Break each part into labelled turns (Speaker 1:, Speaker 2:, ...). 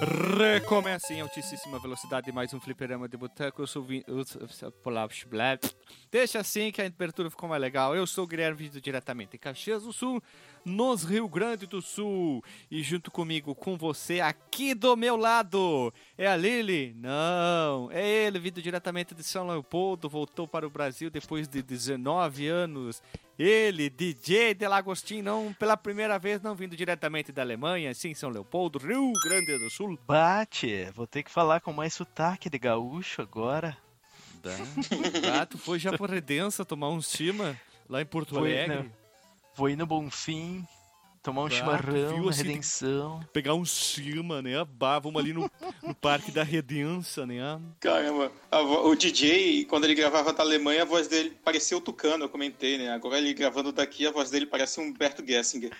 Speaker 1: Recomeça em altíssima velocidade mais um fliperama de boteco. Eu sou o. Deixa assim que a abertura ficou mais legal. Eu sou o Guilherme, vindo diretamente em Caxias do Sul, nos Rio Grande do Sul. E junto comigo, com você, aqui do meu lado, é a Lili? Não, é ele, vindo diretamente de São Leopoldo. Voltou para o Brasil depois de 19 anos. Ele, DJ Delagostin, não pela primeira vez, não vindo diretamente da Alemanha, sim, São Leopoldo, Rio Grande do Sul.
Speaker 2: Bate, vou ter que falar com mais sotaque de gaúcho agora.
Speaker 1: Dá. Ah, tu foi já por Redença tomar um cima lá em Porto Alegre?
Speaker 2: Vou ir no Bonfim, tomar um
Speaker 1: Ah, tu
Speaker 2: chimarrão
Speaker 1: viu assim,
Speaker 2: Redenção.
Speaker 1: Pegar um cima, né? Bah, vamos ali no, no Parque da Redença, né?
Speaker 3: Caramba, a o DJ, quando ele gravava da Alemanha, a voz dele parecia o Tucano, eu comentei, né? Agora ele gravando daqui, a voz dele parece um Humberto Gessinger.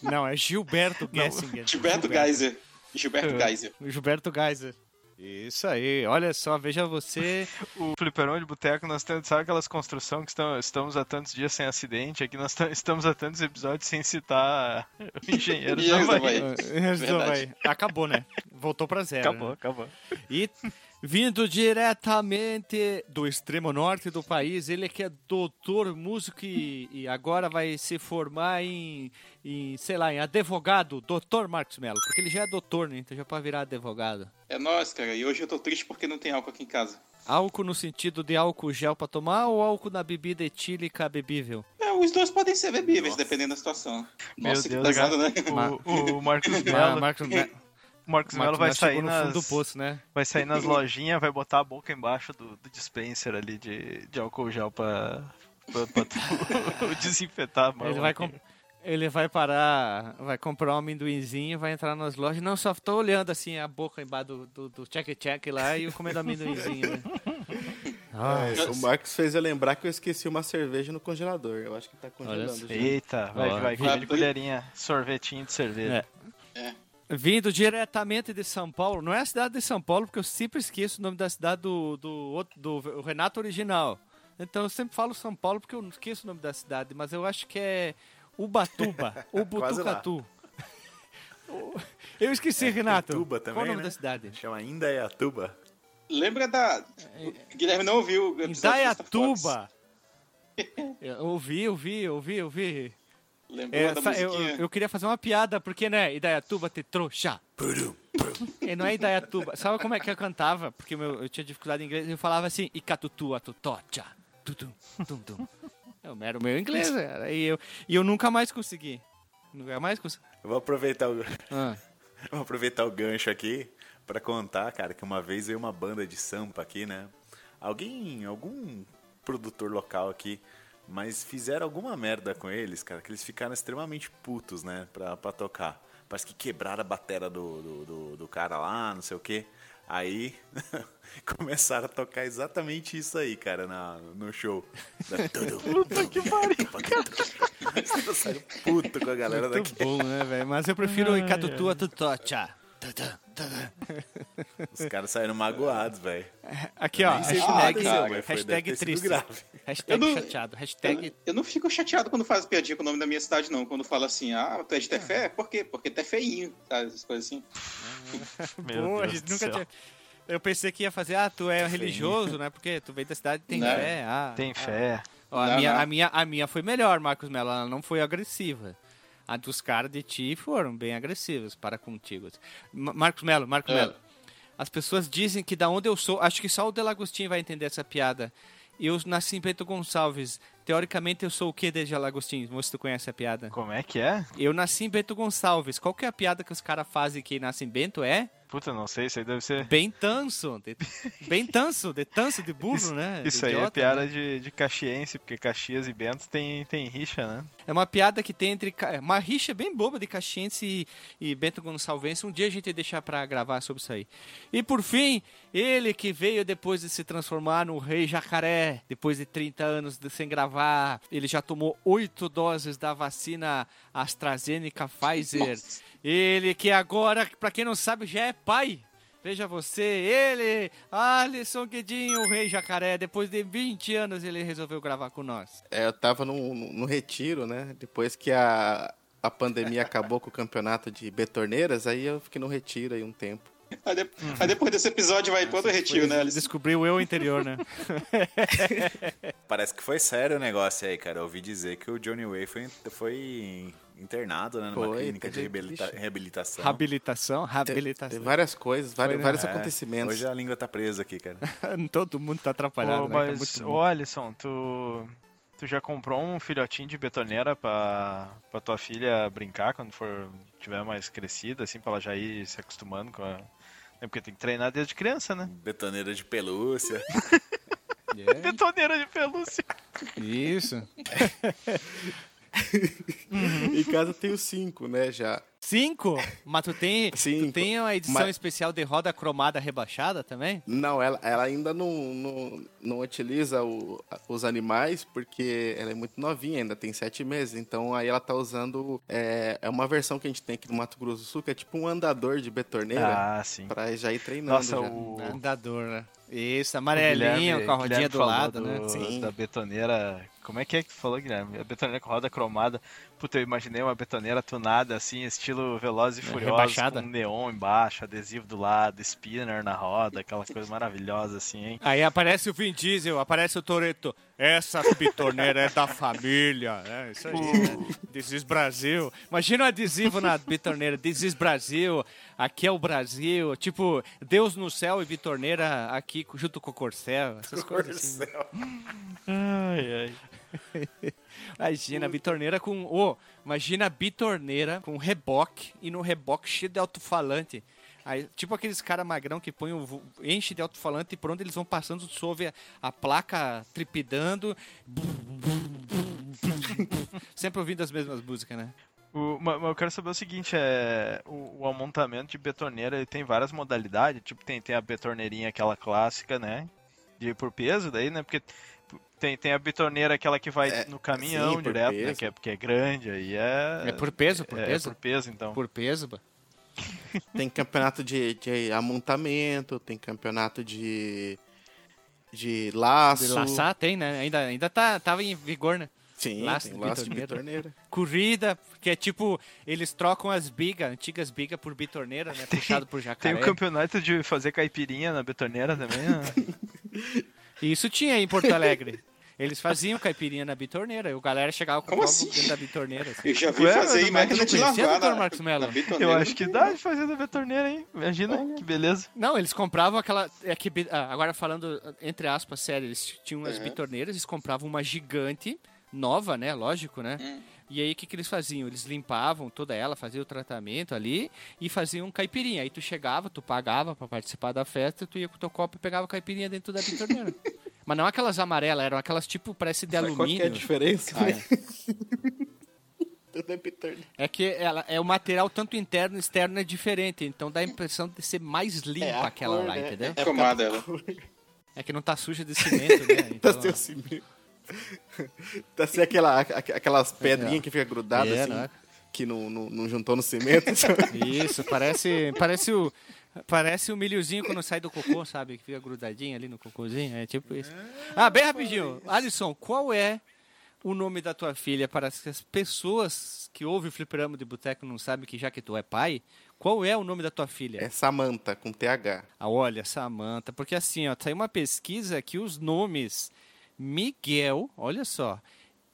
Speaker 1: Não, é Gilberto Gessinger.
Speaker 3: Gilberto Geiser. Gilberto
Speaker 2: É.
Speaker 3: Geiser.
Speaker 1: Gilberto Geiser. Isso aí, olha só, veja você.
Speaker 2: O fliperão de boteco, nós temos, sabe aquelas construções que estão, estamos há tantos dias sem acidente? Aqui nós ta- estamos há tantos episódios sem citar o engenheiro
Speaker 3: Engenheiros
Speaker 2: da Bahia.
Speaker 1: Acabou, né? Voltou pra zero.
Speaker 2: Acabou,
Speaker 1: né?
Speaker 2: acabou.
Speaker 1: E vindo diretamente do extremo norte do país, ele que é doutor músico e, e agora vai se formar em, em, sei lá, em advogado, doutor Marcos Mello, porque ele já é doutor, né? Então já pode virar advogado.
Speaker 3: É nóis, cara. E hoje eu tô triste porque não tem álcool aqui em casa.
Speaker 1: Álcool no sentido de álcool gel pra tomar ou álcool na bebida etílica bebível?
Speaker 3: É, os dois podem ser bebíveis, dependendo da situação.
Speaker 2: Meu
Speaker 3: Nossa, que
Speaker 2: Deus,
Speaker 3: pesado, né?
Speaker 2: O, o Marcos
Speaker 1: Ah,
Speaker 2: Melo,
Speaker 1: Marcos, Me
Speaker 2: o Marcos Melo vai
Speaker 1: Mello
Speaker 2: sair
Speaker 1: no
Speaker 2: nas,
Speaker 1: fundo do poço, né?
Speaker 2: vai sair nas lojinhas, vai botar a boca embaixo do, do dispenser ali de, de álcool gel pra, pra, pra tu desinfetar a mão.
Speaker 1: Ele vai, com- ele vai parar, vai comprar um amendoinzinho, vai entrar nas lojas. Não, só tô olhando assim a boca embaixo do, do, do check-check lá e eu comendo amendoinzinho. Né?
Speaker 4: É, o Marcos fez eu lembrar que eu esqueci uma cerveja no congelador. Eu acho que tá congelando.
Speaker 2: Eita, vai, vai,
Speaker 3: vai-
Speaker 2: vai de colherinha, sorvetinho de cerveja.
Speaker 1: É. Vindo diretamente de São Paulo, não é a cidade de São Paulo, porque eu sempre esqueço o nome da cidade do, do, outro- do Renato original. Então eu sempre falo São Paulo porque eu não esqueço o nome da cidade, mas eu acho que é Ubatuba, ou
Speaker 4: Quase lá.
Speaker 1: Butucatu. Eu esqueci, Renato.
Speaker 4: Tuba
Speaker 1: Qual
Speaker 4: também,
Speaker 1: o nome
Speaker 4: né?
Speaker 1: da cidade?
Speaker 4: Chama Indaiatuba.
Speaker 3: Lembra da. O Guilherme não ouviu.
Speaker 1: Indaiatuba. Eu ouvi, ouvi, ouvi, ouvi.
Speaker 3: Lembrou
Speaker 1: É,
Speaker 3: da
Speaker 1: eu, eu queria fazer uma piada, porque, né, Idaiatuba te trouxa. E não é Idaiatuba. Sabe como é que eu cantava? Porque meu, eu tinha dificuldade em inglês. Eu falava assim, Icatutu, atutocha, tutum, tum, tum. Eu era o meu inglês, era. E eu, e eu nunca mais consegui. Nunca mais consegui.
Speaker 4: Eu vou aproveitar o,
Speaker 1: Ah,
Speaker 4: vou aproveitar o gancho aqui pra contar, cara, que uma vez veio uma banda de sampa aqui, né? Alguém, algum produtor local aqui, mas fizeram alguma merda com eles, cara, que eles ficaram extremamente putos, né, pra, pra tocar. Parece que quebraram a batera do, do, do, do cara lá, não sei o quê. Aí começaram a tocar exatamente isso aí, cara, na, no show. Puta que pariu, cara. Puto com a galera
Speaker 1: muito
Speaker 4: daqui.
Speaker 1: bom, né, velho? Mas eu prefiro o Icatutu, atutocha.
Speaker 4: Os caras saíram magoados, velho.
Speaker 1: Aqui, ó, hashtag,
Speaker 4: foi-
Speaker 1: hashtag
Speaker 4: sido
Speaker 1: triste.
Speaker 4: grave.
Speaker 1: Hashtag
Speaker 3: Eu não-
Speaker 1: chateado.
Speaker 3: Eu,
Speaker 1: Hashtag
Speaker 3: eu não fico chateado quando faz piadinha com o nome da minha cidade, não. Quando fala assim, ah, tu é de Tefé? Por quê? Porque tu é feinho, tá? Essas coisas assim.
Speaker 2: Meu
Speaker 1: Pô, a
Speaker 2: Deus
Speaker 1: nunca
Speaker 2: céu.
Speaker 1: tinha. Eu pensei que ia fazer, ah, tu é religioso, né? Porque tu veio da cidade tem
Speaker 3: Né?
Speaker 1: fé. Ah,
Speaker 2: Tem
Speaker 1: ah.
Speaker 2: fé.
Speaker 1: Ó, a,
Speaker 3: Não,
Speaker 1: minha,
Speaker 3: não.
Speaker 1: a, minha, a minha foi melhor, Marcos Mello. Ela não foi agressiva. A dos caras de ti foram bem agressivos para contigo. Ma- Marcos Mello, Marcos
Speaker 3: É.
Speaker 1: Mello. As pessoas dizem que da onde eu sou, acho que só o Delagostinho vai entender essa piada. Eu nasci em Bento Gonçalves. Teoricamente eu sou o que desde Delagostinho? Vamos se tu conhece a piada.
Speaker 2: Como é que é?
Speaker 1: Eu nasci em Bento Gonçalves. Qual que é a piada que os caras fazem que nasce em Bento? É
Speaker 2: Puta, não sei, isso aí deve ser.
Speaker 1: bem tanso. de- bem tanso, de tanso de burro, né?
Speaker 2: Isso
Speaker 1: De
Speaker 2: aí é
Speaker 1: idiota,
Speaker 2: piada
Speaker 1: né?
Speaker 2: de, de caxiense, porque Caxias e Bento tem, tem rixa, né?
Speaker 1: É uma piada que tem entre. ca- Uma rixa bem boba de Caxiense e, e Bento Gonçalves. Um dia a gente vai deixar pra gravar sobre isso aí. E por fim, ele que veio depois de se transformar no Rei Jacaré, depois de 30 anos de sem gravar, ele já tomou oito doses da vacina AstraZeneca Pfizer.
Speaker 3: Nossa.
Speaker 1: Ele que agora, pra quem não sabe, já é pai. Veja você, ele, Alisson Guedinho, o Rei Jacaré, depois de 20 anos ele resolveu gravar com nós.
Speaker 4: É, eu tava no, no retiro, né? Depois que a,
Speaker 5: a pandemia acabou com o campeonato de betorneiras, aí eu fiquei no retiro aí um tempo.
Speaker 3: Aí, de- aí depois desse episódio vai todo retiro, né? Eles-
Speaker 1: Descobriu eu interior, né?
Speaker 4: Parece que foi sério o negócio aí, cara. Eu ouvi dizer que o Johnny Way foi, foi internado, né? Numa
Speaker 5: Foi,
Speaker 4: clínica de reabilita- reabilitação.
Speaker 1: Habilitação, reabilitação.
Speaker 5: Teve várias coisas, vários,
Speaker 1: né?
Speaker 5: vários
Speaker 4: É,
Speaker 5: acontecimentos.
Speaker 4: Hoje a língua tá presa aqui, cara.
Speaker 1: Todo mundo tá atrapalhado,
Speaker 2: Ô,
Speaker 1: né?
Speaker 2: Mas, ô. Alisson, tu, tu já comprou um filhotinho de betoneira pra, pra tua filha brincar quando for tiver mais crescida, assim, pra ela já ir se acostumando com a. É porque tem que treinar desde criança, né?
Speaker 4: Betoneira de pelúcia.
Speaker 1: É,
Speaker 2: Betoneira de pelúcia.
Speaker 1: Isso.
Speaker 5: Em casa eu tenho cinco, né, já.
Speaker 1: Cinco? Mas tu tem, tu
Speaker 5: Cinco.
Speaker 1: tem a edição
Speaker 5: Mas-
Speaker 1: especial de roda cromada rebaixada também?
Speaker 5: Não, ela, ela ainda não, não, não utiliza o- os animais porque ela é muito novinha, ainda tem sete meses. Então aí ela tá usando. É, é uma versão que a gente tem aqui no Mato Grosso do Sul, que é tipo um andador de betorneira
Speaker 2: Ah, sim.
Speaker 5: pra já ir treinando.
Speaker 2: Nossa,
Speaker 5: já.
Speaker 2: o.
Speaker 1: Andador, né? Isso, amarelinho, com a rodinha
Speaker 2: Guilherme
Speaker 1: do lado,
Speaker 2: do-
Speaker 1: né?
Speaker 5: Sim.
Speaker 2: Da betoneira. Como é que é que tu falou, Guilherme? A betoneira com roda cromada. Puta, eu imaginei uma betoneira tunada, assim, estilo Velozes e
Speaker 1: É, rebaixada.
Speaker 2: com neon embaixo, adesivo do lado, spinner na roda, aquela coisa maravilhosa, assim, hein?
Speaker 1: Aí aparece o Vin Diesel, aparece o Toreto. Essa bitorneira é da família. É isso aí. Né? This is Brasil. Imagina o adesivo na bitorneira. This is Brasil. Aqui é o Brasil. Tipo, Deus no céu e bitorneira aqui junto com o Corcel. Essas coisas assim.
Speaker 2: Ai, ai.
Speaker 1: Imagina a bitorneira com. Ô, imagina a bitorneira com reboque e no reboque cheio de alto-falante. Aí, tipo aqueles cara magrão que põe o, enche de alto-falante e por onde eles vão passando, tu ouve a, a placa tripidando. Sempre ouvindo as mesmas músicas, né?
Speaker 2: O, mas mas eu quero saber o seguinte, é, o, o amontamento de betoneira ele tem várias modalidades, tipo, tem, tem a betorneirinha aquela clássica, né? De por peso daí, né? Porque tem, tem a betoneira aqui que vai
Speaker 5: É,
Speaker 2: no caminhão
Speaker 5: sim,
Speaker 2: direto, né? Que é, porque é grande, aí é...
Speaker 1: É por peso, por
Speaker 2: é,
Speaker 1: peso?
Speaker 2: por peso, então.
Speaker 1: Por peso.
Speaker 5: Tem campeonato de, de amontamento, tem campeonato de. de laço.
Speaker 1: De laçar tem, né? Ainda, ainda tá, tava em vigor, né?
Speaker 5: Sim,
Speaker 1: Laço
Speaker 5: tem
Speaker 1: de
Speaker 5: laço de
Speaker 1: bitorneira.
Speaker 5: bitorneira.
Speaker 1: Corrida, que é tipo, eles trocam as bigas, antigas bigas por bitorneira, né? Puxado por
Speaker 2: Tem
Speaker 1: jacaré.
Speaker 2: o campeonato de fazer caipirinha na betoneira também, né?
Speaker 1: Isso tinha aí em Porto Alegre. Eles faziam caipirinha na bitorneira. E o galera chegava com o copo
Speaker 3: assim?
Speaker 1: dentro da bitorneira. assim.
Speaker 3: Eu já vi
Speaker 2: Ué,
Speaker 3: fazer
Speaker 2: mas
Speaker 3: em
Speaker 2: não é
Speaker 3: máquina
Speaker 1: que
Speaker 3: de lavar na,
Speaker 1: Marcos Mello?
Speaker 3: na bitoneira.
Speaker 2: Eu acho que dá de fazer na betoneira, hein? Imagina, que beleza.
Speaker 1: Não, eles compravam aquela. É que, ah, agora falando, entre aspas, sério, eles tinham umas
Speaker 3: Uhum.
Speaker 1: bitorneiras, eles compravam uma gigante, nova, né? Lógico, né?
Speaker 3: Hum.
Speaker 1: E aí o que, que eles faziam? Eles limpavam toda ela, faziam o tratamento ali e faziam caipirinha. Aí tu chegava, tu pagava pra participar da festa, tu ia com o teu copo e pegava caipirinha dentro da bitorneira. Mas não aquelas amarelas, eram aquelas tipo, parece de
Speaker 5: Mas Qual que é a
Speaker 1: alumínio.
Speaker 5: diferença?
Speaker 1: Ah?
Speaker 5: Tudo é bitorneira.
Speaker 1: É que ela, é o material tanto interno e externo é diferente, então dá a impressão de ser mais limpa
Speaker 5: É a
Speaker 1: aquela
Speaker 5: cor,
Speaker 1: lá,
Speaker 5: né?
Speaker 1: entendeu?
Speaker 3: É cromada ela.
Speaker 1: É que não tá suja de cimento, né?
Speaker 5: Tá
Speaker 1: Então,
Speaker 5: sem o cimento. Tá sem aquela, aqu- aquelas pedrinhas que fica grudada
Speaker 1: É,
Speaker 5: assim,
Speaker 1: né?
Speaker 5: que não, não, não juntou no cimento.
Speaker 1: Isso, parece, parece o parece o milhozinho quando sai do cocô, sabe? Que fica grudadinho ali no cocôzinho, é tipo isso. Ah, bem rapidinho. Alisson, qual é o nome da tua filha para que as pessoas que ouvem o fliperama de boteco não sabem que já que tu é pai, qual é o nome da tua filha?
Speaker 5: é Samanta com TH.
Speaker 1: Ah, olha, Samantha, porque assim, ó, saiu uma pesquisa que os nomes Miguel, olha só,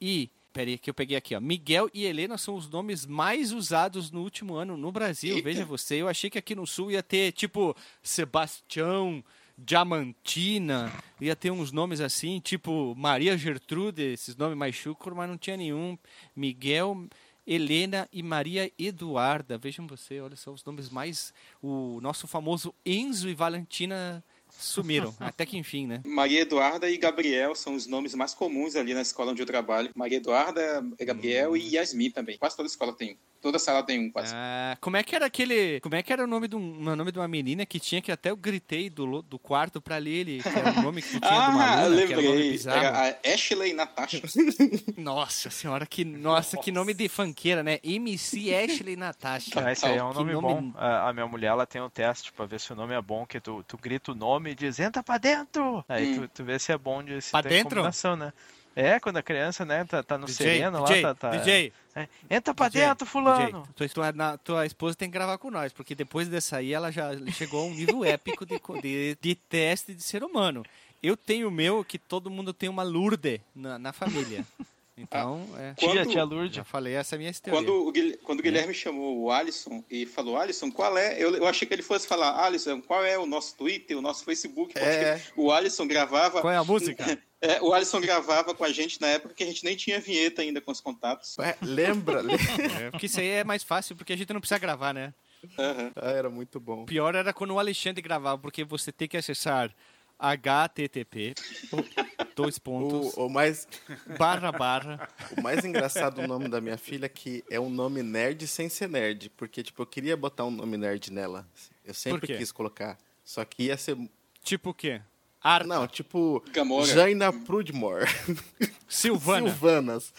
Speaker 1: e peraí que eu peguei aqui, ó, Miguel e Helena são os nomes mais usados no último ano no Brasil.
Speaker 3: Eita.
Speaker 1: Veja você, eu achei que aqui no sul ia ter tipo Sebastião, Diamantina, ia ter uns nomes assim, tipo Maria Gertrude, esses nomes mais chucros, mas não tinha nenhum. Miguel, Helena e Maria Eduarda. Vejam você, olha só os nomes mais. O nosso famoso Enzo e Valentina sumiram. Até que enfim, né?
Speaker 3: Maria Eduarda e Gabriel são os nomes mais comuns ali na escola onde eu trabalho. Maria Eduarda, Gabriel e Yasmin também. Quase toda escola tem. Toda sala tem um, quase.
Speaker 1: Ah, como é que era aquele. Como é que era o nome de, um, o nome de uma menina que tinha que até eu gritei do, do quarto pra ler ele, que era o nome que tinha de uma
Speaker 3: Ah,
Speaker 1: aluna, que era o nome
Speaker 3: lembrei.
Speaker 1: bizarro.
Speaker 3: Era a Ashley Natasha.
Speaker 1: Nossa senhora, que, nossa, que nome de funkeira, né? MC Ashley Natasha.
Speaker 2: Ah, esse aí é um nome,
Speaker 1: nome-
Speaker 2: bom. A, a minha mulher, ela tem um teste pra ver se o nome é bom, que tu, tu grita o nome e diz, entra pra dentro! Aí
Speaker 3: Hum.
Speaker 2: tu, tu vê se é bom de se
Speaker 1: Pra
Speaker 2: tem
Speaker 1: dentro?
Speaker 2: combinação, né? É, quando a criança, né, tá, tá no
Speaker 1: DJ,
Speaker 2: sereno lá,
Speaker 1: DJ,
Speaker 2: tá, tá-
Speaker 1: DJ,
Speaker 2: É, Entra pra
Speaker 1: DJ,
Speaker 2: dentro, fulano!
Speaker 1: DJ, tua, tua, tua esposa tem que gravar com nós, porque depois dessa aí ela já chegou a um nível épico de, de, de teste de ser humano. Eu tenho o meu que todo mundo tem uma Lourdes na, na família. Então, é,
Speaker 2: Tia,
Speaker 3: Quando-
Speaker 2: tia Lourdes.
Speaker 1: já falei, essa é a minha teoria.
Speaker 3: Quando o, Guil- quando o Guilherme chamou o Alisson e falou, Alisson, qual é? Eu, eu achei que ele fosse falar, Alisson, qual é o nosso Twitter, o nosso Facebook? Porque
Speaker 5: É.
Speaker 3: o Alisson gravava.
Speaker 1: Qual é a música?
Speaker 3: É, o Alisson gravava com a gente na época que a gente nem tinha vinheta ainda com os contatos.
Speaker 5: É, lembra?
Speaker 1: É, porque isso aí é mais fácil, porque a gente não precisa gravar, né?
Speaker 3: Aham.
Speaker 5: Ah, era muito bom.
Speaker 1: Pior era quando o Alexandre gravava, porque você tem que acessar http dois pontos
Speaker 5: O, o mais,
Speaker 1: barra barra
Speaker 5: o mais engraçado do nome da minha filha é que é um nome nerd sem ser nerd. Porque, tipo, eu queria botar um nome nerd nela. Eu sempre quis colocar. Só que ia ser.
Speaker 1: tipo o quê? Arta,
Speaker 5: Não, tipo.
Speaker 3: Gamora.
Speaker 5: Jaina Prudmore.
Speaker 1: Silvana.
Speaker 5: Silvanas.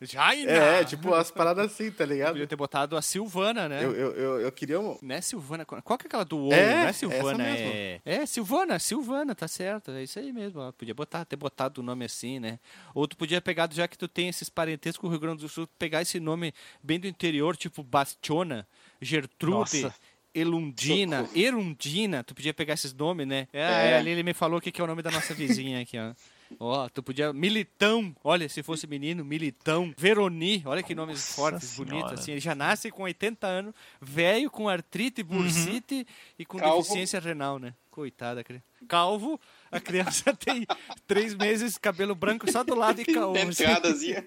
Speaker 1: Jaina.
Speaker 5: É, tipo, as paradas assim, tá ligado?
Speaker 1: Podia ter botado a Silvana, né?
Speaker 5: Eu, eu, eu, eu queria um.
Speaker 1: Não é Silvana. Qual que é aquela do ouro?
Speaker 5: É,
Speaker 1: não é Silvana,
Speaker 5: essa mesmo.
Speaker 1: é. É, Silvana, Silvana, tá certo. É isso aí mesmo. ó. Podia botar, ter botado o nome assim, né? Ou tu podia pegar, já que tu tem esses parentescos com o Rio Grande do Sul, pegar esse nome bem do interior, tipo Bastiona, Gertrude.
Speaker 2: Nossa.
Speaker 1: Elundina. Erundina, tu podia pegar esses nomes, né? É,
Speaker 3: É.
Speaker 1: ali ele me falou o que que é o nome da nossa vizinha aqui, ó. Ó, tu podia. Militão, olha, se fosse menino, Militão. Veroni, olha que nomes
Speaker 2: Nossa
Speaker 1: fortes,
Speaker 2: Senhora.
Speaker 1: bonitos, assim. Ele já nasce com 80 anos, velho, com artrite, bursite e com
Speaker 3: Calvo.
Speaker 1: deficiência renal, né? Coitada, criança. Calvo, a criança tem três meses, cabelo branco só do lado e.
Speaker 3: Entradazinha.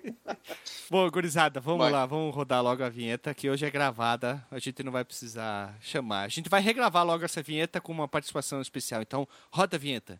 Speaker 1: Bom, gurizada, vamos
Speaker 3: Vai.
Speaker 1: lá, vamos rodar logo a vinheta, que hoje é gravada, a gente não vai precisar chamar. A gente vai regravar logo essa vinheta com uma participação especial. Então, roda a vinheta.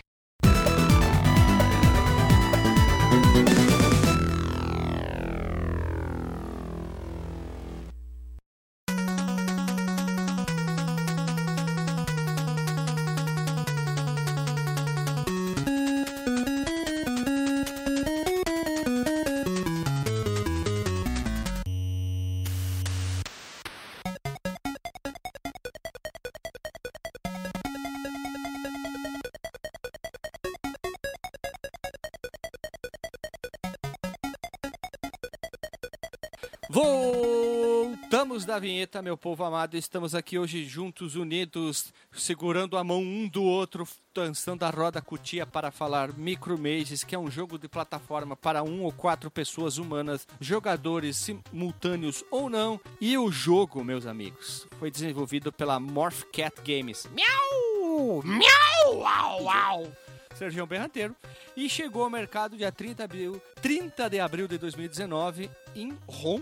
Speaker 1: Vinheta, meu povo amado. Estamos aqui hoje juntos, unidos, segurando a mão um do outro, dançando a roda cutia para falar Micro Mages, que é um jogo de plataforma para um ou quatro pessoas humanas, jogadores simultâneos ou não. E o jogo, meus amigos, foi desenvolvido pela Morph Cat Games. Miau! Miau! Uau! Uau! Sergião Berranteiro, e chegou ao mercado dia 30 de abril, 30 de abril de 2019 em ROM.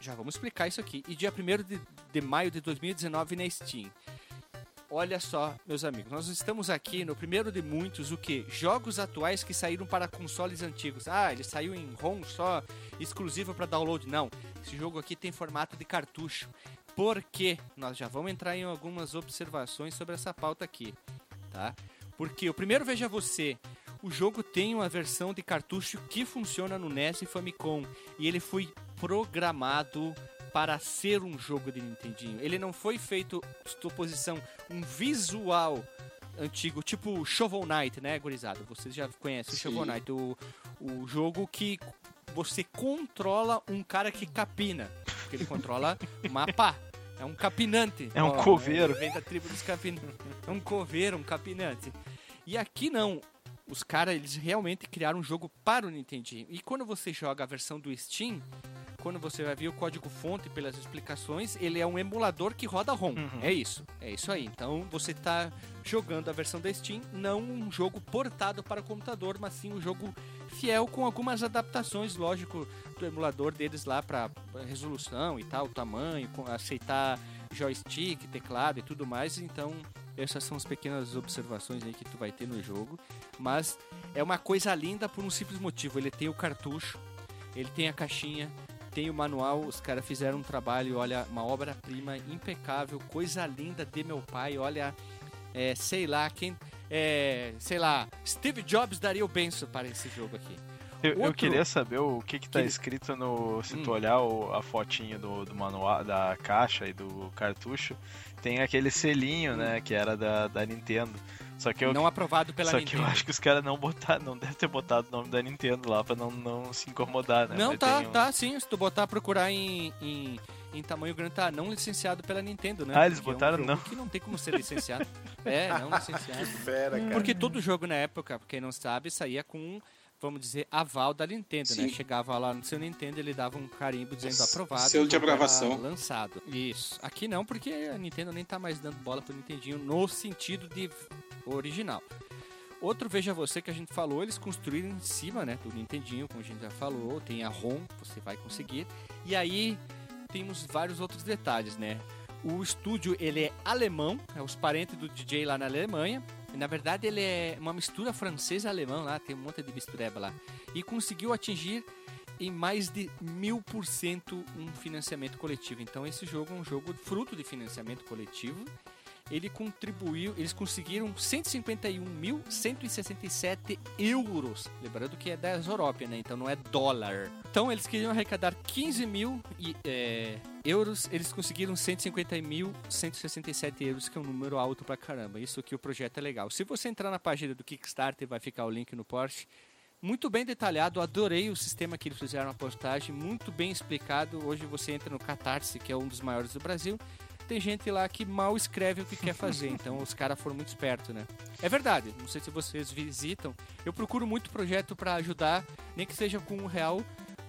Speaker 1: Já vamos explicar isso aqui. E dia 1 de, de maio de 2019 na Steam. Olha só, meus amigos, nós estamos aqui no primeiro de muitos, o que? Jogos atuais que saíram para consoles antigos. Ah, ele saiu em ROM só, exclusivo para download. Não, esse jogo aqui tem formato de cartucho. Por quê? Nós já vamos entrar em algumas observações sobre essa pauta aqui, tá? Porque o primeiro veja você, o jogo tem uma versão de cartucho que funciona no NES e Famicom e ele foi programado para ser um jogo de Nintendinho. Ele não foi feito suposição um visual antigo, tipo Shovel Knight, né, gurizada? Vocês já conhecem o
Speaker 3: Sim.
Speaker 1: Shovel Knight, o, o jogo que você controla um cara que capina, porque ele controla uma pá. É um capinante.
Speaker 2: É um
Speaker 1: Ó,
Speaker 2: coveiro.
Speaker 1: Vem da tribo dos capinantes. É um coveiro, um capinante. E aqui não. Os caras, eles realmente criaram um jogo para o Nintendinho. E quando você joga a versão do Steam, quando você vai ver o código fonte pelas explicações, ele é um emulador que roda ROM. É isso. É isso aí. Então você está jogando a versão da Steam, não um jogo portado para o computador, mas sim um jogo fiel com algumas adaptações, lógico, do emulador deles lá para resolução e tal, tamanho, aceitar joystick, teclado e tudo mais. Então Essas são as pequenas observações aí que tu vai ter no jogo. Mas é uma coisa linda por um simples motivo. Ele tem o cartucho, ele tem a caixinha, tem o manual. Os caras fizeram um trabalho, olha, uma obra-prima impecável, coisa linda de meu pai. Olha, é, sei lá, quem. É, sei lá, Steve Jobs daria o benção para esse jogo aqui.
Speaker 2: Eu, eu queria saber o que que tá
Speaker 1: Que-
Speaker 2: escrito no. Se tu
Speaker 1: Hum.
Speaker 2: olhar o- a fotinho do, do manual, da caixa e do cartucho, tem aquele selinho, né? Que era da, da Nintendo. Só que eu,
Speaker 1: Não aprovado pela
Speaker 2: só que
Speaker 1: Nintendo.
Speaker 2: eu acho que os caras não botaram, não deve ter botado o nome da Nintendo lá pra não, não se incomodar, né?
Speaker 1: Não,
Speaker 2: Mas
Speaker 1: tá,
Speaker 2: um-
Speaker 1: tá, sim. Se tu botar procurar em, em, em tamanho grande, tá não licenciado pela Nintendo, né?
Speaker 2: Ah, eles
Speaker 1: Porque
Speaker 2: botaram
Speaker 1: é um jogo
Speaker 2: não.
Speaker 1: que não tem como ser licenciado. é, não licenciado.
Speaker 4: Fera, cara.
Speaker 1: Porque todo jogo na época, pra quem não sabe, saía com, vamos dizer, aval da Nintendo, né?
Speaker 3: Sim.
Speaker 1: Chegava lá no seu Nintendo, ele dava um carimbo dizendo aprovado.
Speaker 3: Selo
Speaker 1: e
Speaker 3: de aprovação.
Speaker 1: Lançado. Isso. Aqui não, porque a Nintendo nem tá mais dando bola pro Nintendinho no sentido de original. Outro Veja Você que a gente falou, eles construíram em cima, né, do Nintendinho, como a gente já falou, tem a ROM, você vai conseguir. E aí temos vários outros detalhes, né? O estúdio, ele é alemão, é os parentes do DJ lá na Alemanha. Na verdade, ele é uma mistura francesa-alemã lá, tem um monte de mistureba lá. E conseguiu atingir em mais de mil por cento um financiamento coletivo. Então, esse jogo é um jogo fruto de financiamento coletivo. Ele contribuiu, eles conseguiram 151.167 euros. Lembrando que é da Europa, né? Então não é dólar. Então eles queriam arrecadar 15 mil e, é, euros, eles conseguiram 150.167 euros, que é um número alto pra caramba. Isso que o projeto é legal. Se você entrar na página do Kickstarter, vai ficar o link no Porsche. Muito bem detalhado, adorei o sistema que eles fizeram na postagem, muito bem explicado. Hoje você entra no Catarse, que é um dos maiores do Brasil. Tem gente lá que mal escreve o que quer fazer, então os caras foram muito espertos, né? É verdade, não sei se vocês visitam. Eu procuro muito projeto pra ajudar, nem que seja com um real,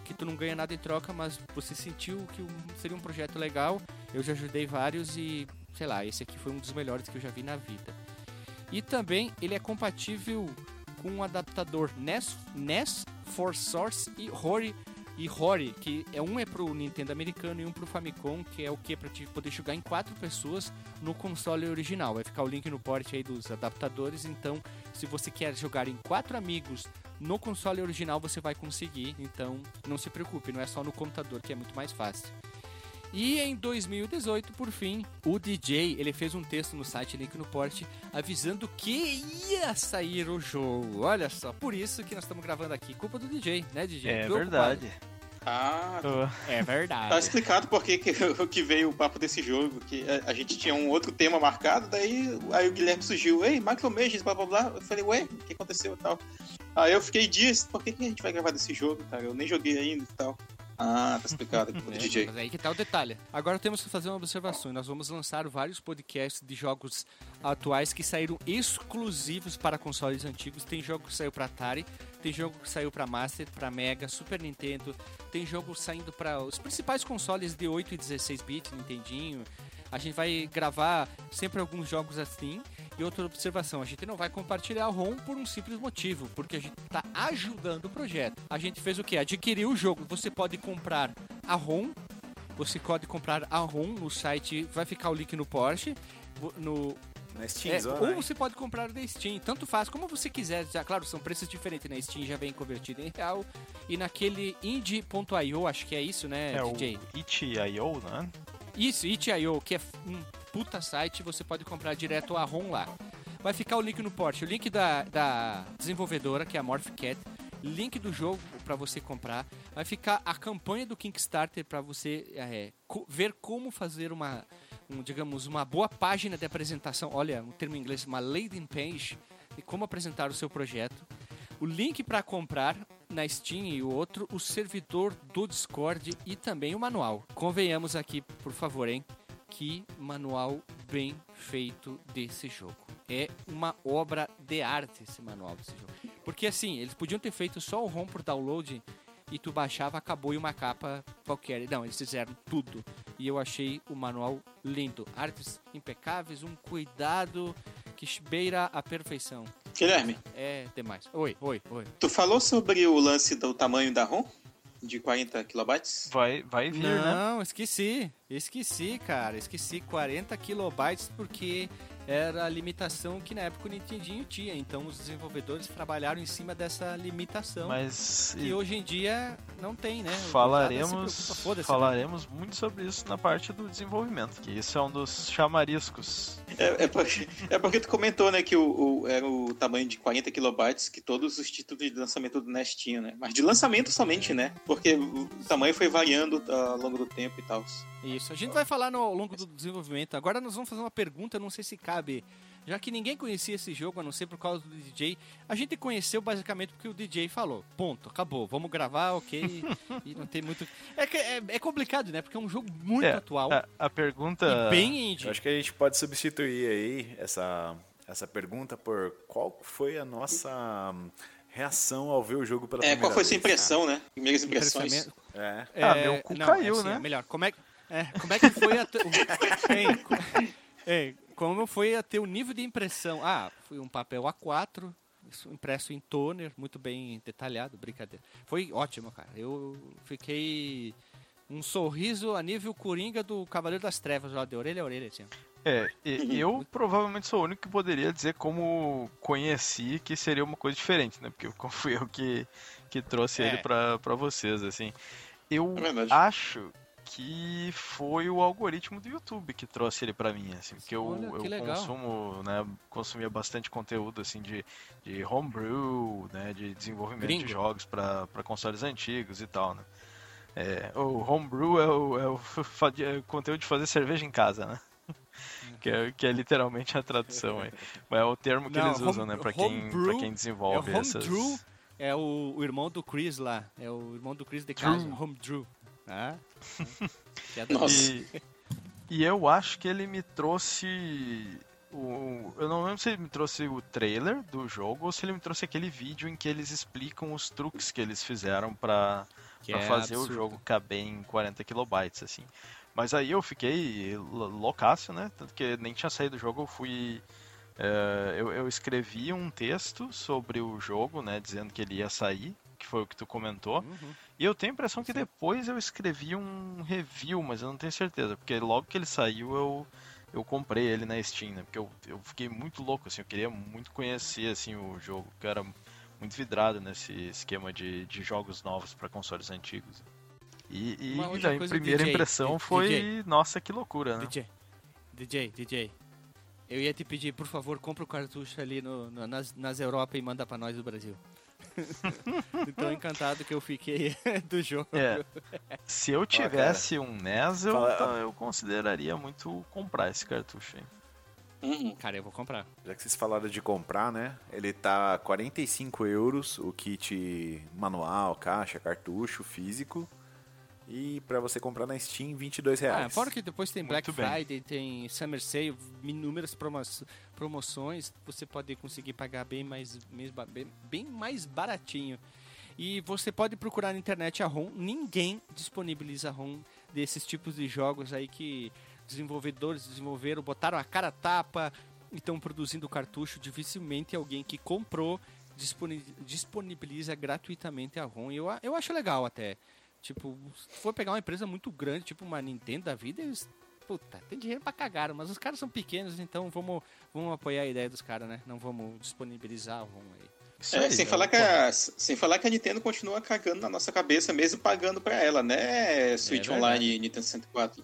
Speaker 1: que tu não ganha nada em troca, mas você sentiu que seria um projeto legal. Eu já ajudei vários e, sei lá, esse aqui foi um dos melhores que eu já vi na vida. E também ele é compatível com um adaptador NES, NES For Source e Rory e Rory, que é um é pro Nintendo americano e um pro Famicom, que é o que para poder jogar em quatro pessoas no console original. Vai ficar o link no port aí dos adaptadores, então se você quer jogar em quatro amigos no console original, você vai conseguir. Então não se preocupe, não é só no computador que é muito mais fácil. E em 2018, por fim, o DJ ele fez um texto no site Link no Port avisando que ia sair o jogo. Olha só, por isso que nós estamos gravando aqui. Culpa do DJ, né, DJ?
Speaker 2: É
Speaker 1: Tu
Speaker 2: verdade.
Speaker 3: Ah,
Speaker 2: Tô-
Speaker 1: É
Speaker 3: tá
Speaker 1: verdade.
Speaker 3: explicado por que, que, veio o papo desse jogo. Que a, a gente tinha um outro tema marcado, daí aí o Guilherme surgiu, ei, Macromages, blá blá blá. Eu falei, ué, o que aconteceu e tal? Aí eu fiquei dias, por que, que a gente vai gravar desse jogo, cara? Eu nem joguei ainda e tal. Ah, tá explicado aqui,
Speaker 1: É,
Speaker 3: DJ.
Speaker 1: Mas aí que tá o detalhe. Agora temos que fazer uma observação. Nós vamos lançar vários podcasts de jogos atuais que saíram exclusivos para consoles antigos. Tem jogo que saiu para Atari, tem jogo que saiu para Master, para Mega, Super Nintendo, tem jogo saindo para os principais consoles de 8 e 16 bits, Nintendinho. A gente vai gravar sempre alguns jogos assim. E outra observação, a gente não vai compartilhar o ROM por um simples motivo, porque a gente está ajudando o projeto. A gente fez o que? Adquiriu o jogo. Você pode comprar a ROM, você pode comprar a ROM no site, vai ficar o link no Porsche, no,
Speaker 4: Na Steam
Speaker 1: é, ou
Speaker 4: né?
Speaker 1: você pode comprar da Steam, tanto faz como você quiser. Já, claro, são preços diferentes. Na Steam já vem convertido em real. E naquele indie.io, acho que é isso, né,
Speaker 2: É o
Speaker 1: DJ?
Speaker 2: itch.io, né?
Speaker 1: Isso, itch.io, que é um puta site, você pode comprar direto a ROM lá. Vai ficar o link no Porsche, o link da, da desenvolvedora, que é a Morphcat, link do jogo para você comprar. Vai ficar a campanha do Kickstarter para você é, co- ver como fazer uma, um, digamos, uma boa página de apresentação. Olha, um termo em inglês, uma landing page, de como apresentar o seu projeto. O link para comprar na Steam e o outro, o servidor do Discord e também o manual. Convenhamos aqui, por favor, hein? Que manual bem feito desse jogo. É uma obra de arte esse manual desse jogo. Porque assim, eles podiam ter feito só o ROM por download e tu baixava, acabou e uma capa qualquer. Não, eles fizeram tudo. E eu achei o manual lindo. Artes impecáveis, um cuidado que beira a perfeição.
Speaker 3: Guilherme,
Speaker 1: É demais. Oi, oi, oi.
Speaker 3: tu falou sobre o lance do tamanho da ROM? De 40 kilobytes?
Speaker 2: Vai, vai vir, né?
Speaker 1: Não, esqueci. Esqueci, cara. Esqueci 40 kilobytes porque era a limitação que na época o Nintendinho tinha. Então os desenvolvedores trabalharam em cima dessa limitação.
Speaker 2: Mas
Speaker 1: que hoje em dia não tem, né?
Speaker 2: Falaremos,
Speaker 1: preocupa, foda-se, né?
Speaker 2: falaremos muito sobre isso na parte do desenvolvimento, que isso é um dos chamariscos.
Speaker 3: É, é porque, é porque tu comentou, né, que o, o- era o tamanho de 40 kilobytes que todos os títulos de lançamento do NES tinham, né? Mas de lançamento somente, né? Porque o tamanho foi variando ah, ao longo do tempo e tal.
Speaker 1: Isso, a gente vai falar no, ao longo do desenvolvimento. Agora nós vamos fazer uma pergunta, não sei se cabe. Já que ninguém conhecia esse jogo, a não ser por causa do DJ, a gente conheceu basicamente porque o DJ falou. Ponto, acabou, vamos gravar, ok. e não tem muito. É, é, é complicado, né? Porque é um jogo muito
Speaker 2: É,
Speaker 1: atual
Speaker 2: A, a pergunta.
Speaker 1: e bem indie.
Speaker 4: Eu acho que a gente pode substituir aí essa, essa pergunta por qual foi a nossa reação ao ver o jogo pela
Speaker 3: É,
Speaker 4: primeira
Speaker 3: qual foi a sua
Speaker 4: vez.
Speaker 3: impressão, né? Primeiras impressões.
Speaker 1: Impressionamento.
Speaker 4: É.
Speaker 2: Ah,
Speaker 1: É,
Speaker 2: meu cu
Speaker 1: não,
Speaker 2: caiu,
Speaker 1: assim,
Speaker 2: né?
Speaker 1: Melhor, como é, que- é, como é que foi a. Ei, co- ei, como foi a teu nível de impressão? Ah, foi um papel A4, isso impresso em toner, muito bem detalhado, brincadeira. Foi ótimo, cara. Eu fiquei. Um sorriso a nível coringa do Cavaleiro das Trevas, lá de orelha a orelha, assim.
Speaker 2: É, eu provavelmente sou o único que poderia dizer como conheci que seria uma coisa diferente, né? Porque como fui eu que, que trouxe
Speaker 1: É.
Speaker 2: ele pra, pra vocês, assim. Eu
Speaker 3: É
Speaker 2: acho que foi o algoritmo do YouTube que trouxe ele pra mim, assim, porque eu,
Speaker 1: Olha,
Speaker 2: eu
Speaker 1: legal.
Speaker 2: consumo, né, consumia bastante conteúdo, assim, de, de homebrew, né, de desenvolvimento
Speaker 1: Gringo.
Speaker 2: de jogos pra pra consoles antigos e tal, né. É, o homebrew é o, é o é o conteúdo de fazer cerveja em casa, né? Que é, que é literalmente a tradução aí. Mas é o termo que
Speaker 1: Não,
Speaker 2: eles usam,
Speaker 1: home-
Speaker 2: né? Pra quem,
Speaker 1: homebrew
Speaker 2: pra quem desenvolve
Speaker 1: é
Speaker 2: essas...
Speaker 1: Homebrew, é o, o irmão do Chris lá. É o irmão do Chris de casa,
Speaker 2: Drew.
Speaker 1: Home Drew. Ah, é
Speaker 3: Nossa.
Speaker 2: E, e eu acho que ele me trouxe. O, eu não lembro se ele me trouxe o trailer do jogo ou se ele me trouxe aquele vídeo em que eles explicam os truques que eles fizeram pra
Speaker 1: é
Speaker 2: fazer
Speaker 1: absurdo.
Speaker 2: o jogo caber em 40 kilobytes, assim. Mas aí eu fiquei lo- loucaço, né? Tanto que nem tinha saído do jogo, eu fui. eh, eu, eu escrevi um texto sobre o jogo, né? Dizendo que ele ia sair, que foi o que tu comentou.
Speaker 1: Uhum.
Speaker 2: E eu tenho a impressão que depois eu escrevi um review, mas eu não tenho certeza, porque logo que ele saiu eu, eu comprei ele na Steam, né? Porque eu, eu fiquei muito louco, assim, eu queria muito conhecer assim, o jogo, que eu era muito vidrado nesse esquema de, de jogos novos para consoles antigos. E, e daí,
Speaker 1: coisa,
Speaker 2: primeira
Speaker 1: DJ,
Speaker 2: impressão foi,
Speaker 1: DJ.
Speaker 2: nossa, que loucura, né?
Speaker 1: DJ, DJ, DJ. Eu ia te pedir, por favor, compra o cartucho ali no, no- nas, nas Europa e manda pra nós do Brasil. Tão encantado que eu fiquei do jogo.
Speaker 2: É, se eu tivesse um NES, eu,
Speaker 4: Fala-
Speaker 2: tá- eu consideraria muito comprar esse cartucho aí.
Speaker 3: Uhum.
Speaker 1: Cara, eu vou comprar.
Speaker 4: Já que vocês falaram de comprar, né? Ele tá 45 euros o kit manual, caixa, cartucho, físico. E pra você comprar na Steam, 22
Speaker 1: Ah,
Speaker 4: reais.
Speaker 1: fora que depois tem Black. Friday, tem Summer Sale, inúmeras promo promoções, você pode conseguir pagar bem mais, bem, bem mais baratinho. E você pode procurar na internet a ROM, ninguém disponibiliza ROM desses tipos de jogos aí que desenvolvedores desenvolveram, botaram a cara a tapa e estão produzindo cartucho. Dificilmente alguém que comprou disponi- disponibiliza gratuitamente a ROM. Eu, eu acho legal até. Tipo, se for pegar uma empresa muito grande, tipo uma Nintendo da vida, eles. Puta, tem dinheiro pra cagar, mas os caras são pequenos, então vamos, vamos apoiar a ideia dos caras, né? Não vamos disponibilizar ROM aí.
Speaker 3: É,
Speaker 2: aí,
Speaker 3: sem,
Speaker 2: né?
Speaker 3: falar que a, sem falar que a Nintendo continua cagando na nossa cabeça, mesmo pagando pra ela, né? Switch
Speaker 1: verdade.
Speaker 3: Online e Nintendo 64.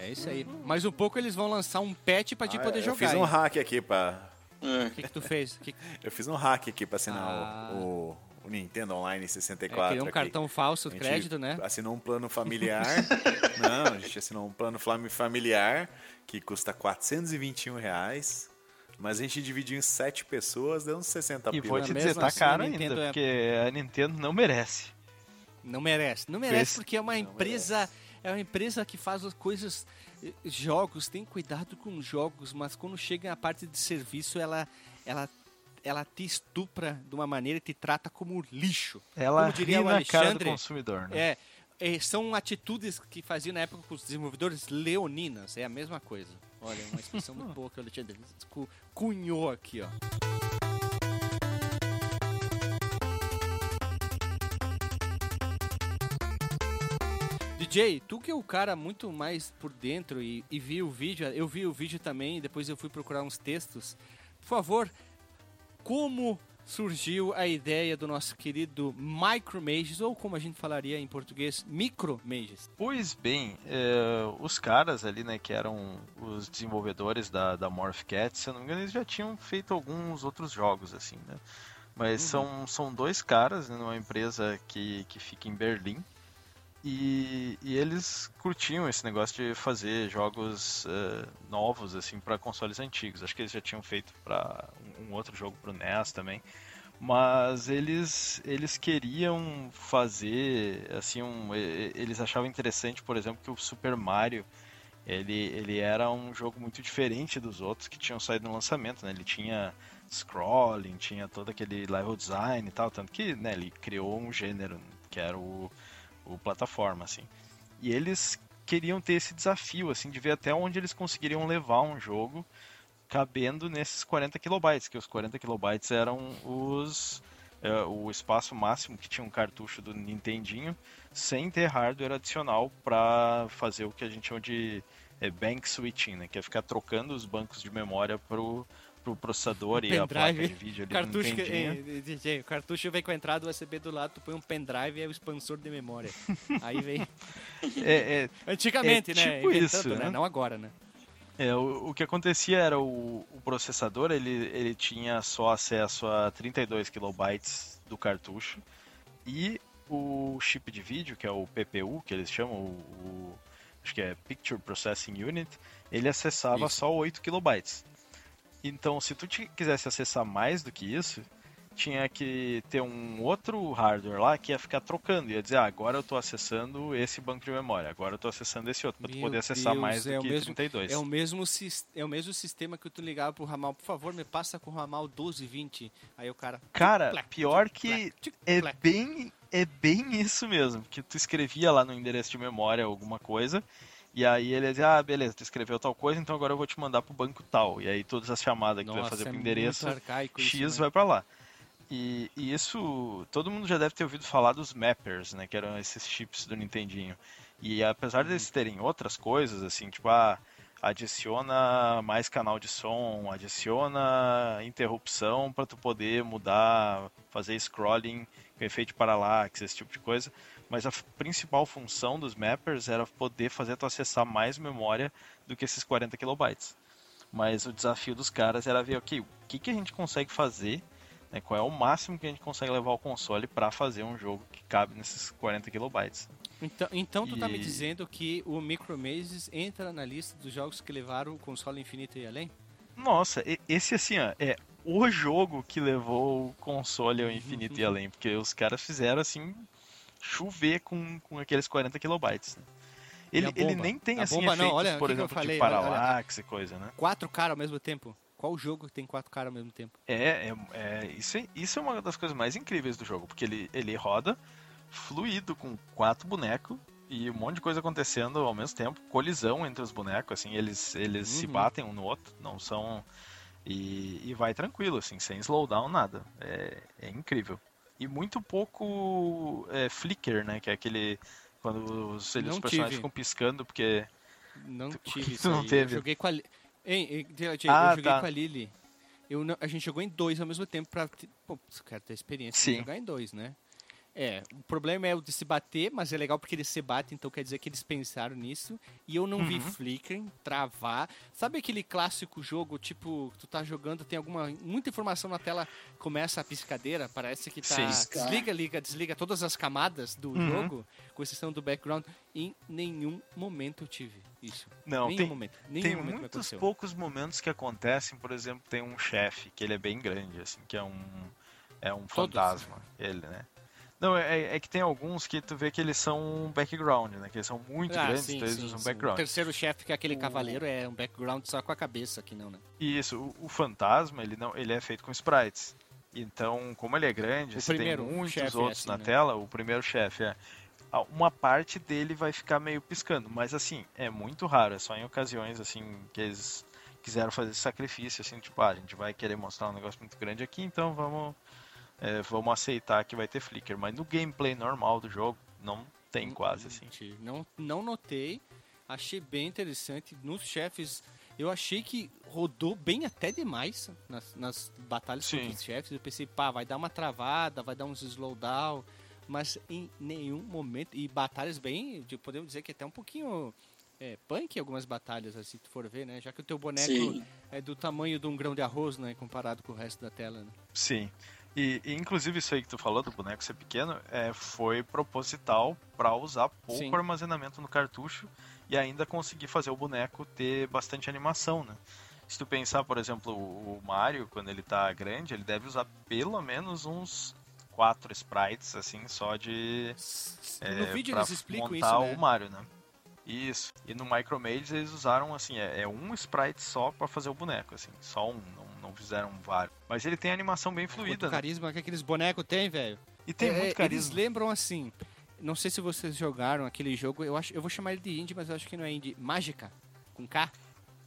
Speaker 1: É isso aí. Mas um pouco eles vão lançar um patch pra te
Speaker 4: Ah,
Speaker 1: poder
Speaker 4: eu
Speaker 1: jogar.
Speaker 4: fiz um
Speaker 1: hein?
Speaker 4: hack aqui pra.
Speaker 3: É.
Speaker 1: O que, que tu fez? Que,
Speaker 4: Eu fiz um hack aqui pra assinar
Speaker 1: Ah.
Speaker 4: o, o Nintendo Online
Speaker 1: é,
Speaker 4: 64.
Speaker 1: queria um
Speaker 4: aqui.
Speaker 1: cartão falso de crédito, né?
Speaker 4: Assinou um plano familiar. Não, a gente assinou um plano flam- familiar que custa 421 reais. Mas a gente dividiu em 7 pessoas, deu uns 60
Speaker 2: E vou
Speaker 1: Mas
Speaker 2: te dizer, tá
Speaker 1: assim,
Speaker 2: caro
Speaker 1: a
Speaker 2: ainda,
Speaker 1: Nintendo é-
Speaker 2: porque a Nintendo não merece.
Speaker 1: Não merece. Não merece
Speaker 2: Esse-
Speaker 1: porque é uma empresa. É uma empresa que faz as coisas. eh, Jogos, tem cuidado com os jogos, mas quando chega a parte de serviço, ela. ela ela te estupra de uma maneira e te trata como lixo.
Speaker 2: Ela
Speaker 1: Como diria
Speaker 2: ri
Speaker 1: o
Speaker 2: na cara do
Speaker 1: Alexandre,
Speaker 2: consumidor, né?
Speaker 1: É, é, são atitudes que faziam na época com os desenvolvedores leoninas. É a mesma coisa. Olha, uma expressão muito boa que o Alexandre cu- cunhou aqui, ó. DJ, DJ, tu que é o cara muito mais por dentro e, e viu o vídeo, eu vi o vídeo também, depois eu fui procurar uns textos. Por favor, como surgiu a ideia do nosso querido Micro Mages, ou como a gente falaria em português, Micro Mages?
Speaker 2: Pois bem, é, os caras ali, né, que eram os desenvolvedores da, da Morph Cat, se eu não me engano, eles já tinham feito alguns outros jogos, assim, né? Mas uhum. são, são dois caras né, numa empresa que, que fica em Berlim. E, e eles curtiam esse negócio de fazer jogos uh, novos assim para consoles antigos. Acho que eles já tinham feito para um, um, outro jogo para o NES também. Mas eles eles queriam fazer assim um, eles achavam interessante, por exemplo, que o Super Mario ele, ele era um jogo muito diferente dos outros que tinham saído no lançamento, né? Ele tinha scrolling, tinha todo aquele level design e tal, tanto que né, ele criou um gênero que era o, o plataforma, assim. E eles queriam ter esse desafio, assim, de ver até onde eles conseguiriam levar um jogo cabendo nesses 40 kilobytes, que os 40 kilobytes eram os é, o espaço máximo que tinha um cartucho do Nintendinho, sem ter hardware adicional para fazer o que a gente chama de é, bank switching, né, que é ficar trocando os bancos de memória pro pro processador e a placa de vídeo ali
Speaker 1: cartucho que, eh, O cartucho vem com a entrada USB do lado, tu põe um pendrive e é o expansor de memória. Aí vem.
Speaker 2: É, é,
Speaker 1: Antigamente,
Speaker 2: é
Speaker 1: né?
Speaker 2: Tipo isso,
Speaker 1: né? né? Não agora, né?
Speaker 2: É, o, o que acontecia era o, o, processador ele, ele tinha só acesso a 32 kilobytes do cartucho e o chip de vídeo, que é o PPU, que eles chamam, o, o acho que é Picture Processing Unit, ele acessava Isso. só 8 kilobytes. Então, se tu quisesse acessar mais do que isso, tinha que ter um outro hardware lá que ia ficar trocando, ia dizer, ah, agora eu estou acessando esse banco de memória, agora eu estou acessando esse outro, para tu poder acessar
Speaker 1: Deus,
Speaker 2: mais do
Speaker 1: é
Speaker 2: que
Speaker 1: mesmo,
Speaker 2: 32.
Speaker 1: É o, mesmo, é o mesmo sistema que tu ligava pro ramal, por favor, me passa com o ramal 1220. Aí o cara...
Speaker 2: Cara, pior que é bem, é bem isso mesmo, que tu escrevia lá no endereço de memória alguma coisa, e aí ele dizia, ah, beleza, tu escreveu tal coisa, então agora eu vou te mandar pro banco tal. E aí todas as chamadas que Nossa, tu vai fazer é pro endereço X isso, né? vai para lá. E, e, isso, todo mundo já deve ter ouvido falar dos mappers, né, que eram esses chips do Nintendinho. E apesar deles uhum. terem outras coisas, assim, tipo, ah, adiciona mais canal de som, adiciona interrupção para tu poder mudar, fazer scrolling com efeito de paralaxe, esse tipo de coisa mas a principal função dos mappers era poder fazer tu acessar mais memória do que esses 40 kilobytes. Mas o desafio dos caras era ver, ok, o que, que a gente consegue fazer, né, qual é o máximo que a gente consegue levar ao console para fazer um jogo que cabe nesses 40 kilobytes.
Speaker 1: Então, então tu e... tá me dizendo que o Micromazes entra na lista dos jogos que levaram o console infinito e além?
Speaker 2: Nossa, esse assim, ó, é o jogo que levou o console ao infinito e além, porque os caras fizeram assim chover com, com aqueles 40 kilobytes. Né? Ele, ele nem tem a assim bomba, efeitos, não, olha, por que exemplo, que falei, de paralaxe e coisa, né?
Speaker 1: Quatro caras ao mesmo tempo. Qual jogo que tem quatro caras ao mesmo tempo?
Speaker 2: É, é, é, isso, é, isso é uma das coisas mais incríveis do jogo, porque ele, ele roda fluido com quatro bonecos e um monte de coisa acontecendo ao mesmo tempo, colisão entre os bonecos, assim, eles, eles uhum. se batem um no outro, não são... E, e vai tranquilo, assim, sem slowdown, nada. É, é incrível e muito pouco é, flicker, né? Que é aquele. Quando os, os personagens tive. ficam piscando, porque.
Speaker 1: Não tive isso.
Speaker 2: Não
Speaker 1: aí.
Speaker 2: teve.
Speaker 1: Eu joguei com a. Ei, eu ah, joguei tá. com a Lily. Eu não, a gente jogou em dois ao mesmo tempo pra. Pô, quero ter experiência Sim. jogar em dois, né? É, o problema é o de se bater, mas é legal porque eles se batem, então quer dizer que eles pensaram nisso. E eu não uhum. vi flickering, travar. Sabe aquele clássico jogo, tipo, tu tá jogando, tem alguma muita informação na tela, começa a piscadeira, parece que tá. Sim. Desliga, liga, desliga todas as camadas do uhum. jogo, com exceção do background. Em nenhum momento eu tive isso.
Speaker 2: Não,
Speaker 1: nenhum
Speaker 2: tem,
Speaker 1: momento.
Speaker 2: Nenhum tem momento muitos poucos momentos que acontecem, por exemplo, tem um chefe que ele é bem grande, assim, que é um. É um Todos. fantasma, ele, né? Não, é, é, que tem alguns que tu vê que eles são um background, né? Que eles são muito ah, grandes, sim, então eles sim, usam sim. background. O
Speaker 1: terceiro chefe, que é aquele o... cavaleiro, é um background só com a cabeça aqui, não, né?
Speaker 2: Isso, o, o, fantasma, ele, não, ele é feito com sprites. Então, como ele é grande, o primeiro, tem muitos é outros é assim, na né? tela, o primeiro chefe é. Uma parte dele vai ficar meio piscando, mas assim, é muito raro, é só em ocasiões assim que eles quiseram fazer esse sacrifício, assim, tipo, ah, a gente vai querer mostrar um negócio muito grande aqui, então vamos é, vamos aceitar que vai ter flicker. Mas no gameplay normal do jogo, não, tem quase, assim.
Speaker 1: Não, não notei. Achei bem interessante. Nos chefes, eu achei que rodou bem até demais nas, nas batalhas
Speaker 2: Sim.
Speaker 1: contra os chefes. Eu pensei, pá, vai dar uma travada, vai dar uns slowdown. Mas em nenhum momento. E batalhas bem. de- Podemos dizer que até um pouquinho. É, punk algumas batalhas, assim, se tu for ver, né? Já que o teu boneco
Speaker 3: Sim.
Speaker 1: é do tamanho de um grão de arroz, né? Comparado com o resto da tela, né?
Speaker 2: Sim. E, e, inclusive isso aí que tu falou do boneco ser pequeno é, foi proposital para usar pouco
Speaker 1: Sim.
Speaker 2: armazenamento no cartucho e ainda conseguir fazer o boneco ter bastante animação, né? Se tu pensar, por exemplo, o Mario, quando ele tá grande, ele deve usar pelo menos uns quatro sprites, assim, só de
Speaker 1: no
Speaker 2: é,
Speaker 1: vídeo
Speaker 2: pra
Speaker 1: eles explicam
Speaker 2: montar
Speaker 1: isso, né?
Speaker 2: o Mario, né? Isso. E no Micromage eles usaram assim, é, é um sprite só pra fazer o boneco, assim, só um, não, fizeram vários. Mas ele tem animação bem fluida,
Speaker 1: Quanto
Speaker 2: né?
Speaker 1: carisma que aqueles bonecos têm, velho.
Speaker 2: E tem
Speaker 1: É,
Speaker 2: muito
Speaker 1: Eles
Speaker 2: carisma.
Speaker 1: lembram assim. Não sei se vocês jogaram aquele jogo. Eu acho, eu vou chamar ele de indie, mas eu acho que não é indie. Mágica, com K.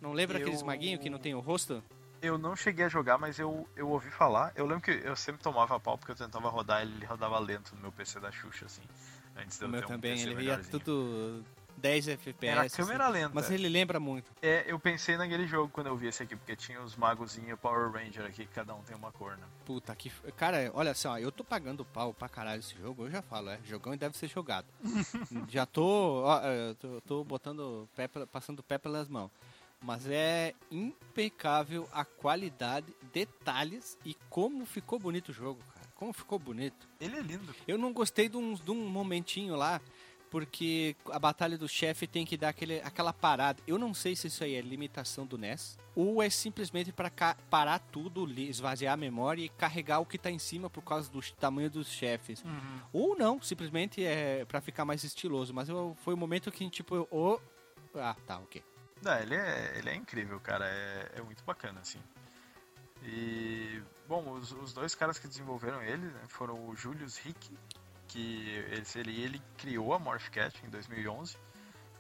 Speaker 1: Não lembra
Speaker 2: Eu-
Speaker 1: aqueles maguinhos que não tem o rosto?
Speaker 2: Eu não cheguei a jogar, mas eu, eu ouvi falar. Eu lembro que eu sempre tomava pau porque eu tentava rodar, ele rodava lento no meu PC da Xuxa, assim. Antes de
Speaker 1: O
Speaker 2: eu
Speaker 1: meu
Speaker 2: ter um
Speaker 1: também.
Speaker 2: PC
Speaker 1: Ele ia tudo 10 FPS.
Speaker 2: Era a
Speaker 1: assim.
Speaker 2: câmera lenta.
Speaker 1: Mas ele lembra muito.
Speaker 2: É, eu pensei naquele jogo quando eu vi esse aqui, porque tinha os magozinhos Power Ranger aqui, que cada um tem uma cor, né?
Speaker 1: Puta que. Cara, olha só, eu tô pagando pau pra caralho esse jogo, eu já falo, é. Jogão e deve ser jogado. já tô. Ó, é, eu tô, tô botando pé, passando o pé pelas mãos. Mas é impecável a qualidade, detalhes e como ficou bonito o jogo, cara. Como ficou bonito.
Speaker 2: Ele é lindo.
Speaker 1: Eu não gostei de um, de um momentinho lá, porque a batalha do chefe tem que dar aquele, aquela parada. Eu não sei se isso aí é limitação do NES, ou é simplesmente para parar tudo, esvaziar a memória e carregar o que tá em cima por causa do tamanho dos chefes. Ou não, simplesmente é para ficar mais estiloso. Mas eu, foi o momento que, tipo, eu. oh, ah, tá, ok.
Speaker 2: Não, ele é, ele é incrível, cara. É, é muito bacana, assim. E, bom, os, os dois caras que desenvolveram ele né, foram o Julius Rick, que ele, ele, criou a Morph Cat em 2011,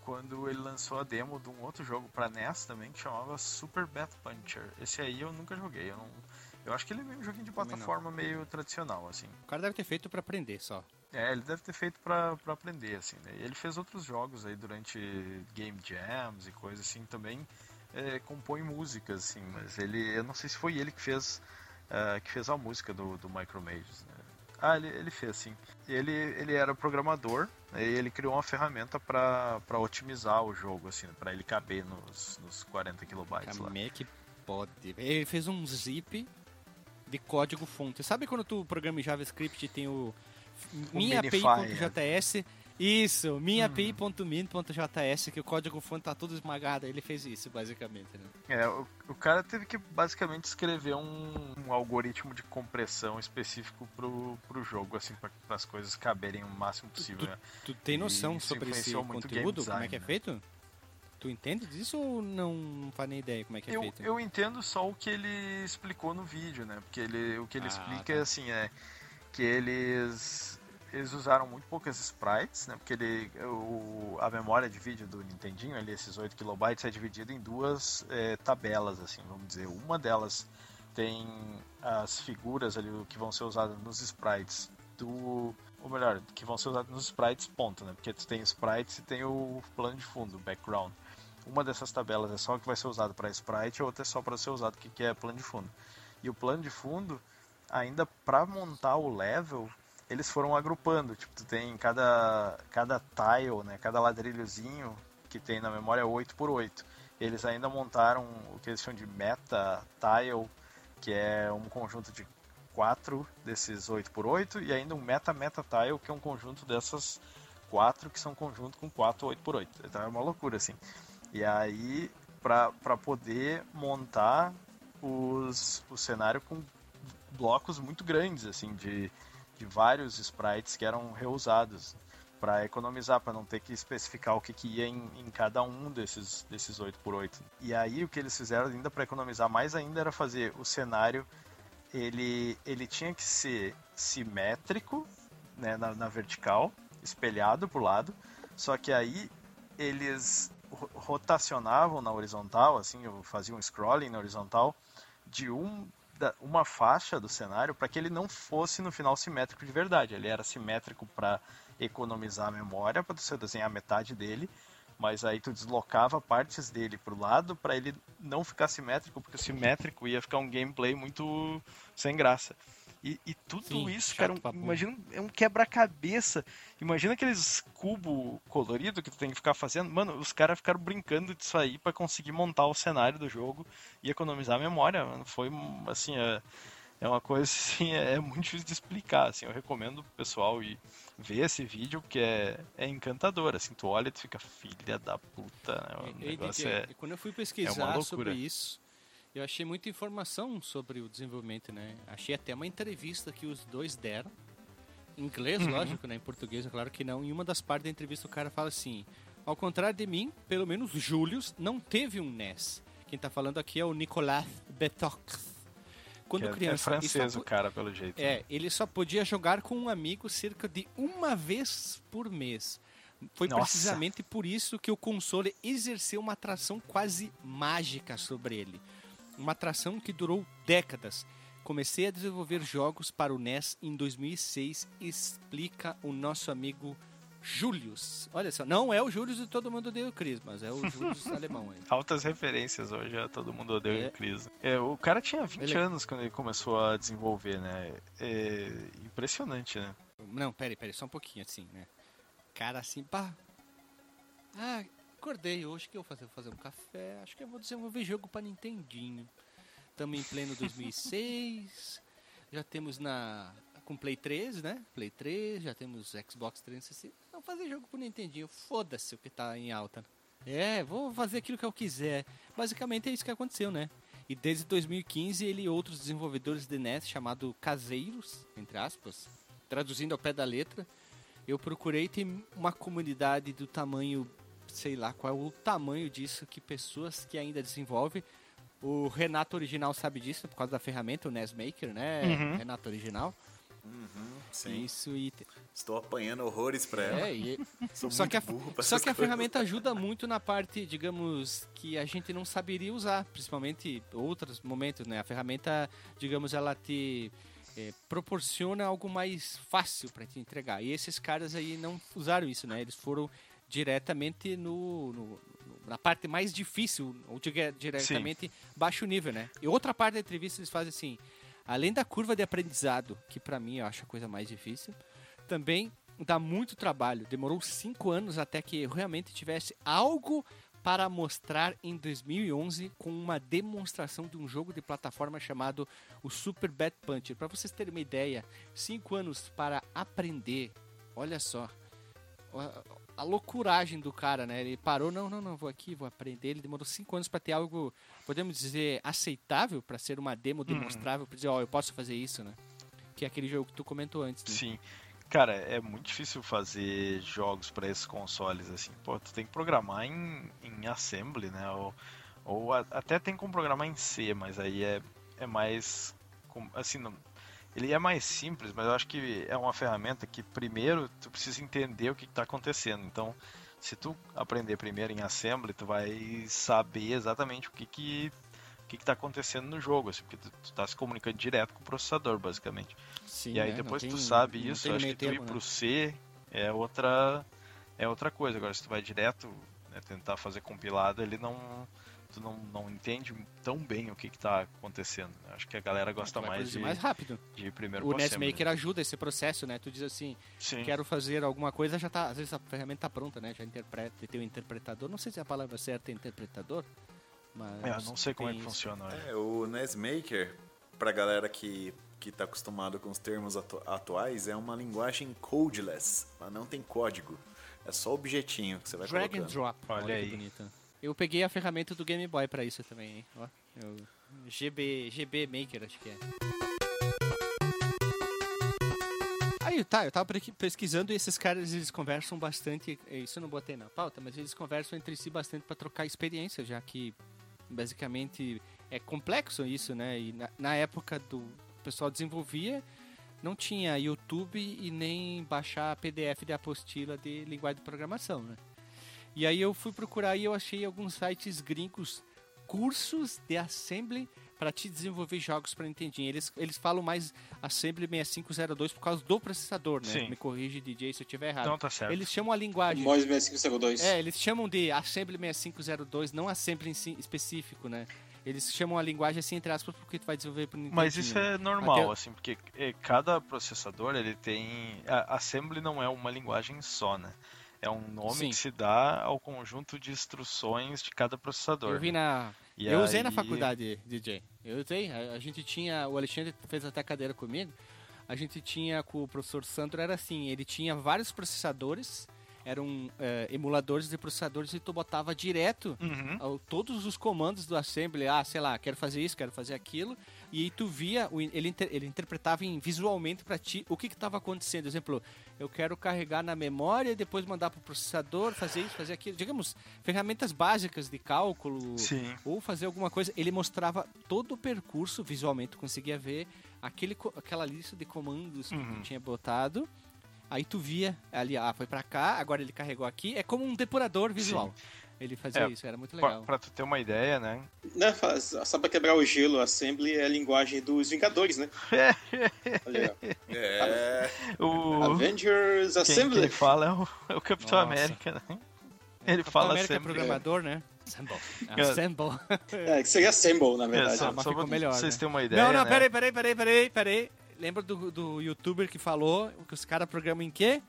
Speaker 2: quando ele lançou a demo de um outro jogo pra NES também, que chamava Super Bat Puncher. Esse aí eu nunca joguei, eu não... Eu acho que ele é meio um joguinho de plataforma meio tradicional, assim.
Speaker 1: O cara deve ter feito para aprender só.
Speaker 2: É, ele deve ter feito pra, pra aprender, assim, né? Ele fez outros jogos aí durante game jams e coisas assim também. É, compõe músicas, assim, mas ele. Eu não sei se foi ele que fez. ah, que fez a música do, do Micromages, né? Ah, ele, ele fez, sim. Ele, ele era programador né, e ele criou uma ferramenta pra pra otimizar o jogo, assim, pra ele caber nos, nos 40 kilobytes.
Speaker 1: Como é que pode? Ele fez um zip de código fonte. Sabe quando tu programa em JavaScript e tem o minha
Speaker 2: minify,
Speaker 1: API.js? Isso, minha API.min.js, que o código fonte tá todo esmagado. Ele fez isso, basicamente, né?
Speaker 2: É, o, o cara teve que basicamente escrever um, um algoritmo de compressão específico pro, pro jogo, assim, para as coisas caberem o máximo possível. né?
Speaker 1: Tu tem noção
Speaker 2: E
Speaker 1: sobre esse conteúdo? como é que é
Speaker 2: design,
Speaker 1: feito? Tu entende disso ou não, não faz nem ideia como é que é
Speaker 2: Eu,
Speaker 1: feito?
Speaker 2: eu entendo só o que ele explicou no vídeo, né? Porque ele, o que ele
Speaker 1: Ah,
Speaker 2: explica
Speaker 1: tá.
Speaker 2: é assim, é que eles eles usaram muito poucas sprites, né? Porque ele, o, a memória de vídeo do Nintendinho, ali, esses 8 kilobytes, é dividida em duas é, tabelas, assim, vamos dizer. Uma delas tem as figuras ali que vão ser usadas nos sprites do ou melhor, que vão ser usados nos sprites ponto, né? Porque tu tem sprites e tem o plano de fundo, o background. Uma dessas tabelas é só que vai ser usado para sprite, a outra é só para ser usado que que é plano de fundo. E o plano de fundo, ainda para montar o level, eles foram agrupando, tipo, tu tem cada cada tile, né, cada ladrilhozinho que tem na memória 8 por 8. Eles ainda montaram o que eles chamam de meta tile, que é um conjunto de quatro desses 8 por 8 e ainda um meta meta tile, que é um conjunto dessas quatro que são conjunto com 4 8 por 8. Então é uma loucura assim. E aí para poder montar os, o cenário com blocos muito grandes assim de, de vários sprites que eram reusados para economizar, para não ter que especificar o que, que ia em, em cada um desses, desses 8x8. E aí o que eles fizeram ainda para economizar mais ainda era fazer o cenário, ele, ele tinha que ser simétrico né, na, na vertical, espelhado para o lado, só que aí eles ro- rotacionavam na horizontal, assim, faziam scrolling na horizontal, de um uma faixa do cenário para que ele não fosse no final simétrico de verdade. Ele era simétrico para economizar a memória, para você desenhar metade dele, mas aí tu deslocava partes dele pro lado para ele não ficar simétrico, porque o simétrico ia ficar um gameplay muito sem graça. E, e tudo
Speaker 1: Sim,
Speaker 2: isso, cara, um-
Speaker 1: porra.
Speaker 2: imagina, é um quebra-cabeça. Imagina aqueles cubo colorido que tu tem que ficar fazendo. Mano, os caras ficaram brincando disso aí pra conseguir montar o cenário do jogo e economizar a memória. Mano. Foi, assim, é, é uma coisa assim, é, é muito difícil de explicar. Assim, eu recomendo pro pessoal ir ver esse vídeo, porque é, é encantador. Assim, tu olha e tu fica, filha da puta, né? O
Speaker 1: Ei,
Speaker 2: negócio
Speaker 1: DJ,
Speaker 2: é...
Speaker 1: e quando eu fui
Speaker 2: uma
Speaker 1: pesquisar
Speaker 2: loucura.
Speaker 1: sobre isso, eu achei muita informação sobre o desenvolvimento, né? Achei até uma entrevista que os dois deram. Em inglês,
Speaker 2: Uhum.
Speaker 1: lógico, né? Em português, é claro que não. Em uma das partes da entrevista, o cara fala assim: Ao contrário de mim, pelo menos Julius não teve um NES. Quem tá falando aqui é o Nicolas Betox. Quando
Speaker 2: que é-
Speaker 1: criança.
Speaker 2: é francês o cara, pelo jeito.
Speaker 1: é, ele só podia jogar com um amigo cerca de uma vez por mês. Foi
Speaker 2: Nossa.
Speaker 1: precisamente por isso que o console exerceu uma atração quase mágica sobre ele. Uma atração que durou décadas. Comecei a desenvolver jogos para o NES em 2006, explica o nosso amigo Julius. Olha só, não é o Julius de todo mundo odeia o Chris, mas é o Julius alemão. aí.
Speaker 2: Altas referências hoje, a todo mundo odeia
Speaker 1: É.
Speaker 2: o Chris. É, o cara tinha 20
Speaker 1: Ele-
Speaker 2: anos quando ele começou a desenvolver, né? É impressionante, né?
Speaker 1: Não, peraí, peraí, só um pouquinho assim, né? Cara assim, pá. Ah, acordei hoje que eu vou fazer, vou fazer um café. Acho que eu vou desenvolver jogo pra Nintendinho. Estamos em pleno 2006. já temos na. Com Play 3, né? Play 3, já temos Xbox 360. Vamos fazer jogo pro Nintendinho. Foda-se o que tá em alta. É, vou fazer aquilo que eu quiser. Basicamente é isso que aconteceu, né? E desde 2015 ele e outros desenvolvedores de NES chamado caseiros, entre aspas, traduzindo ao pé da letra, eu procurei ter uma comunidade do tamanho, sei lá qual é o tamanho disso, que pessoas que ainda desenvolvem. O Renato Original sabe disso, por causa da ferramenta, o NES Maker, né?
Speaker 2: Uhum.
Speaker 1: Renato Original.
Speaker 4: Sim.
Speaker 1: Isso e. te-
Speaker 4: Estou apanhando horrores pra ela.
Speaker 1: É, e
Speaker 4: Sou
Speaker 1: só
Speaker 4: muito
Speaker 1: que, a,
Speaker 4: burro pra
Speaker 1: só que a ferramenta ajuda muito na parte, digamos, que a gente não saberia usar, principalmente outros momentos, né? A ferramenta, digamos, ela te eh, proporciona algo mais fácil para te entregar. E esses caras aí não usaram isso, né? Eles foram diretamente no, no- na parte mais difícil, ou diretamente baixo nível, né? E outra parte da entrevista eles fazem assim, além da curva de aprendizado, que para mim eu acho a coisa mais difícil, também dá muito trabalho. Demorou cinco anos até que eu realmente tivesse algo para mostrar em 2011 com uma demonstração de um jogo de plataforma chamado o Super Bad Puncher. Para vocês terem uma ideia, cinco anos para aprender. Olha só, a, loucuragem do cara, né? Ele parou, não, não, não, vou aqui, vou aprender. Ele demorou cinco anos para ter algo, podemos dizer, aceitável para ser uma demo demonstrável, para dizer, ó, eu posso fazer isso, né? Que é aquele jogo que tu comentou antes. Né?
Speaker 2: Sim. Cara, é muito difícil fazer jogos para esses consoles assim. Pô, tu tem que programar em, em assembly, né? Ou, ou a- até tem como programar em C, mas aí é, é mais. Assim, não, ele é mais simples, mas eu acho que é uma ferramenta que primeiro tu precisa entender o que está acontecendo. Então, se tu aprender primeiro em assembly, tu vai saber exatamente o que que o que está acontecendo no jogo, assim, porque tu, tu tá se comunicando direto com o processador, basicamente.
Speaker 1: Sim,
Speaker 2: E aí
Speaker 1: né?
Speaker 2: Depois
Speaker 1: tem-
Speaker 2: tu sabe isso, acho que tu ir
Speaker 1: termo,
Speaker 2: pro
Speaker 1: né?
Speaker 2: C é outra é outra coisa. Agora se tu vai direto né, tentar fazer compilado, ele não tu não, não entende tão bem o que que tá acontecendo. Acho que a galera gosta
Speaker 1: Tu vai
Speaker 2: mais de,
Speaker 1: mais rápido.
Speaker 2: de primeiro
Speaker 1: O NetMaker
Speaker 2: né?
Speaker 1: ajuda esse processo, né? Tu diz assim,
Speaker 2: Sim.
Speaker 1: quero fazer alguma coisa, já tá, às vezes a ferramenta tá pronta, né? Já interpreta, tem um interpretador, não sei se a palavra certa é interpretador, mas
Speaker 2: É, não sei como é que
Speaker 1: isso.
Speaker 2: funciona. olha.
Speaker 4: É, o NES Maker, pra galera que, que tá acostumado com os termos atu- atuais, é uma linguagem codeless. Ela não tem código. É só objetinho que você vai
Speaker 1: Drag and
Speaker 4: colocando.
Speaker 1: drop.
Speaker 2: Olha
Speaker 1: que
Speaker 2: aí.
Speaker 1: bonito. Eu peguei a ferramenta do Game Boy pra isso também, hein? Ó, GB, GB Maker, acho que é. Aí, tá, eu tava pesquisando e esses caras, eles conversam bastante, isso eu não botei na pauta, mas eles conversam entre si bastante pra trocar experiência, já que basicamente é complexo isso, né? E na, na época do pessoal desenvolvia, não tinha YouTube e nem baixar PDF de apostila de linguagem de programação, né? E aí eu fui procurar e eu achei alguns sites gringos cursos de assembly para te desenvolver jogos para Nintendinho. Eles, eles falam mais Assembly 6502 por causa do processador, né?
Speaker 2: Sim.
Speaker 1: Me corrige, DJ, se eu estiver errado.
Speaker 2: Não, tá certo.
Speaker 1: Eles chamam a linguagem.
Speaker 3: Mod 6502.
Speaker 1: É, eles chamam de Assembly 6502, não Assembly em si específico, né? Eles chamam a linguagem assim, entre aspas, porque tu vai desenvolver pro Nintendo.
Speaker 2: Mas isso é normal,
Speaker 1: Até-
Speaker 2: assim, porque eh, cada processador ele tem. A Assembly não é uma linguagem só, né? É um nome
Speaker 1: Sim.
Speaker 2: que se dá ao conjunto de instruções de cada processador.
Speaker 1: Eu vi
Speaker 2: né?
Speaker 1: na.
Speaker 2: E
Speaker 1: eu usei na
Speaker 2: aí-
Speaker 1: faculdade, DJ. Eu usei. A, a gente tinha. O Alexandre fez até cadeira comigo. A gente tinha com o professor Sandro, era assim: ele tinha vários processadores, eram eh, emuladores de processadores, e tu botava direto
Speaker 2: Uhum.
Speaker 1: ao- todos os comandos do assembly, ah, sei lá, quero fazer isso, quero fazer aquilo, e aí tu via, ele, inter- ele interpretava em, visualmente para ti o que estava acontecendo. Exemplo, eu quero carregar na memória e depois mandar para o processador, fazer isso, fazer aquilo. Digamos, ferramentas básicas de cálculo,
Speaker 2: Sim.
Speaker 1: ou fazer alguma coisa. Ele mostrava todo o percurso, visualmente tu conseguia ver aquele, aquela lista de comandos que
Speaker 2: Uhum.
Speaker 1: tu tinha botado. Aí tu via ali, ah, foi pra cá, agora ele carregou aqui. É como um depurador visual. Ele fazia
Speaker 2: É,
Speaker 1: isso, era muito legal.
Speaker 2: pra tu ter uma ideia, né?
Speaker 3: Né, faz- só pra quebrar o gelo, a Assembly é a linguagem dos Vingadores, né? Olha aí,
Speaker 4: É.
Speaker 3: ó.
Speaker 2: O.
Speaker 3: Avengers
Speaker 2: Quem que
Speaker 3: Assembly.
Speaker 2: ele fala é o, é o Capitão
Speaker 1: Nossa.
Speaker 2: América, né? Ele
Speaker 1: Capitão
Speaker 2: fala
Speaker 1: América é
Speaker 2: sempre.
Speaker 1: programador, né? Assemble.
Speaker 2: É.
Speaker 1: Assemble.
Speaker 3: É, que seria Assemble, na
Speaker 2: É,
Speaker 3: verdade.
Speaker 2: só,
Speaker 1: mas
Speaker 2: só
Speaker 1: ficou
Speaker 2: pra
Speaker 1: melhor,
Speaker 2: vocês
Speaker 1: né?
Speaker 2: terem uma ideia.
Speaker 1: não, não,
Speaker 2: né?
Speaker 1: peraí, peraí, peraí, peraí, peraí. Lembra do, do youtuber que falou que os caras programam em quê?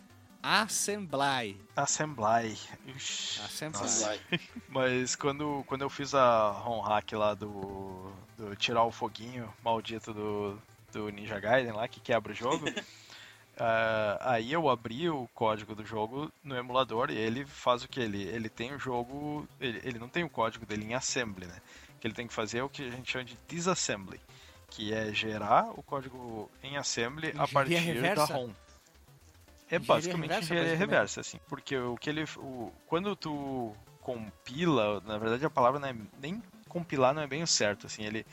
Speaker 1: Assembly.
Speaker 2: Assembly. Ixi,
Speaker 1: Assembly.
Speaker 2: Mas quando, quando eu fiz a home hack lá do, do tirar o foguinho maldito do, do Ninja Gaiden lá, que quebra o jogo, ah, aí eu abri o código do jogo no emulador e ele faz o que? Ele, ele tem o jogo, ele, ele não tem o código dele em assembly, né? O que ele tem que fazer é o que a gente chama de disassembly, que é gerar o código em assembly a
Speaker 1: Engenharia
Speaker 2: partir
Speaker 1: reversa?
Speaker 2: da ROM. É
Speaker 1: Engenharia
Speaker 2: basicamente
Speaker 1: reversa,
Speaker 2: engenharia
Speaker 1: basicamente.
Speaker 2: reversa, assim. Porque o que ele. O, quando tu compila, na verdade a palavra não é, nem compilar não é bem o certo, assim, ele.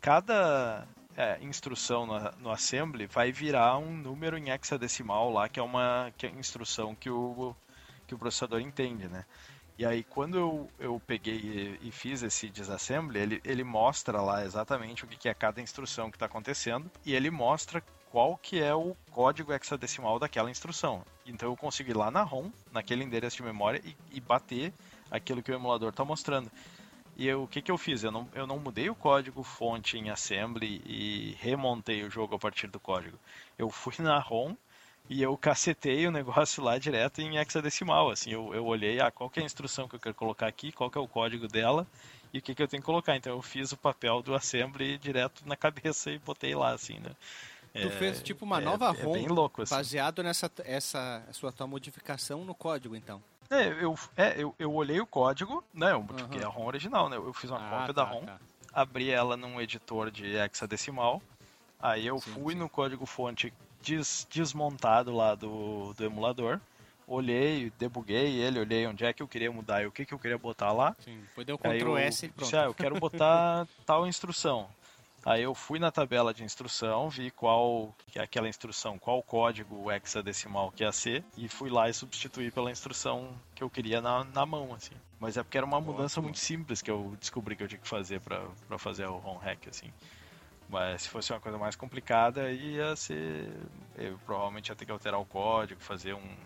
Speaker 2: Cada é, instrução no, no assembly vai virar um número em hexadecimal lá, que é uma que é a instrução que o, que o processador entende, né? E aí quando eu, eu peguei e, e fiz esse disassembly, ele, ele mostra lá exatamente o que, que é cada instrução que está acontecendo e ele mostra qual que é o código hexadecimal daquela instrução. Então eu consigo ir lá na ROM, naquele endereço de memória e, e bater aquilo que o emulador está mostrando. E eu- o que, que eu fiz? Eu não, eu não mudei o código fonte em assembly e remontei o jogo a partir do código. Eu fui na ROM e eu cacetei o negócio lá direto em hexadecimal. Assim, eu, eu olhei, ah, qual que é a instrução que eu quero colocar aqui, qual que é o código dela e o que, que eu tenho que colocar. Então eu fiz o papel do assembly direto na cabeça e botei lá, assim, né?
Speaker 1: Tu fez tipo uma
Speaker 2: é-
Speaker 1: nova
Speaker 2: é
Speaker 1: ROM
Speaker 2: louco, assim.
Speaker 1: baseado nessa essa sua tua modificação no código, então.
Speaker 2: É, eu, é, eu, eu olhei o código, né? Eu, porque é a ROM original, né? Eu fiz uma
Speaker 1: Ah,
Speaker 2: cópia
Speaker 1: tá,
Speaker 2: da ROM,
Speaker 1: tá.
Speaker 2: abri ela num editor de hexadecimal. Aí eu
Speaker 1: Sim,
Speaker 2: fui
Speaker 1: sim.
Speaker 2: no código fonte des- desmontado lá do, do emulador. Olhei, debuguei ele, olhei onde é que eu queria mudar e o que, que eu queria botar lá.
Speaker 1: Sim, depois deu Ctrl S e pronto.
Speaker 2: disse, ah, eu quero botar tal instrução. Aí eu fui na tabela de instrução, vi qual que é aquela instrução, qual código hexadecimal que ia ser, e fui lá e substituí pela instrução que eu queria na, na mão, assim. Mas é porque era uma mudança muito simples que eu descobri que eu tinha que fazer pra fazer o ROM hack, assim. Mas se fosse uma coisa mais complicada, ia ser. Eu provavelmente ia ter que alterar o código, fazer um.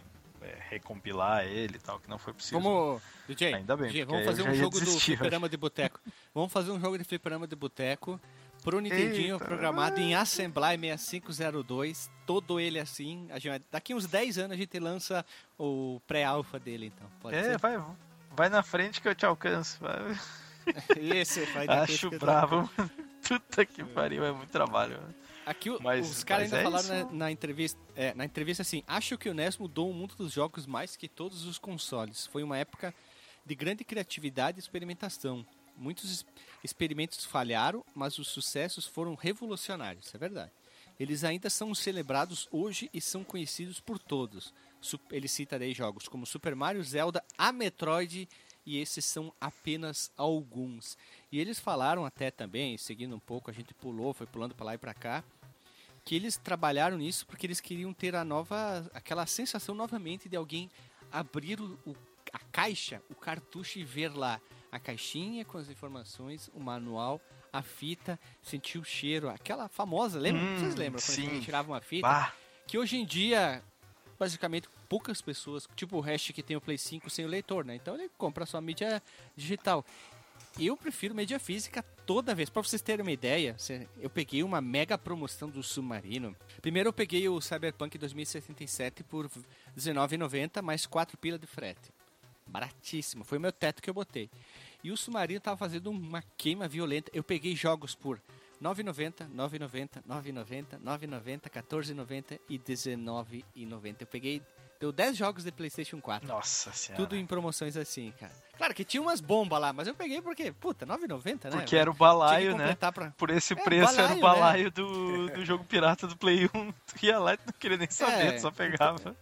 Speaker 2: é, recompilar ele e tal, que não foi possível.
Speaker 1: Vamos, DJ,
Speaker 2: Ainda bem,
Speaker 1: DJ, vamos fazer um jogo do fliperama de boteco. Vamos fazer um jogo de fliperama de boteco pro Nintendinho
Speaker 2: Eita.
Speaker 1: programado em Assembly 6502, todo ele assim. A gente, daqui uns 10 anos a gente lança o pré-alpha dele, então. Pode
Speaker 2: É,
Speaker 1: ser?
Speaker 2: vai, vai na frente que eu te alcanço. vai.
Speaker 1: Esse, vai
Speaker 2: Acho bravo. Puta que pariu, é muito trabalho.
Speaker 1: Aqui o-
Speaker 2: Mas-
Speaker 1: os caras ainda
Speaker 2: é
Speaker 1: falaram na, na entrevista, é, na entrevista assim, acho que o NES mudou o mundo dos jogos mais que todos os consoles. Foi uma época de grande criatividade e experimentação. Muitos experimentos falharam, mas os sucessos foram revolucionários, é verdade. Eles ainda são celebrados hoje e são conhecidos por todos. Ele cita aí jogos como Super Mario, Zelda, a Metroid e esses são apenas alguns. E eles falaram até também, seguindo um pouco, a gente pulou, foi pulando para lá e para cá, que eles trabalharam nisso porque eles queriam ter a nova, aquela sensação novamente de alguém abrir o, o- a caixa, o cartucho e ver lá a caixinha com as informações, o manual, a fita, sentir o cheiro, aquela famosa, lembra?
Speaker 2: Hum,
Speaker 1: Vocês lembram quando a
Speaker 2: sim.
Speaker 1: gente tirava uma fita?
Speaker 2: Bah,
Speaker 1: Que hoje em dia, basicamente, poucas pessoas, tipo o Hash que tem o Play 5 sem o leitor, né? Então ele compra só a mídia digital. Eu prefiro mídia física toda vez. Pra vocês terem uma ideia, eu peguei uma mega promoção do Submarino. Primeiro eu peguei o Cyberpunk 2077 por R$19,90 mais 4 pila de frete. Baratíssimo. Foi o meu teto que eu botei. E o Submarino tava fazendo uma queima violenta. Eu peguei jogos por 9,90, 9,90, 9,90, 9,90, 14,90 e 19,90. Eu peguei. Deu 10 jogos de PlayStation 4.
Speaker 2: nossa senhora.
Speaker 1: Tudo em promoções assim, cara. Claro que tinha umas bombas lá, mas eu peguei porque, puta, 9,90, né?
Speaker 2: Porque era o balaio, né?
Speaker 1: pra...
Speaker 2: Por esse
Speaker 1: É,
Speaker 2: preço era o
Speaker 1: balaio,
Speaker 2: balaio do, do jogo pirata do Play 1. Tu ia lá e não queria nem saber,
Speaker 1: É,
Speaker 2: tu só pegava.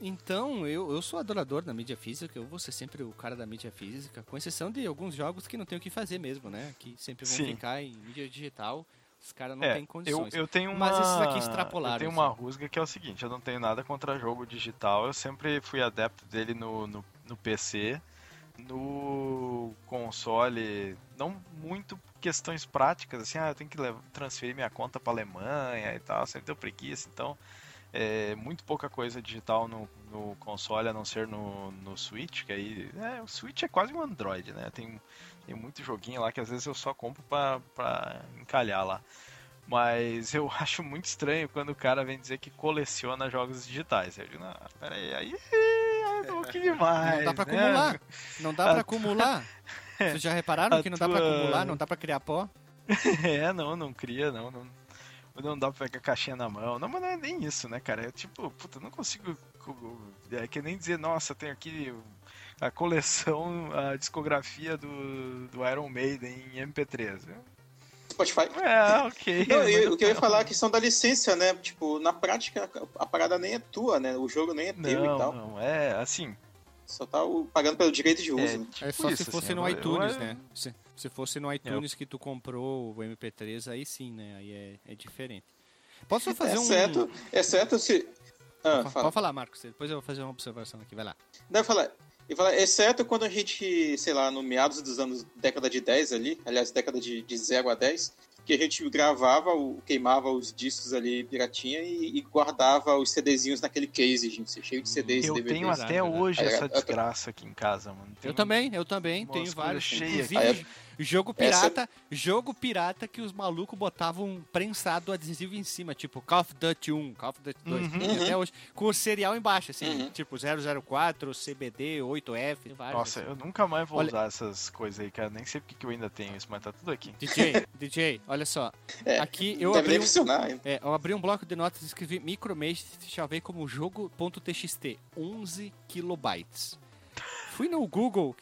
Speaker 1: Então, eu, eu sou adorador da mídia física, eu vou ser sempre o cara da mídia física, com exceção de alguns jogos que não tem o que fazer mesmo, né? Que sempre vão
Speaker 2: Sim.
Speaker 1: ficar em mídia digital, os caras não
Speaker 2: É,
Speaker 1: têm
Speaker 2: eu,
Speaker 1: condições.
Speaker 2: eu tenho uma.
Speaker 1: Mas esses aqui extrapolaram,
Speaker 2: Eu tenho
Speaker 1: assim.
Speaker 2: uma rusga que é o seguinte: eu não tenho nada contra jogo digital. Eu sempre fui adepto dele no, no, no PC. No console, não muito questões práticas, assim, ah, eu tenho que transferir minha conta para Alemanha e tal, sempre deu preguiça, então é muito pouca coisa digital no, no console, a não ser no, no Switch, que aí, é, o Switch é quase um Android, né, tem, tem muito joguinho lá que às vezes eu só compro pra, pra encalhar lá. Mas eu acho muito estranho quando o cara vem dizer que coleciona jogos digitais. Eu digo, não, peraí, aí é um pouquinho demais.
Speaker 1: não dá pra
Speaker 2: né?
Speaker 1: acumular. Não dá pra acumular. Vocês já repararam
Speaker 2: a
Speaker 1: que não dá pra
Speaker 2: tua-
Speaker 1: acumular, não dá pra criar pó?
Speaker 2: É, não, não cria, não, não. Não dá pra pegar a caixinha na mão. Não, mas não é nem isso, né, cara? É tipo, puta, eu não consigo. É que nem dizer, nossa, tem aqui a coleção, a discografia do, do Iron Maiden em MP3.
Speaker 3: Spotify.
Speaker 2: É, ok.
Speaker 3: Não, eu, o que eu ia falar é a questão da licença, né? Tipo, na prática, a parada nem é tua, né? O jogo nem é teu e
Speaker 2: Não,
Speaker 3: tal.
Speaker 2: não, é assim.
Speaker 3: Só tá o- pagando pelo direito de uso.
Speaker 2: É,
Speaker 3: né?
Speaker 2: tipo
Speaker 1: É só
Speaker 2: isso,
Speaker 1: se fosse
Speaker 2: assim,
Speaker 1: no
Speaker 2: eu-
Speaker 1: iTunes,
Speaker 2: eu-
Speaker 1: né? Se, se fosse no iTunes que tu comprou o MP3, aí sim, né? Aí é, é diferente. Posso só fazer um...
Speaker 3: Exceto, exceto se. Ah,
Speaker 1: Pode
Speaker 3: fala.
Speaker 1: falar, Marcos. Depois eu vou fazer uma observação aqui, vai lá.
Speaker 3: Deve falar. E falar, exceto quando a gente, sei lá, no meados dos anos, década de 10 ali, aliás, década de, de 0 a 10, que a gente gravava, o, queimava os discos ali, piratinha, e, e guardava os CDzinhos naquele case, gente, cheio de CDs e
Speaker 2: Eu
Speaker 3: DVDs.
Speaker 2: tenho até
Speaker 1: verdade.
Speaker 2: hoje
Speaker 3: É,
Speaker 2: essa
Speaker 3: eu-
Speaker 2: desgraça aqui em casa, mano.
Speaker 1: Eu
Speaker 2: Tem-
Speaker 1: também, eu também tenho vários. Inclusive, Jogo
Speaker 3: Essa-
Speaker 1: pirata, jogo pirata que os malucos botavam um prensado adesivo em cima, tipo Call of Duty 1, Call of Duty 2,
Speaker 2: Uhum.
Speaker 1: até hoje, com o serial embaixo, assim,
Speaker 3: Uhum.
Speaker 1: tipo 004, CBD, 8F, vários.
Speaker 2: Nossa,
Speaker 1: assim.
Speaker 2: eu nunca mais vou
Speaker 1: Olha-
Speaker 2: usar essas coisas aí, cara. Nem sei porque que eu ainda tenho isso, mas tá tudo aqui.
Speaker 1: DJ, DJ, olha só.
Speaker 3: É,
Speaker 1: Aqui eu abri, um,
Speaker 3: funcionar
Speaker 1: é, eu abri um bloco de notas e escrevi micromesh, chavei como jogo.txt, 11 kilobytes. Fui no Google,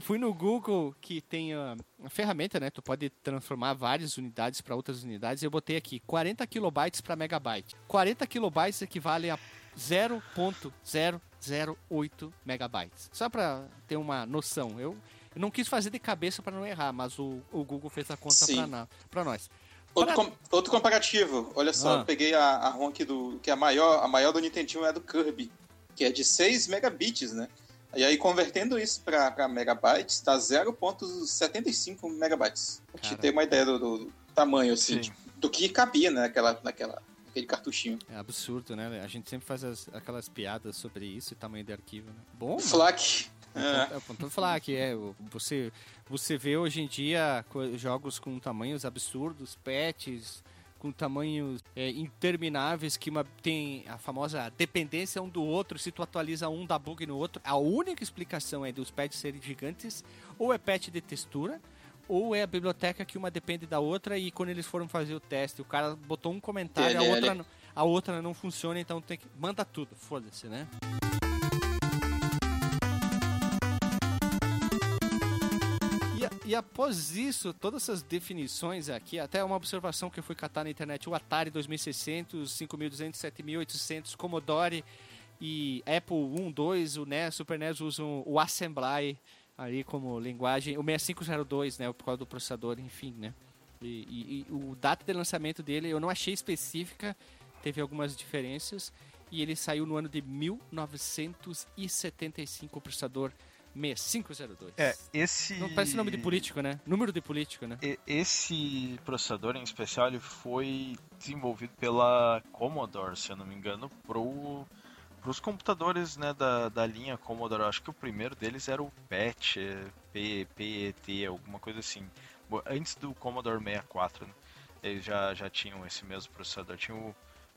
Speaker 1: fui no Google que tem a, a ferramenta, né? Tu pode transformar várias unidades para outras unidades. Eu botei aqui 40 kilobytes para megabyte. 40 kilobytes equivale a 0.008 megabytes. Só para ter uma noção. Eu, eu não quis fazer de cabeça para não errar, mas o, o Google fez a conta para nós.
Speaker 3: Outro, com- outro comparativo, olha só,
Speaker 1: Ah.
Speaker 3: eu peguei a, a ROM aqui do. que é a maior, a maior do Nintendinho é a do Kirby, que é de 6 megabits, né? E aí, convertendo isso pra megabytes, dá 0.75 megabytes. Pra te ter uma ideia do, do tamanho, assim,
Speaker 2: Sim.
Speaker 3: tipo, do que cabia né, naquela, naquela, naquele cartuchinho.
Speaker 1: É absurdo, né? A gente sempre faz as- aquelas piadas sobre isso e tamanho de arquivo, né? Bom,
Speaker 3: Flak.
Speaker 1: É, é, ponto falar que é, o- você, você vê hoje em dia jogos com tamanhos absurdos, patches com tamanhos é, intermináveis que uma, tem a famosa dependência um do outro, se tu atualiza um dá bug no outro. A única explicação é dos patches serem gigantes, ou é patch de textura, ou é a biblioteca que uma depende da outra e quando eles foram fazer o teste, o cara botou um comentário, a
Speaker 3: DLL.
Speaker 1: outra, a outra não funciona, então tem que manda tudo, foda-se, né? E, após isso, todas essas definições aqui, até uma observação que eu fui catar na internet, o Atari 2600, 5200, 7800, Commodore e Apple 1, 2, o NES, Super NES usam o Assembly ali como linguagem, o 6502, né, por causa do processador, enfim, né. E, e- e o data de lançamento dele eu não achei específica, teve algumas diferenças, e ele saiu no ano de 1975, o processador 6502.
Speaker 2: É, esse.
Speaker 1: Não parece nome de político, né? Número de político, né?
Speaker 2: E- Esse processador em especial ele foi desenvolvido pela Commodore, se eu não me engano, pro os computadores né, da, da linha Commodore. Acho que o primeiro deles era o PET, P, PET, alguma coisa assim. Antes do Commodore 64, né? eles já, já tinham esse mesmo processador. Tinha o,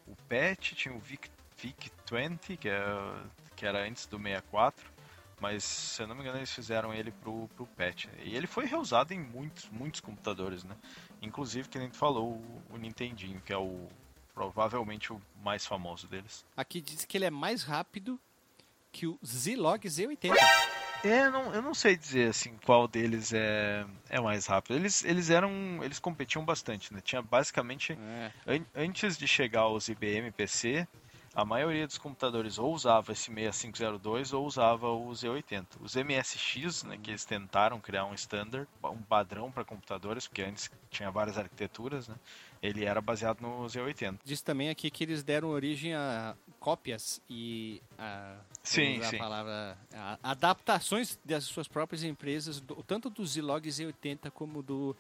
Speaker 2: o PET, tinha o VIC, VIC-20, que, é, que era antes do 64. Mas, se eu não me engano, eles fizeram ele pro, pro patch. E ele foi reusado em muitos, muitos computadores, né? Inclusive, que nem tu falou, o, o Nintendinho, que é o provavelmente o mais famoso deles.
Speaker 1: Aqui diz que ele é mais rápido que o Zilog Z80.
Speaker 2: É, não, eu não sei dizer assim qual deles é, é mais rápido. Eles, eles eram. Eles competiam bastante, né? Tinha basicamente.
Speaker 1: É.
Speaker 2: An- antes de chegar aos IBM PC, a maioria dos computadores ou usava esse 6502 ou usava o Z80. Os MSX, né, que eles tentaram criar um standard, um padrão para computadores, porque antes tinha várias arquiteturas, né? Ele era baseado no Z80.
Speaker 1: Diz também aqui que eles deram origem a cópias e a,
Speaker 2: Sim, sim.
Speaker 1: a palavra a- adaptações das suas próprias empresas, do- tanto do Zilog Z80 como do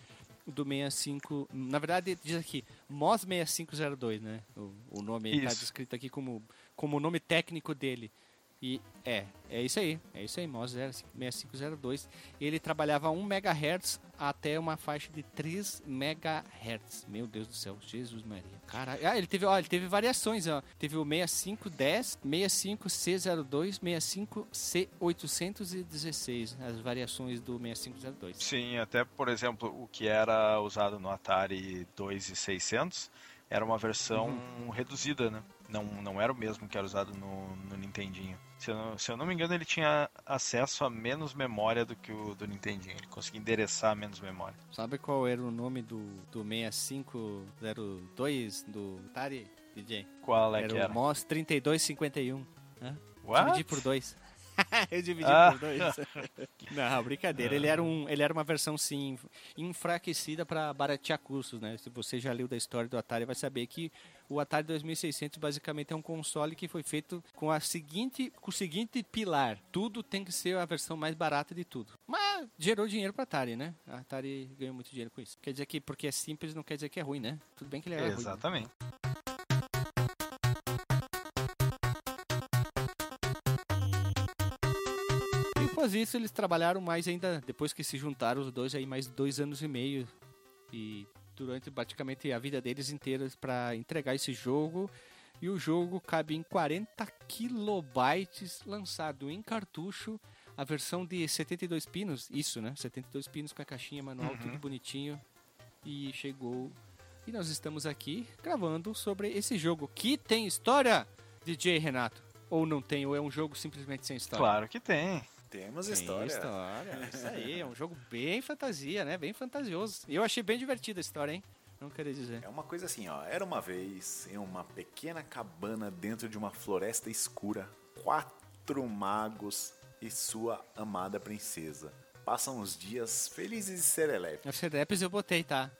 Speaker 1: do 65, na verdade diz aqui MOS 6502, né? O, o nome está descrito aqui como como o nome técnico dele. E é, é isso aí, é isso aí, MOS 6502. Ele trabalhava a 1 MHz até uma faixa de 3 MHz. Meu Deus do céu, Jesus Maria. Cara, ah, ele teve, ó, ele teve variações, ó. Teve o 6510, 65C02, 65C816, as variações do 6502.
Speaker 2: Sim, até por exemplo, o que era usado no Atari 2600 era uma versão reduzida, né? Não, não era o mesmo que era usado no, no Nintendinho. Se eu, não, se eu não me engano, ele tinha acesso a menos memória do que o do Nintendinho. Ele conseguia endereçar menos memória.
Speaker 1: Sabe qual era o nome do, do 6502 do Atari, DJ?
Speaker 2: Qual é
Speaker 1: era
Speaker 2: que
Speaker 1: o
Speaker 2: era?
Speaker 1: MOS 3251. Hã?
Speaker 2: What?
Speaker 1: Dividi por dois. Eu dividi
Speaker 2: Ah.
Speaker 1: por dois. Não, brincadeira. Ele era, um, ele era uma versão, sim, enfraquecida para baratear custos, né? Se você já leu da história do Atari, vai saber que o Atari 2600 basicamente é um console que foi feito com, a seguinte, com o seguinte pilar. Tudo tem que ser a versão mais barata de tudo. Mas gerou dinheiro para Atari, né? A Atari ganhou muito dinheiro com isso. Quer dizer que porque é simples não quer dizer que é ruim, né? Tudo bem que ele era ruim. né?
Speaker 2: Exatamente.
Speaker 1: E após isso, eles trabalharam mais ainda, depois que se juntaram os dois, aí mais dois anos e meio. E durante praticamente a vida deles inteiras para entregar esse jogo. E o jogo cabe em 40 kilobytes, lançado em cartucho. A versão de 72 pinos, isso, né? 72 pinos com a caixinha manual,
Speaker 2: Uhum.
Speaker 1: tudo bonitinho. E chegou. E nós estamos aqui gravando sobre esse jogo que tem história, DJ Renato. Ou não tem, ou é um jogo simplesmente sem história.
Speaker 2: Claro que tem.
Speaker 4: Temos
Speaker 1: Tem
Speaker 4: história.
Speaker 1: história. Isso aí, é um jogo bem fantasia, né? Bem fantasioso. E eu achei bem divertida a história, hein? Não queria dizer.
Speaker 4: É uma coisa assim, ó. Era uma vez em uma pequena cabana dentro de uma floresta escura, quatro magos e sua amada princesa. Passam os dias felizes e serelepes.
Speaker 1: Os Serelepes eu botei, tá?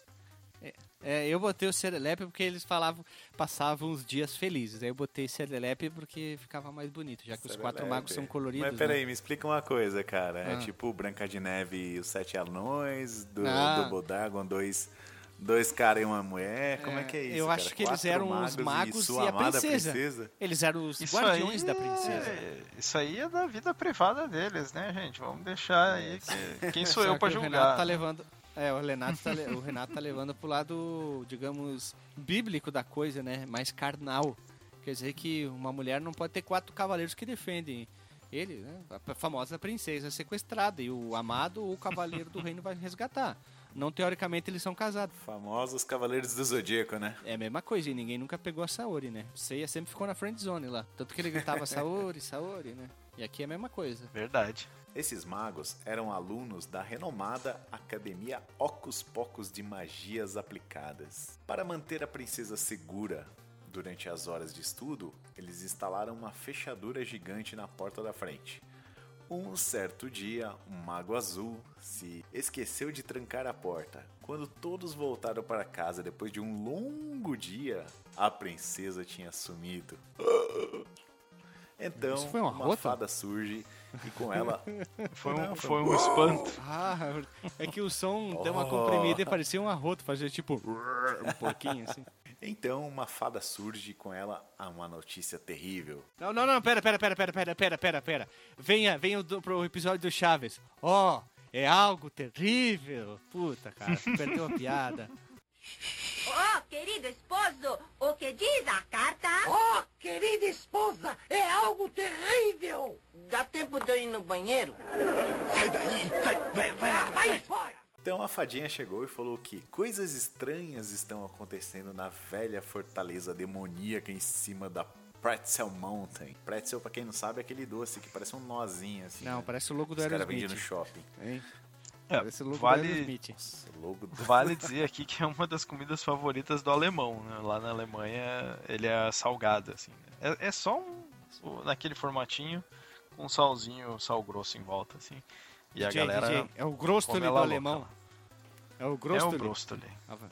Speaker 1: É, é, eu botei o Serelepe porque eles falavam, passavam os dias felizes. Aí eu botei Serelepe porque ficava mais bonito, já que os quatro
Speaker 4: Serelepe.
Speaker 1: magos são coloridos.
Speaker 4: Mas peraí,
Speaker 1: né?
Speaker 4: me explica uma coisa, cara. É
Speaker 1: Ah.
Speaker 4: tipo Branca de Neve e os Sete Anões, do
Speaker 1: Ah.
Speaker 4: Double Dragon, dois, dois caras e uma mulher. Como é que é isso?
Speaker 1: Eu
Speaker 4: cara?
Speaker 1: acho que eles
Speaker 4: Quatro
Speaker 1: eram os magos
Speaker 4: e sua
Speaker 1: e a
Speaker 4: amada
Speaker 1: princesa. Eles eram os
Speaker 2: Isso
Speaker 1: guardiões
Speaker 2: aí
Speaker 1: da princesa.
Speaker 2: é- Isso aí é da vida privada deles, né, gente? Vamos deixar aí. que- Quem sou
Speaker 1: Só
Speaker 2: eu
Speaker 1: que
Speaker 2: pra
Speaker 1: o Renato
Speaker 2: julgar?
Speaker 1: tá levando. É, o Renato, tá, o Renato tá levando pro lado, digamos, bíblico da coisa, né? Mais carnal. Quer dizer que uma mulher não pode ter quatro cavaleiros que defendem ele, né? A famosa princesa sequestrada. E o amado ou o cavaleiro do reino vai resgatar. Não teoricamente eles são casados.
Speaker 4: Famosos Cavaleiros do Zodíaco, né?
Speaker 1: É a mesma coisa, e ninguém nunca pegou a Saori, né? Seiya sempre ficou na friend zone lá. Tanto que ele gritava Saori, Saori, né? E aqui é a mesma coisa.
Speaker 2: Verdade.
Speaker 4: Esses magos eram alunos da renomada Academia Ocus Pocus de Magias Aplicadas. Para manter a princesa segura durante as horas de estudo, eles instalaram uma fechadura gigante na porta da frente. Um certo dia, um mago azul se esqueceu de trancar a porta. Quando todos voltaram para casa depois de um longo dia, a princesa tinha sumido. Então,
Speaker 1: Isso foi um
Speaker 4: uma
Speaker 1: arroto?
Speaker 4: fada surge e com ela
Speaker 2: Foi um,
Speaker 4: Não,
Speaker 2: foi um espanto.
Speaker 1: Ah, é que o som deu uma
Speaker 4: Oh.
Speaker 1: comprimida e parecia um arroto, fazia tipo um pouquinho assim.
Speaker 4: Então uma fada surge e com ela há uma notícia terrível.
Speaker 1: Não, não, não, pera, pera, pera, pera, pera, pera, pera, pera. Venha, venha do, pro episódio do Chaves. Ó, é algo terrível. Puta, cara, perdeu a piada.
Speaker 6: Oh, querido esposo, o que diz a carta?
Speaker 7: Oh, querida esposa, é algo terrível!
Speaker 6: Dá tempo de eu ir no banheiro?
Speaker 7: Sai daí! Sai, vai, vai, vai fora!
Speaker 4: Então a fadinha chegou e falou que coisas estranhas estão acontecendo na velha fortaleza demoníaca em cima da Pretzel Mountain. Pretzel, pra quem não sabe, é aquele doce que parece um nozinho assim.
Speaker 1: Não,
Speaker 4: né?
Speaker 1: parece o logo do
Speaker 4: Os caras vendem no
Speaker 1: Aerosmith.
Speaker 4: shopping.
Speaker 1: Hein?
Speaker 2: É,
Speaker 1: Parece o logo do
Speaker 2: vale, vale dizer aqui que é uma das comidas favoritas do alemão. né? Lá na Alemanha ele é salgado, assim. né? É, é só um, o- naquele formatinho com um salzinho, sal grosso em volta, assim. E a
Speaker 1: DJ,
Speaker 2: galera
Speaker 1: DJ, é o Grostoli do
Speaker 2: ela
Speaker 1: alemão.
Speaker 2: louca.
Speaker 1: É o
Speaker 2: é
Speaker 1: Grostoli.
Speaker 2: um brostoli.
Speaker 1: Ah, vai.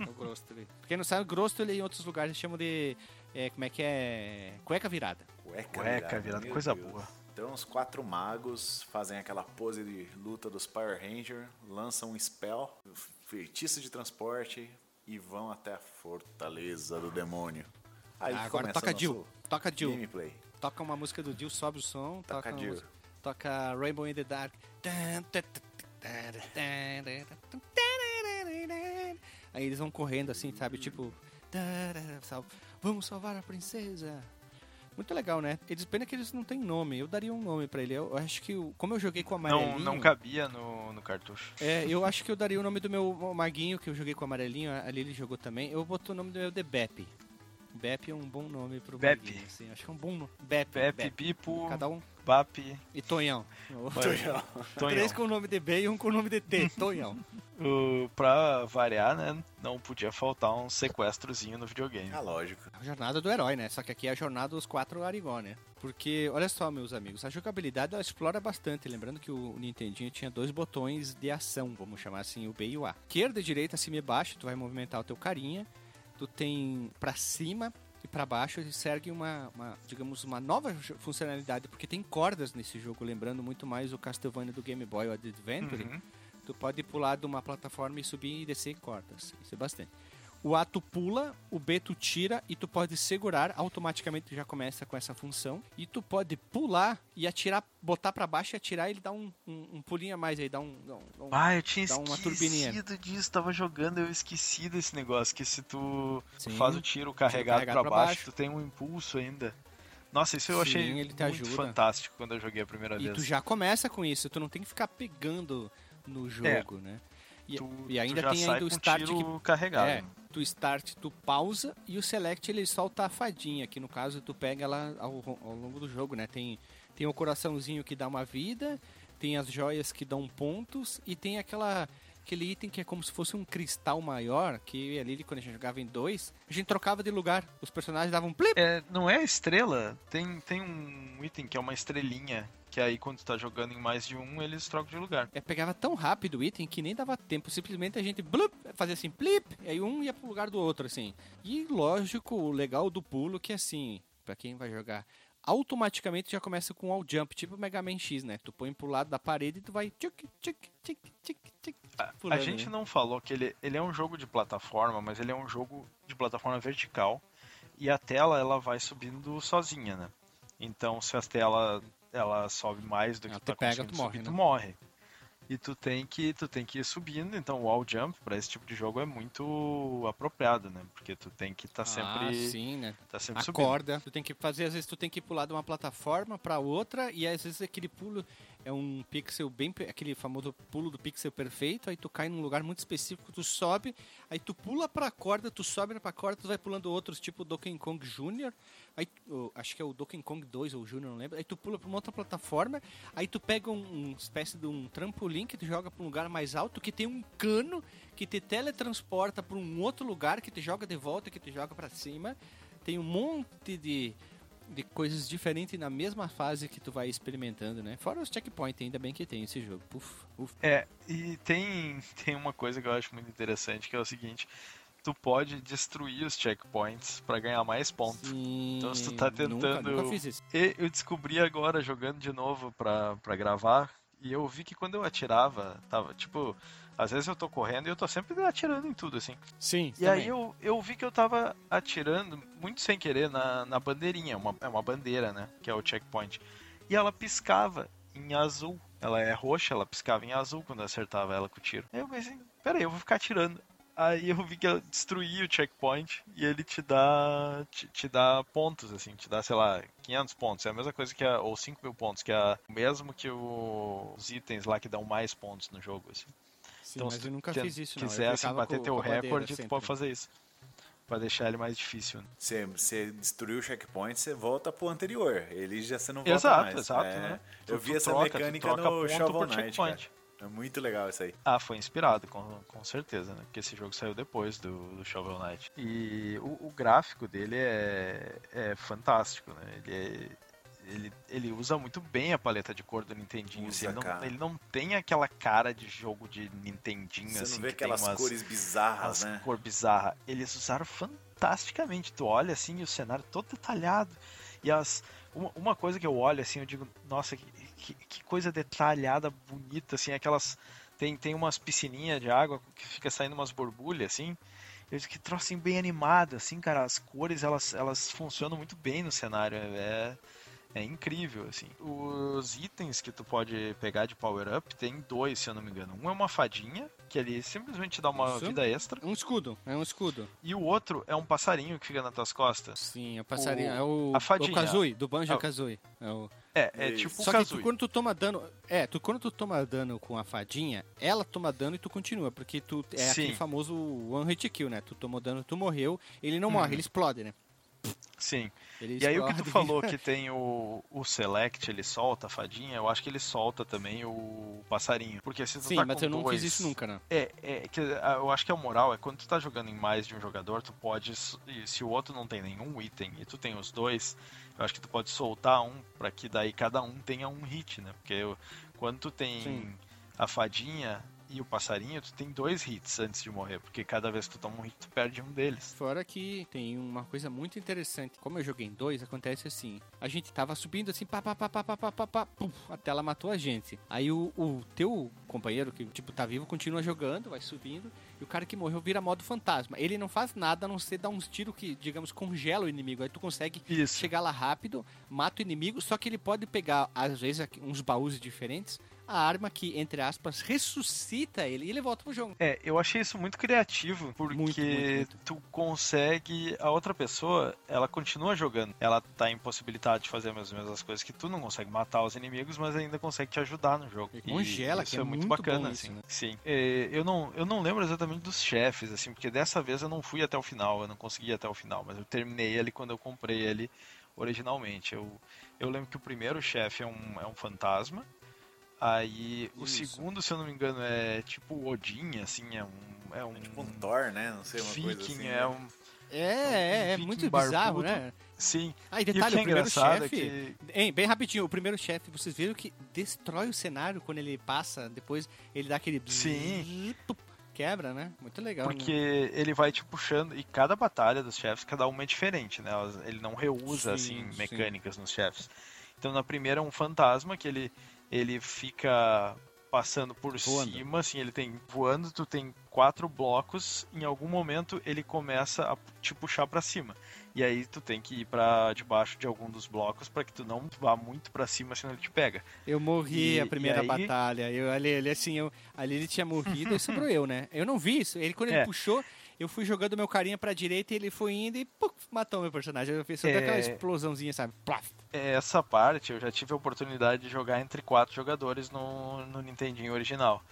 Speaker 1: É o Grostoli. Pra quem não sabe, Grostoli em outros lugares chamam de... é, como é que é? Cueca virada.
Speaker 4: Cueca,
Speaker 2: Cueca virada,
Speaker 4: meu
Speaker 2: coisa
Speaker 4: Deus.
Speaker 2: boa.
Speaker 4: Então os quatro magos fazem aquela pose de luta dos Power Ranger, lançam um spell, feitiço de transporte e vão até a fortaleza do demônio. Aí
Speaker 1: Ah, agora toca Jill. Toca Jill.
Speaker 4: gameplay.
Speaker 1: Toca uma música do Jill, sobe o som.
Speaker 4: Toca
Speaker 1: Toca,
Speaker 4: Jill.
Speaker 1: música- toca Rainbow in the Dark. Aí eles vão correndo assim, sabe? Tipo. Vamos salvar a princesa. Muito legal, né? Eles pena que eles não têm nome. Eu daria um nome pra ele. Eu acho que, o- como eu joguei com o amarelinho...
Speaker 2: Não, não cabia no, no cartucho.
Speaker 1: É, eu acho que eu daria o nome do meu maguinho, que eu joguei com o amarelinho, ali ele jogou também. Eu botou o nome do meu de Bep. Bep é um bom nome pro
Speaker 2: Bep.
Speaker 1: maguinho, assim. Acho que é um bom nome. Bep,
Speaker 2: Pepe, Pipo,
Speaker 1: Cada um.
Speaker 2: Bap,
Speaker 1: E Tonhão.
Speaker 2: Tonhão.
Speaker 1: Três com o nome de B e um com o nome de T. Tonhão.
Speaker 2: O- pra variar, né? Não podia faltar um sequestrozinho no videogame.
Speaker 4: Ah, lógico.
Speaker 1: A jornada do herói, né? Só que aqui é a jornada dos quatro Arigó, né? Porque, olha só, meus amigos, a jogabilidade ela explora bastante. Lembrando que o Nintendinho tinha dois botões de ação, vamos chamar assim, o B e o A. Esquerda, direita, cima e baixo, tu vai movimentar o teu carinha. Tu tem pra cima e pra baixo e segue uma, uma, digamos, uma nova funcionalidade, porque tem cordas nesse jogo, lembrando muito mais o Castlevania do Game Boy Adventure.
Speaker 2: Uhum.
Speaker 1: Tu pode pular de uma plataforma e subir e descer cordas. Isso é bastante. O A tu pula, o B tu tira e tu pode segurar, automaticamente já começa com essa função. E tu pode pular e atirar, botar pra baixo e atirar, ele dá um, um, um pulinho a mais aí, dá um. Um,
Speaker 2: Ah, eu tinha esquecido disso, tava jogando, eu esqueci desse negócio, que se tu
Speaker 1: Sim.
Speaker 2: faz o tiro carregado,
Speaker 1: carregado
Speaker 2: pra,
Speaker 1: pra
Speaker 2: baixo,
Speaker 1: baixo.
Speaker 2: tu tem um impulso ainda. Nossa, isso eu
Speaker 1: Sim,
Speaker 2: achei muito
Speaker 1: ajuda.
Speaker 2: fantástico quando eu joguei a primeira
Speaker 1: e
Speaker 2: vez.
Speaker 1: tu já começa com isso, tu não tem que ficar pegando no jogo, né? E,
Speaker 2: Tu-
Speaker 1: e ainda
Speaker 2: tu
Speaker 1: tem
Speaker 2: sai
Speaker 1: ainda o
Speaker 2: com
Speaker 1: start que
Speaker 2: carregado.
Speaker 1: É, tu start, tu pausa e o select ele solta a fadinha, que no caso tu pega ela ao, ao longo do jogo, né? Tem, tem o coraçãozinho que dá uma vida, tem as joias que dão pontos e tem aquela aquele item que é como se fosse um cristal maior, que eu a Lily, quando a gente jogava em dois, a gente trocava de lugar. Os personagens davam um plip.
Speaker 2: É, não é estrela? Tem, tem um item que é uma estrelinha, que aí quando tu tá jogando em mais de um, eles trocam de lugar.
Speaker 1: É, pegava tão rápido o item que nem dava tempo. Simplesmente a gente blup, fazia assim, plip, e aí um ia pro lugar do outro, assim. E lógico, o legal do pulo que assim, pra quem vai jogar, automaticamente já começa com all jump, tipo Mega Man X, né? Tu põe pro lado da parede e tu vai tchuc, tchuc, tchuc, tchuc, tchuc,
Speaker 2: A, a gente não falou que ele, ele é um jogo de plataforma, mas ele é um jogo de plataforma vertical e a tela ela vai subindo sozinha, né? Então se a tela ela sobe mais do que
Speaker 1: Ela
Speaker 2: tu tá
Speaker 1: pega, tu morre,
Speaker 2: subir,
Speaker 1: né?
Speaker 2: tu morre. E tu tem que tu tem que ir subindo, então o wall jump para esse tipo de jogo é muito apropriado, né? Porque tu tem que estar sempre
Speaker 1: Ah, sim, né?
Speaker 2: tá sempre
Speaker 1: a
Speaker 2: subindo.
Speaker 1: corda. Tu tem que fazer, às vezes tu tem que pular de uma plataforma pra outra e às vezes aquele pulo é um pixel bem aquele famoso pulo do pixel perfeito, aí tu cai num lugar muito específico, tu sobe, aí tu pula pra corda, tu sobe pra corda, tu vai pulando outros, tipo Donkey Kong Jr. Aí o- acho que é o Donkey Kong 2 ou Jr, não lembro. Aí tu pula pra uma outra plataforma, aí tu pega um, um espécie de um trampolim que tu joga pra um lugar mais alto que tem um cano que te teletransporta pra um outro lugar que te joga de volta, que te joga pra cima. Tem um monte de, de coisas diferentes na mesma fase que tu vai experimentando, né? Fora os checkpoints, ainda bem que tem esse jogo. Uf, uf.
Speaker 2: É, e tem, tem uma coisa que eu acho muito interessante, que é o seguinte, tu pode destruir os checkpoints pra ganhar mais pontos. Então, se tu tá
Speaker 1: Sim, Nunca,
Speaker 2: tentando-
Speaker 1: nunca fiz isso.
Speaker 2: E eu descobri agora, jogando de novo pra, pra gravar, e eu vi que quando eu atirava, tava, tipo, às vezes eu tô correndo e eu tô sempre atirando em tudo, assim.
Speaker 1: Sim,
Speaker 2: E aí eu, eu vi que eu tava atirando, muito sem querer, na, na bandeirinha, uma, é uma bandeira, né, que é o checkpoint. E ela piscava em azul. Ela é roxa, ela piscava em azul quando eu acertava ela com o tiro. Aí eu pensei, peraí, eu vou ficar atirando. Aí eu vi que eu destruí o checkpoint e ele te dá te, te dá pontos, assim, te dá, sei lá, 500 pontos. É a mesma coisa que a, ou 5 mil pontos, que é o mesmo que o- os itens lá que dão mais pontos no jogo, assim.
Speaker 1: Sim,
Speaker 2: Então,
Speaker 1: mas
Speaker 2: se
Speaker 1: eu nunca
Speaker 2: tu
Speaker 1: fiz isso, não.
Speaker 2: Quiser, assim,
Speaker 1: ficava
Speaker 2: bater
Speaker 1: com-
Speaker 2: teu
Speaker 1: com
Speaker 2: recorde, tu pode fazer isso. Pra deixar ele mais difícil. né?
Speaker 4: Você, você destruiu o checkpoint, você volta pro anterior. Ele já você não volta
Speaker 2: Exato,
Speaker 4: mais.
Speaker 2: exato,
Speaker 4: É,
Speaker 2: né?
Speaker 4: Eu
Speaker 2: Tu-
Speaker 4: vi
Speaker 2: tu
Speaker 4: essa
Speaker 2: troca, tu
Speaker 4: mecânica no Shovel Knight,
Speaker 2: checkpoint.
Speaker 4: cara. É muito legal isso aí.
Speaker 2: Ah, foi inspirado, com, com certeza, né? Porque esse jogo saiu depois do, do Shovel Knight. E o, o gráfico dele é, é fantástico, né? Ele, é- ele, ele usa muito bem a paleta de cor do Nintendinho. assim,
Speaker 4: Usa,
Speaker 2: ele, não, ele não tem aquela cara de jogo de Nintendinho,
Speaker 4: Você
Speaker 2: assim,
Speaker 4: não vê aquelas
Speaker 2: umas,
Speaker 4: cores bizarras, né?
Speaker 2: cor bizarra. Eles usaram fantasticamente. Tu olha assim, e o cenário todo detalhado. E as. Uma, uma coisa que eu olho assim, eu digo, nossa, que, que, que coisa detalhada, bonita, assim, aquelas. Tem, tem umas piscininhas de água que fica saindo umas borbulhas, assim. Eu que troço assim, bem animado, assim, cara. As cores, elas, elas funcionam muito bem no cenário. É, é incrível, assim. Os itens que tu pode pegar de power-up tem dois, se eu não me engano. Um é uma fadinha, que ele simplesmente dá uma
Speaker 1: Isso.
Speaker 2: vida extra.
Speaker 1: Um escudo, é um escudo.
Speaker 2: E o outro é um passarinho que fica nas tuas costas.
Speaker 1: Sim, é o passarinho.
Speaker 2: O-
Speaker 1: é o,
Speaker 2: a fadinha.
Speaker 1: o Kazooie, do Banjo
Speaker 2: Ah,
Speaker 1: Kazooie. É o...
Speaker 2: É, é tipo o
Speaker 1: Só que tu, quando tu toma dano. É, tu, quando tu toma dano com a fadinha, ela toma dano e tu continua. Porque tu é
Speaker 2: Sim.
Speaker 1: aquele famoso one hit kill, né? Tu tomou dano, tu morreu, ele não morre, ele explode, né?
Speaker 2: Sim.
Speaker 1: Ele
Speaker 2: E aí o que tu falou que tem o, o Select, ele solta a fadinha, eu acho que ele solta também o passarinho. Porque se tu
Speaker 1: Sim,
Speaker 2: tá
Speaker 1: mas
Speaker 2: com
Speaker 1: eu não
Speaker 2: dois...
Speaker 1: fiz isso nunca, né?
Speaker 2: É, é que ah, eu acho que a moral é quando tu tá jogando em mais de um jogador, tu pode. Se o outro não tem nenhum item e tu tem os dois, eu acho que tu pode soltar um pra que daí cada um tenha um hit, né? Porque eu- quando tu tem
Speaker 1: Sim.
Speaker 2: a fadinha e o passarinho, tu tem dois hits antes de morrer, porque cada vez que tu toma um hit, tu perde um deles.
Speaker 1: Fora que tem uma coisa muito interessante. Como eu joguei em dois, acontece assim. A gente tava subindo assim, pá, pá, pá, pá, pá, pá, pá, pá, pum, a tela matou a gente. Aí o, o teu companheiro, que tipo tá vivo, continua jogando, vai subindo. E o cara que morreu vira modo fantasma. Ele não faz nada a não ser dar uns tiros que, digamos, congela o inimigo. Aí tu consegue
Speaker 2: Isso.
Speaker 1: chegar lá rápido, mata o inimigo, só que ele pode pegar, às vezes, uns baús diferentes, a arma que, entre aspas, ressuscita ele e ele volta pro jogo.
Speaker 2: É, eu achei isso muito criativo, porque
Speaker 1: Muito, muito, muito.
Speaker 2: tu consegue. A outra pessoa, ela continua jogando. Ela tá impossibilitada de fazer as mesmas coisas que tu, não consegue matar os inimigos, mas ainda consegue te ajudar no jogo.
Speaker 1: E congela,
Speaker 2: isso
Speaker 1: que é
Speaker 2: muito, bacana,
Speaker 1: bom isso,
Speaker 2: assim.
Speaker 1: né?
Speaker 2: Sim. É, eu, não, eu não lembro exatamente dos chefes, assim, porque dessa vez eu não fui até o final, eu não consegui ir até o final, mas eu terminei ele quando eu comprei ele originalmente. Eu, eu lembro que o primeiro chefe é um, é um fantasma. Aí o
Speaker 1: Isso.
Speaker 2: segundo, se eu não me engano, é tipo Odin, assim, é um. É um,
Speaker 4: Tipo um Thor, né? Não sei, uma
Speaker 2: viking,
Speaker 4: coisa assim.
Speaker 2: é
Speaker 4: né?
Speaker 2: um.
Speaker 1: É, é, é
Speaker 2: viking
Speaker 1: muito bizarro,
Speaker 2: barbudo.
Speaker 1: né?
Speaker 2: Sim.
Speaker 1: Ah, e
Speaker 2: E o que
Speaker 1: detalhe,
Speaker 2: é
Speaker 1: o primeiro
Speaker 2: engraçado é
Speaker 1: chefe.
Speaker 2: que.
Speaker 1: Hein, bem rapidinho, o primeiro chefe, vocês viram que destrói o cenário quando ele passa, depois ele dá aquele.
Speaker 2: Sim.
Speaker 1: Quebra, né? Muito legal. né?
Speaker 2: Porque ele vai te puxando, e cada batalha dos chefes, cada uma é diferente, né? Ele não reusa,
Speaker 1: Sim,
Speaker 2: assim,
Speaker 1: sim.
Speaker 2: mecânicas nos chefes. Então na primeira é um fantasma que ele, ele fica passando por
Speaker 1: Voando.
Speaker 2: cima, assim, ele tem voando, tu tem quatro blocos, em algum momento ele começa a te puxar pra cima. E aí tu tem que ir pra debaixo de algum dos blocos pra que tu não vá muito pra cima, senão ele te pega.
Speaker 1: Eu morri
Speaker 2: E-
Speaker 1: a primeira
Speaker 2: aí-
Speaker 1: batalha. Eu, ali, ali, assim, eu, ali ele tinha morrido e sobrou eu, né? Eu não vi isso. Ele, quando ele
Speaker 2: É.
Speaker 1: puxou, eu fui jogando meu carinha pra direita e ele foi indo e puf, matou meu personagem. Eu fiz só
Speaker 2: É.
Speaker 1: aquela explosãozinha, sabe? Plaf.
Speaker 2: Essa parte eu já tive a oportunidade de jogar entre quatro jogadores no, no Nintendinho original.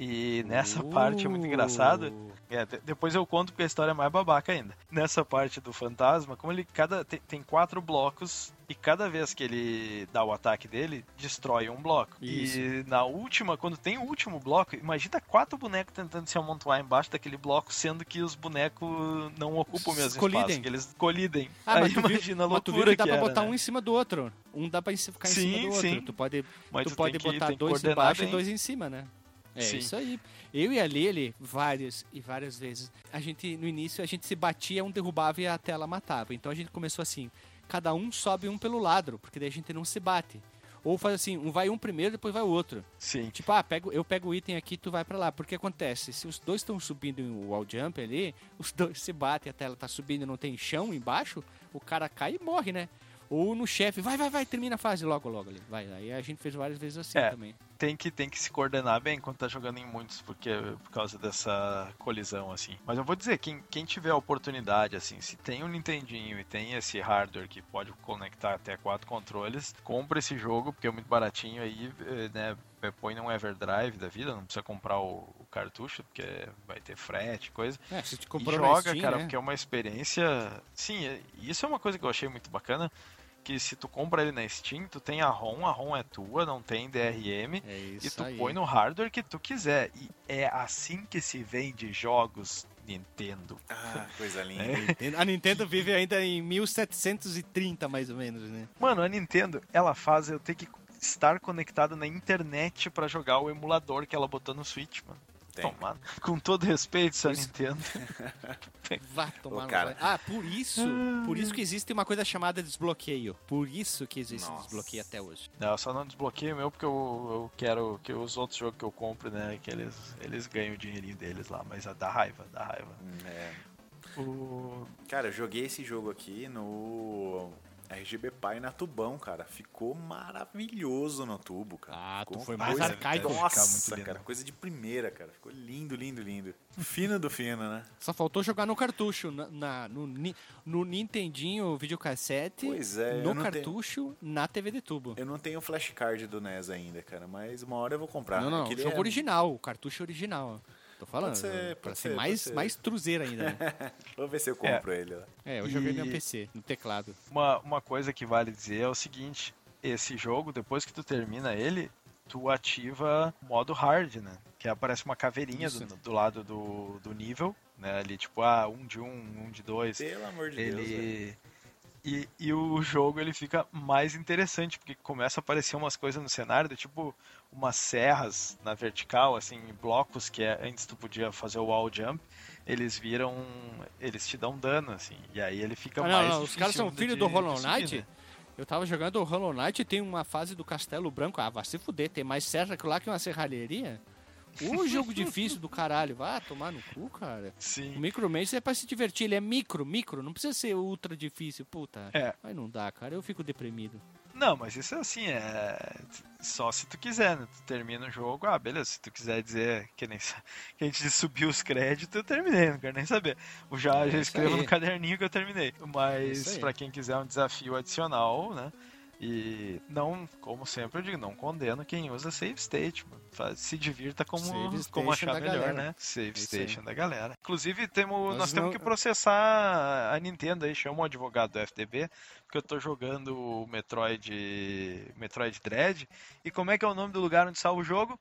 Speaker 2: E nessa parte é muito engraçado.
Speaker 1: Uh.
Speaker 2: É, de- depois eu conto porque a história é mais babaca ainda. Nessa parte do fantasma, como ele cada tem, tem quatro blocos e cada vez que ele dá o ataque dele, destrói um bloco.
Speaker 1: Isso.
Speaker 2: E na última, quando tem o último bloco, imagina quatro bonecos tentando se amontoar embaixo daquele bloco, sendo que os bonecos não ocupam o mesmo
Speaker 1: Colidem.
Speaker 2: espaço, que eles colidem.
Speaker 1: Ah,
Speaker 2: Aí
Speaker 1: tu viu,
Speaker 2: imagina a loucura
Speaker 1: que dá
Speaker 2: que
Speaker 1: pra
Speaker 2: era,
Speaker 1: botar
Speaker 2: né?
Speaker 1: um em cima do outro. Um dá pra ficar em
Speaker 2: Sim,
Speaker 1: cima do outro.
Speaker 2: sim.
Speaker 1: Tu pode,
Speaker 2: Mas
Speaker 1: tu
Speaker 2: tu
Speaker 1: pode botar
Speaker 2: que
Speaker 1: dois embaixo e dois em cima, né? É
Speaker 2: Sim.
Speaker 1: isso aí. Eu e a Lili, várias e várias vezes, a gente, no início, a gente se batia, um derrubava e a tela matava. Então a gente começou assim, cada um sobe um pelo lado, porque daí a gente não se bate. Ou faz assim, um vai um primeiro, depois vai o outro.
Speaker 2: Sim.
Speaker 1: Tipo, ah, pego, eu pego o item aqui, tu vai pra lá. Porque acontece, se os dois estão subindo o wall jump ali, os dois se batem, a tela tá subindo e não tem chão embaixo, o cara cai e morre, né? Ou no chefe, vai, vai, vai, termina a fase logo, logo ali. Vai, aí a gente fez várias vezes assim
Speaker 2: É.
Speaker 1: também.
Speaker 2: Tem que, tem que se coordenar bem quando tá jogando em muitos, porque por causa dessa colisão, assim. Mas eu vou dizer, quem, quem tiver a oportunidade, assim, se tem um Nintendinho e tem esse hardware que pode conectar até quatro controles, compra esse jogo, porque é muito baratinho aí, eh, né? eh, Põe num Everdrive da vida, não precisa comprar o, o cartucho, porque vai ter frete, coisa.
Speaker 1: É, se te
Speaker 2: E
Speaker 1: comprou na
Speaker 2: joga,
Speaker 1: Steam,
Speaker 2: cara,
Speaker 1: né?
Speaker 2: porque é uma experiência. Sim, é- isso é uma coisa que eu achei muito bacana. Que se tu compra ele na Steam, tu tem a ROM, a ROM é tua, não tem DRM.
Speaker 1: É
Speaker 2: E tu
Speaker 1: aí.
Speaker 2: põe no hardware que tu quiser. E é assim que se vende jogos Nintendo.
Speaker 4: Ah, coisa linda.
Speaker 2: É.
Speaker 1: A Nintendo vive ainda em 1730, mais ou menos, né?
Speaker 2: Mano, a Nintendo, ela faz eu ter que estar conectado na internet pra jogar o emulador que ela botou no Switch, mano.
Speaker 4: Tem.
Speaker 2: Tomar. Com todo respeito,
Speaker 1: Isso.
Speaker 2: Nintendo.
Speaker 1: Vá tomar
Speaker 4: Ô,
Speaker 1: no
Speaker 4: cara.
Speaker 1: vai. Ah, por isso, por isso que existe uma coisa chamada desbloqueio. Por isso que existe
Speaker 4: Nossa.
Speaker 1: desbloqueio até hoje.
Speaker 2: Não, eu só não desbloqueio o meu porque eu, eu quero que os outros jogos que eu compro, né, que eles, eles ganhem o dinheirinho deles lá, mas dá raiva, dá raiva.
Speaker 4: É.
Speaker 2: O...
Speaker 4: Cara, eu joguei esse jogo aqui no RGB Pi na Tubão, cara. Ficou maravilhoso no tubo, cara.
Speaker 1: Ah, tu
Speaker 4: Ficou
Speaker 1: foi
Speaker 4: uma
Speaker 1: mais
Speaker 4: coisa-
Speaker 1: arcaico.
Speaker 2: Ficar
Speaker 4: Nossa,
Speaker 2: muito lindo.
Speaker 4: cara, coisa de primeira, cara. Ficou lindo, lindo, lindo. Fino do fino, né?
Speaker 1: Só faltou jogar no cartucho, na, na- no, no Nintendinho videocassete,
Speaker 4: Pois é,
Speaker 1: no cartucho, na TV de tubo.
Speaker 4: Eu não tenho flashcard do NES ainda, cara, mas uma hora eu vou comprar.
Speaker 1: não, não,
Speaker 4: Aquele
Speaker 1: jogo
Speaker 4: é-
Speaker 1: original, o cartucho original. Tô falando,
Speaker 4: Pode ser,
Speaker 1: pra
Speaker 4: pode
Speaker 1: ser,
Speaker 4: ser,
Speaker 1: mais,
Speaker 4: pode ser.
Speaker 1: mais truzeiro ainda. Né?
Speaker 4: Vou ver se eu compro ele lá.
Speaker 1: É, eu joguei no
Speaker 2: E-
Speaker 1: meu PC, no teclado.
Speaker 2: Uma, uma coisa que vale dizer é o seguinte, esse jogo, depois que tu termina ele, tu ativa o modo hard, né? Que aparece uma caveirinha do, do lado do, do nível, né? Ali tipo, ah, um de um, um de dois.
Speaker 4: Pelo amor de Deus, velho.
Speaker 2: ele e, e o jogo ele fica mais interessante porque começa a aparecer umas coisas no cenário do tipo umas serras na vertical assim blocos que é- antes tu podia fazer o wall jump eles viram eles te dão dano assim e aí ele fica
Speaker 1: Ah,
Speaker 2: mais
Speaker 1: não, não, os caras são filhos do Hollow Knight.
Speaker 2: né?
Speaker 1: Eu tava jogando o Hollow Knight e tem uma fase do Castelo Branco. Ah, vai se fuder, tem mais serra que lá que uma serralheria. O jogo difícil do caralho, vai tomar no cu, cara. O
Speaker 2: sim
Speaker 1: Micro Mansion é pra se divertir, ele é micro, micro, não precisa ser ultra difícil, puta.
Speaker 2: É.
Speaker 1: Aí não dá, cara, eu fico deprimido.
Speaker 2: Não, mas isso é assim, é só se tu quiser, né? Tu termina o jogo, ah, beleza, se tu quiser dizer que nem que a gente subiu os créditos, eu terminei, não quero nem saber. Eu já,
Speaker 1: É
Speaker 2: já escrevo
Speaker 1: aí.
Speaker 2: no caderninho que eu terminei. Mas
Speaker 1: aí.
Speaker 2: pra quem quiser um desafio adicional, né? E não, como sempre eu digo, não condeno quem usa save state, mano. Faz- se divirta como, como achar melhor,
Speaker 1: galera.
Speaker 2: né? Save
Speaker 1: isso aí.
Speaker 2: station da galera. Inclusive, temos,
Speaker 1: Nós
Speaker 2: nós temos
Speaker 1: não-
Speaker 2: que processar a Nintendo aí, chama o advogado do FDB, porque eu tô jogando o Metroid, Metroid Dread. E como é que é o nome do lugar onde salva o jogo?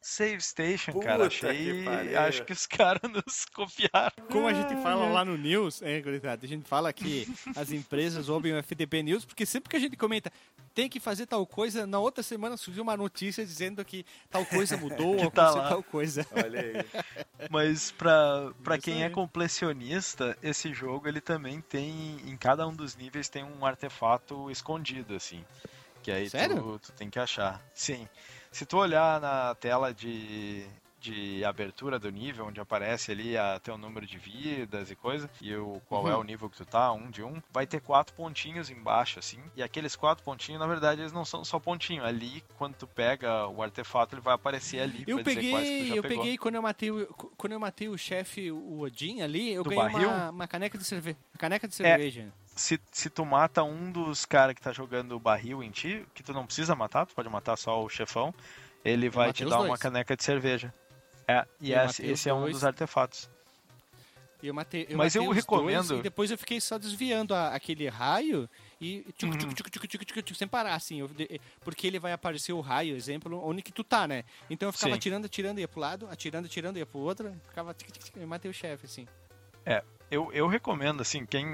Speaker 2: Save Station, cara.
Speaker 4: Puta
Speaker 2: Achei.
Speaker 4: que.
Speaker 2: Acho que os caras nos copiaram.
Speaker 1: Como a gente fala lá no News, é, a gente fala que as empresas ouvem o FDP News, porque sempre que a gente comenta tem que fazer tal coisa, na outra semana surgiu uma notícia dizendo que tal coisa mudou,
Speaker 2: Que
Speaker 1: ou
Speaker 2: tá
Speaker 1: tal coisa.
Speaker 4: Olha aí.
Speaker 2: Mas pra, pra
Speaker 1: Isso
Speaker 2: quem é
Speaker 1: aí.
Speaker 2: completionista, esse jogo ele também tem. Em cada um dos níveis tem um artefato escondido, assim. Que aí
Speaker 1: Sério?
Speaker 2: tu, tu tem que achar. Sim. Se tu olhar na tela de, de abertura do nível, onde aparece ali a teu número de vidas e coisa, e o, qual é
Speaker 1: Uhum.
Speaker 2: o nível que tu tá, um de um, vai ter quatro pontinhos embaixo, assim. E aqueles quatro pontinhos, na verdade, eles não são só pontinho. Ali, quando tu pega o artefato, ele vai aparecer ali.
Speaker 1: Eu
Speaker 2: pra dizer quais que tu
Speaker 1: peguei, eu
Speaker 2: pegou.
Speaker 1: peguei quando eu matei o, quando eu matei o chefe, o Odin ali, eu
Speaker 2: Do
Speaker 1: ganhei
Speaker 2: barril?
Speaker 1: uma, uma caneca de cerveja. Caneca de
Speaker 2: É. se, se tu mata um dos caras que tá jogando o barril em ti, que tu não precisa matar, tu pode matar só o chefão, ele vai
Speaker 1: matei
Speaker 2: te dar
Speaker 1: dois.
Speaker 2: uma caneca de cerveja. É, e
Speaker 1: Eu
Speaker 2: esse, esse é um
Speaker 1: dois.
Speaker 2: dos artefatos.
Speaker 1: Eu matei, eu
Speaker 2: Mas
Speaker 1: matei
Speaker 2: eu recomendo-
Speaker 1: dois e depois eu fiquei só desviando a- aquele raio e tchuc,
Speaker 2: Uhum.
Speaker 1: tchuc, tchuc, tchuc, tchuc, tchuc, tchuc, sem parar, assim. eu porque ele vai aparecer o raio, exemplo, onde que tu tá, né? Então eu ficava
Speaker 2: Sim.
Speaker 1: atirando, atirando, ia pro lado, atirando, atirando, ia pro outro, ficava tic, tic, tic, e matei o chefe, assim.
Speaker 2: Eu, eu recomendo, assim, quem.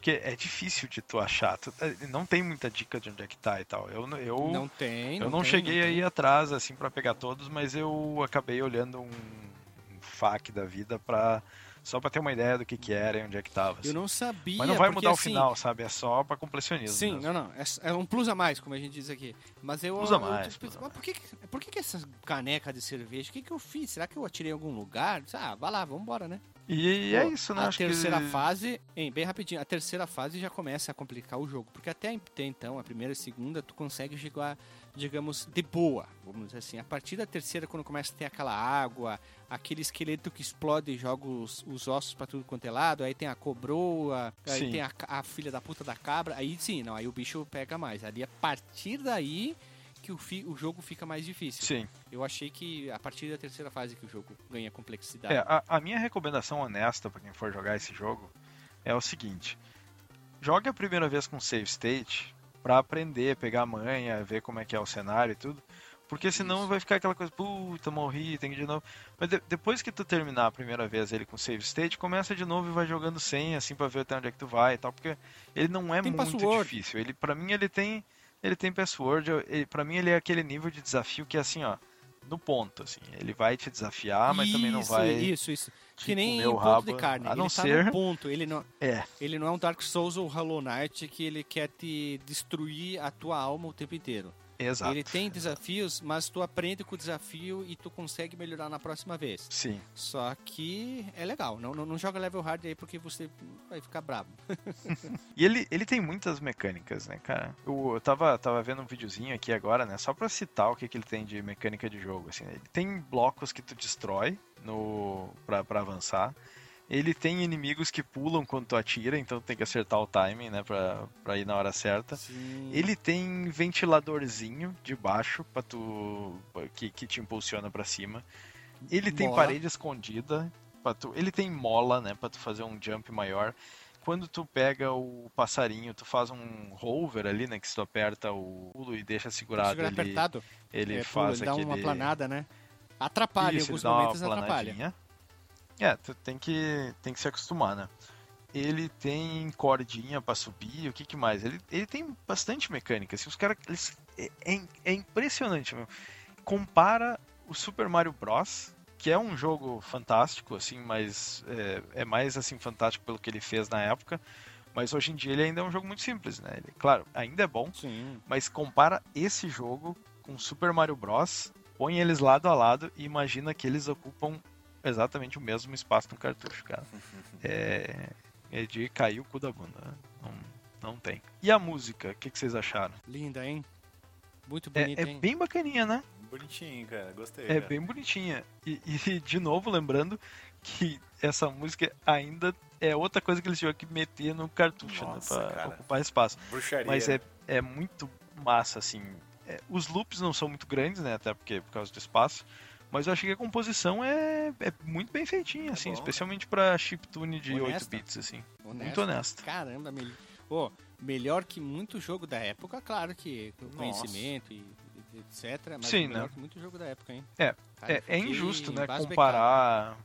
Speaker 2: que é difícil de tu achar. Tu- eh, não tem muita dica de onde é que tá e tal. Eu, eu,
Speaker 1: Não tem.
Speaker 2: eu não
Speaker 1: tem,
Speaker 2: cheguei
Speaker 1: tem.
Speaker 2: aí atrás, assim, pra pegar todos, mas eu acabei olhando um, um FAQ da vida pra. Só pra ter uma ideia do que que era e onde é que tava.
Speaker 1: Eu
Speaker 2: assim.
Speaker 1: não sabia.
Speaker 2: Mas não vai
Speaker 1: porque,
Speaker 2: mudar o
Speaker 1: assim,
Speaker 2: final, sabe? É só pra completionismo.
Speaker 1: Sim,
Speaker 2: mesmo.
Speaker 1: não, não. É, é um plus a mais, como a gente diz aqui. Mas eu.
Speaker 2: Plus a
Speaker 1: eu-
Speaker 2: mais,
Speaker 1: eu-
Speaker 2: plus
Speaker 1: mas por que, que- por que, que essa caneca de cerveja? O que, que eu fiz? Será que eu atirei em algum lugar? Ah, vai lá, vambora, né?
Speaker 2: E, é
Speaker 1: Pô,
Speaker 2: isso, né?
Speaker 1: A
Speaker 2: Acho
Speaker 1: terceira
Speaker 2: que...
Speaker 1: fase, hein, bem rapidinho, a terceira fase já começa a complicar o jogo. Porque até, então, a primeira e a segunda, tu consegue jogar, digamos, de boa, vamos dizer assim. A partir da terceira, quando começa a ter aquela água, aquele esqueleto que explode e joga os, os ossos pra tudo quanto é lado, aí tem a cobroa, aí
Speaker 2: Sim.
Speaker 1: tem a, a filha da puta da cabra, aí sim, não, aí o bicho pega mais. Ali, a partir daí que o, fi- o jogo fica mais difícil.
Speaker 2: Sim.
Speaker 1: Eu achei que a partir da terceira fase que o jogo ganha complexidade.
Speaker 2: É, a, a minha recomendação honesta pra quem for jogar esse jogo é o seguinte: jogue a primeira vez com save state pra aprender, pegar a manha, ver como é que é o cenário e tudo. Porque senão vai ficar aquela coisa, puta, morri, tem que ir de novo. Mas de- depois que tu terminar a primeira vez ele com save state, começa de novo e vai jogando sem, assim, pra ver até onde é que tu vai e tal. Porque ele não é
Speaker 1: Tem
Speaker 2: muito
Speaker 1: password.
Speaker 2: difícil. Ele, pra mim, ele tem. Ele tem password. Ele, pra mim, ele é aquele nível de desafio que é assim, ó. No ponto, assim. Ele vai te desafiar, mas também não
Speaker 1: Isso,
Speaker 2: vai.
Speaker 1: Isso, isso.
Speaker 2: te
Speaker 1: Que nem ponto
Speaker 2: rabo,
Speaker 1: de carne.
Speaker 2: a
Speaker 1: ele
Speaker 2: não
Speaker 1: tá
Speaker 2: ser-
Speaker 1: no ponto. Ele não,
Speaker 2: É.
Speaker 1: ele não é um Dark Souls ou Hollow Knight que ele quer te destruir a tua alma o tempo inteiro.
Speaker 2: Exato.
Speaker 1: Ele tem desafios, mas tu aprende com o desafio e tu consegue melhorar na próxima vez.
Speaker 2: Sim.
Speaker 1: Só que é legal. Não, não, não joga level hard aí porque você vai ficar brabo.
Speaker 2: E ele, ele tem muitas mecânicas, né, cara? Eu, eu tava, tava vendo um videozinho aqui agora, né? Só pra citar o que, que ele tem de mecânica de jogo, assim. né? Ele tem blocos que tu destrói no, pra, pra avançar. Ele tem inimigos que pulam quando tu atira, então tem que acertar o timing, né? Pra, pra ir na hora certa.
Speaker 1: Sim.
Speaker 2: Ele tem ventiladorzinho de baixo pra tu, que, que te impulsiona pra cima. Ele tem
Speaker 1: Mola.
Speaker 2: parede escondida. Pra tu, ele tem mola, né? Pra tu fazer um jump maior. Quando tu pega o passarinho, tu faz um rover ali, né? Que se tu aperta o pulo e deixa segurado,
Speaker 1: Segura
Speaker 2: ele,
Speaker 1: apertado.
Speaker 2: ele
Speaker 1: é,
Speaker 2: faz
Speaker 1: pula, ele dá
Speaker 2: aquele...
Speaker 1: uma planada, né? Atrapalha,
Speaker 2: Isso,
Speaker 1: em alguns momentos atrapalha.
Speaker 2: É, tu tem que, tem que se acostumar, né? Ele tem cordinha pra subir, o que que mais? Ele, ele tem bastante mecânica, assim, os caras, eles- é, é, é impressionante, meu. Compara o Super Mario Bros, que é um jogo fantástico, assim, mas é, é mais, assim, fantástico pelo que ele fez na época, mas hoje em dia ele ainda é um jogo muito simples, né? Ele, claro, ainda é bom,
Speaker 1: Sim.
Speaker 2: mas compara esse jogo com Super Mario Bros. Põe eles lado a lado e imagina que eles ocupam exatamente o mesmo espaço no cartucho, cara. É, é de cair o cu da bunda. né? Não, não tem. E a música, o que, que vocês acharam?
Speaker 1: Linda, hein? Muito
Speaker 2: É,
Speaker 1: bonita,
Speaker 2: é
Speaker 1: hein?
Speaker 2: bem bacaninha, né?
Speaker 4: Bonitinho, cara. Gostei.
Speaker 2: É
Speaker 4: cara.
Speaker 2: bem bonitinha. E, e, de novo, lembrando que essa música ainda é outra coisa que eles tiveram que meter no cartucho,
Speaker 4: Nossa,
Speaker 2: né? Pra
Speaker 4: cara.
Speaker 2: ocupar espaço.
Speaker 4: Bruxaria.
Speaker 2: Mas
Speaker 4: né?
Speaker 2: é, é muito massa, assim. É, os loops não são muito grandes, né? Até porque por causa do espaço. Mas eu achei que a composição é, é muito bem feitinha, assim,
Speaker 4: bom,
Speaker 2: especialmente pra chiptune de
Speaker 1: Honesta.
Speaker 2: 8 bits, assim.
Speaker 1: Honesto.
Speaker 2: Muito honesta.
Speaker 1: Caramba, mel... Pô, melhor que muito jogo da época, claro que conhecimento e, etc. Mas
Speaker 2: Sim,
Speaker 1: melhor
Speaker 2: né?
Speaker 1: que muito jogo da época, hein?
Speaker 2: É,
Speaker 1: Cara,
Speaker 2: É, é injusto, né, comparar.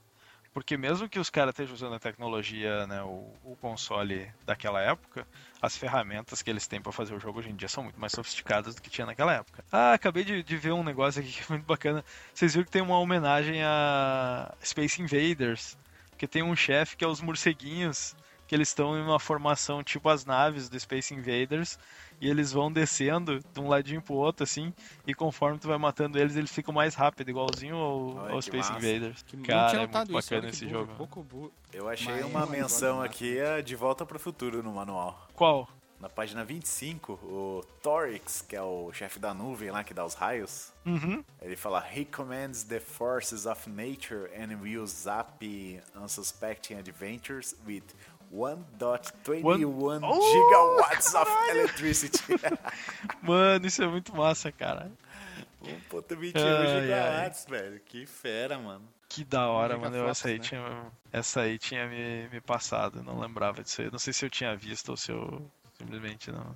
Speaker 2: Porque mesmo que os caras estejam usando a tecnologia, né, o, o console daquela época, as ferramentas que eles têm pra fazer o jogo hoje em dia são muito mais sofisticadas do que tinha naquela época. Ah, acabei de, de ver um negócio aqui que é muito bacana. Vocês viram que tem uma homenagem a Space Invaders, que tem um chefe que é os morceguinhos, que eles estão em uma formação tipo as naves do Space Invaders, e eles vão descendo de um ladinho pro outro, assim, e conforme tu vai matando eles, eles ficam mais rápido, igualzinho ao,
Speaker 4: Olha
Speaker 2: ao
Speaker 4: que
Speaker 2: Space
Speaker 4: massa.
Speaker 2: Invaders.
Speaker 1: Que não
Speaker 2: Cara, é muito
Speaker 1: isso,
Speaker 2: bacana
Speaker 1: que
Speaker 2: esse
Speaker 1: burro,
Speaker 2: jogo.
Speaker 1: Pouco burro.
Speaker 4: Eu achei
Speaker 1: Mas-
Speaker 4: uma menção aqui é de volta pro futuro no manual.
Speaker 2: Qual?
Speaker 4: Na página 25, o Torix, que é o chefe da nuvem lá que dá os raios,
Speaker 2: Uhum.
Speaker 4: ele fala: He commands the forces of nature and will zap unsuspecting adventures with 1.21
Speaker 2: Oh,
Speaker 4: gigawatts of electricity.
Speaker 2: Mano, isso é muito massa, cara.
Speaker 4: 1.21
Speaker 2: Ai,
Speaker 4: gigawatts, velho. Que fera, mano.
Speaker 2: Que da hora, mano. Eu- Essa aí,
Speaker 1: né?
Speaker 2: tinha, essa aí tinha me, me passado, não lembrava disso aí. Não sei se eu tinha visto ou se eu simplesmente não,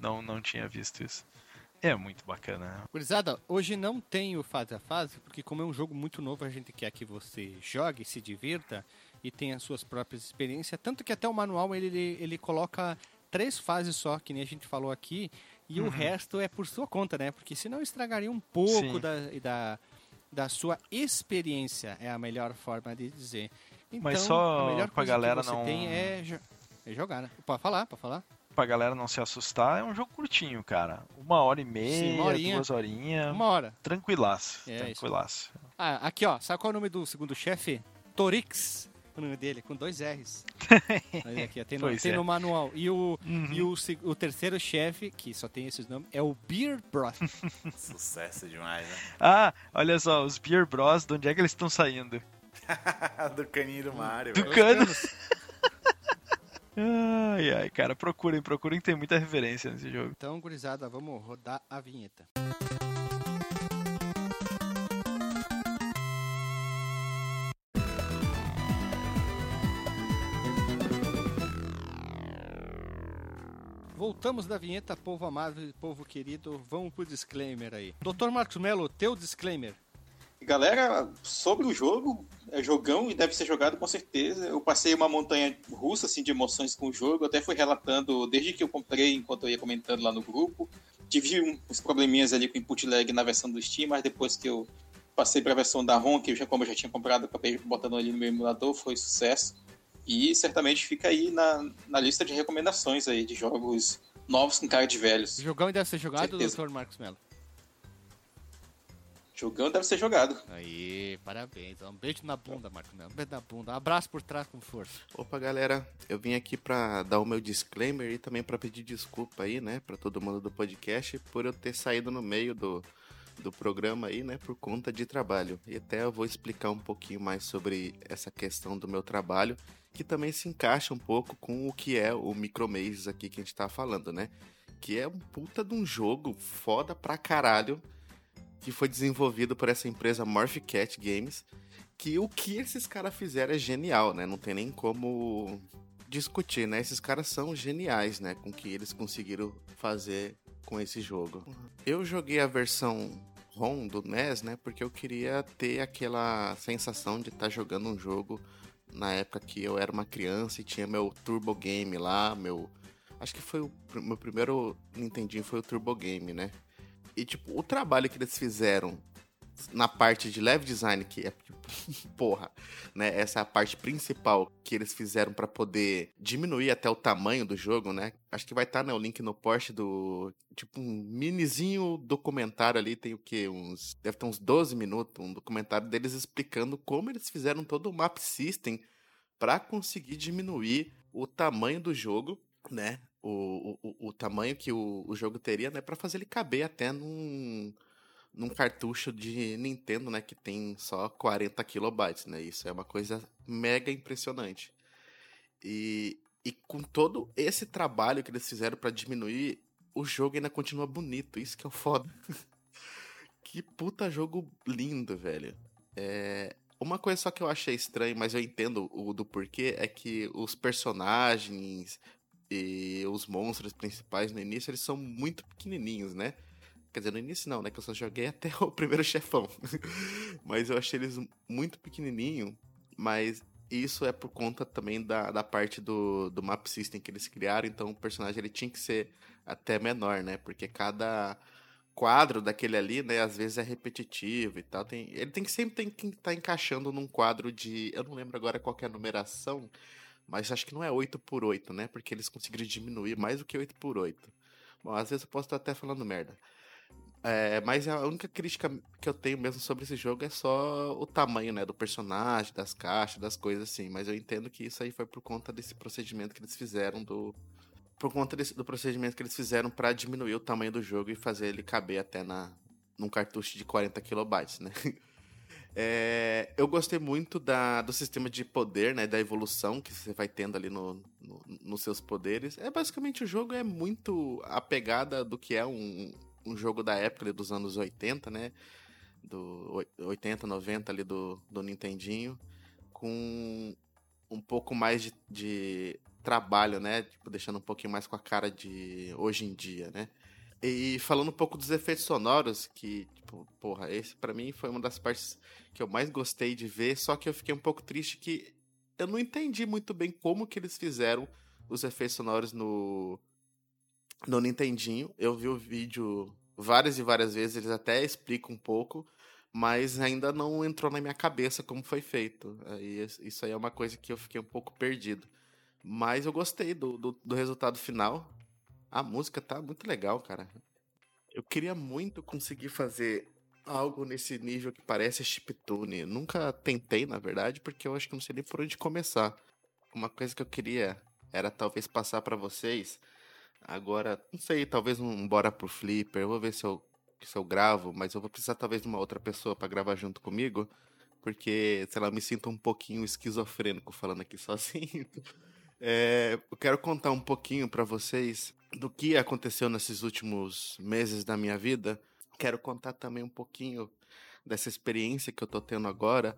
Speaker 2: não, não tinha visto isso. É muito bacana.
Speaker 1: Gurizada, hoje não tem o fase a fase, porque como é um jogo muito novo, a gente quer que você jogue, se divirta e tenha suas próprias experiências. Tanto que até o manual ele, ele, ele coloca três fases só, que nem a gente falou aqui, e o resto é por sua conta, né? Porque senão estragaria um pouco
Speaker 2: Sim.
Speaker 1: da, da, da sua experiência, é a melhor forma de dizer. Então,
Speaker 2: Mas só
Speaker 1: a melhor
Speaker 2: pra galera
Speaker 1: que você
Speaker 2: não-
Speaker 1: tem é, jo- é jogar, né? Pode falar, pode falar.
Speaker 2: Pra galera não se assustar, é um jogo curtinho, cara. Uma hora e meia,
Speaker 1: Sim, uma horinha.
Speaker 2: duas horinhas.
Speaker 1: Uma hora.
Speaker 2: Tranquilaço.
Speaker 1: É,
Speaker 2: tranquilaço.
Speaker 1: Ah, aqui ó, sabe qual é o nome do segundo chefe? Torix, o nome dele, com dois R's. Olha aqui, tem, no, tem
Speaker 2: é.
Speaker 1: no manual. E o,
Speaker 2: Uhum.
Speaker 1: e o, o terceiro chefe, que só tem esses nomes, é o Beer Broth.
Speaker 4: Sucesso demais, né?
Speaker 2: Ah, olha só, os Beer Bros, de onde é que eles estão saindo?
Speaker 4: do caninho do Mario,
Speaker 2: Do
Speaker 4: velho.
Speaker 2: cano. ai, ai, cara, procurem, procurem que tem muita referência nesse jogo.
Speaker 1: Então, gurizada, vamos rodar a vinheta. Voltamos da vinheta, povo amado e povo querido. Vamos pro disclaimer aí. Doutor Marcos Melo, teu disclaimer.
Speaker 3: Galera, sobre o jogo, é jogão e deve ser jogado com certeza. Eu passei uma montanha russa assim, de emoções com o jogo, até fui relatando desde que eu comprei, enquanto eu ia comentando lá no grupo. Tive uns probleminhas ali com input lag na versão do Steam, mas depois que eu passei para a versão da ROM, que eu já, como eu já tinha comprado, acabei botando ali no meu emulador, foi sucesso. E certamente fica aí na, na lista de recomendações aí de jogos novos com cara de velhos.
Speaker 1: Jogão deve ser jogado, doutor Marcos Melo.
Speaker 3: Jogão deve ser jogado.
Speaker 1: Aí, parabéns. Um beijo na bunda, Marcos Melo. Um beijo na bunda. Um abraço por trás com força.
Speaker 5: Opa, galera, eu vim aqui pra dar o meu disclaimer e também pra pedir desculpa aí, né, pra todo mundo do podcast por eu ter saído no meio do, do programa aí, né, por conta de trabalho. E até eu vou explicar um pouquinho mais sobre essa questão do meu trabalho, que também se encaixa um pouco com o que é o Micromaze aqui que a gente tá falando, né? Que é um puta de um jogo foda pra caralho, que foi desenvolvido por essa empresa Morphcat Games, que o que esses caras fizeram é genial, né? Não tem nem como discutir, né? Esses caras são geniais, né? Com o que eles conseguiram fazer com esse jogo. Eu joguei a versão ROM do NES, né? Porque eu queria ter aquela sensação de estar jogando um jogo na época que eu era uma criança e tinha meu Turbo Game lá, meu... Acho que foi o meu primeiro Nintendinho foi o Turbo Game, né? E, tipo, o trabalho que eles fizeram na parte de level design, que é, tipo, porra, né? Essa é a parte principal que eles fizeram pra poder diminuir até o tamanho do jogo, né? Acho que vai estar, né, o link no post do, tipo, um minizinho documentário ali, tem o quê? Uns, deve ter uns 12 minutos, um documentário deles explicando como eles fizeram todo o map system pra conseguir diminuir o tamanho do jogo, né? O, o, o- tamanho que o, o jogo teria, né? Pra fazer ele caber até num, num cartucho de Nintendo, né? Que tem só 40 kilobytes, né? Isso é uma coisa mega impressionante. E, e com todo esse trabalho que eles fizeram pra diminuir, o jogo ainda continua bonito. Isso que é o foda. que puta jogo lindo, velho. É, uma coisa só que eu achei estranho, mas eu entendo o do porquê, é que os personagens e os monstros principais no início, eles são muito pequenininhos, né? Quer dizer, no início não, né? Que eu só joguei até o primeiro chefão. mas eu achei eles muito pequenininho, mas isso é por conta também da, da parte do, do map system que eles criaram, então o personagem ele tinha que ser até menor, né? Porque cada quadro daquele ali, né, às vezes é repetitivo e tal. Tem, ele tem que sempre tem que estar encaixando num quadro de, eu não lembro agora qual é a numeração, mas acho que não é 8 por 8, né? Porque eles conseguiram diminuir mais do que 8 por 8. Bom, às vezes eu posso estar até falando merda. É, mas a única crítica que eu tenho mesmo sobre esse jogo é só o tamanho, né, do personagem, das caixas, das coisas assim. Mas eu entendo que isso aí foi por conta desse procedimento que eles fizeram do por conta desse, do procedimento que eles fizeram para diminuir o tamanho do jogo e fazer ele caber até na num cartucho de 40 kilobytes, né? É, eu gostei muito da, do sistema de poder, né? Da evolução que você vai tendo ali no, no- nos seus poderes. É basicamente o jogo é muito a pegada do que é um, um jogo da época ali, dos anos 80, né? Do oi- 80, 90 ali do, do Nintendinho. Com um pouco mais de, de trabalho, né? Tipo, deixando um pouquinho mais com a cara de hoje em dia, né? E falando um pouco dos efeitos sonoros, que, tipo, porra, esse para mim foi uma das partes que eu mais gostei de ver, só que eu fiquei um pouco triste que eu não entendi muito bem como que eles fizeram os efeitos sonoros no no Nintendinho. Eu vi o vídeo várias e várias vezes, eles até explicam um pouco, mas ainda não entrou na minha cabeça como foi feito. Aí, isso aí é uma coisa que eu fiquei um pouco perdido. Mas eu gostei do, do, do resultado final. A música tá muito legal, cara. Eu queria muito conseguir fazer algo nesse nível que parece chiptune. Nunca tentei, na verdade, porque eu acho que não sei nem por onde começar. Uma coisa que eu queria era talvez passar para vocês. Agora, não sei, talvez um bora pro Flipper. Eu vou ver se eu, se eu gravo, mas eu vou precisar talvez de uma outra pessoa para gravar junto comigo. Porque, sei lá, eu me sinto um pouquinho esquizofrênico falando aqui sozinho. É, eu quero contar um pouquinho para vocês do que aconteceu nesses últimos meses da minha vida. Quero contar também um pouquinho dessa experiência que eu tô tendo agora,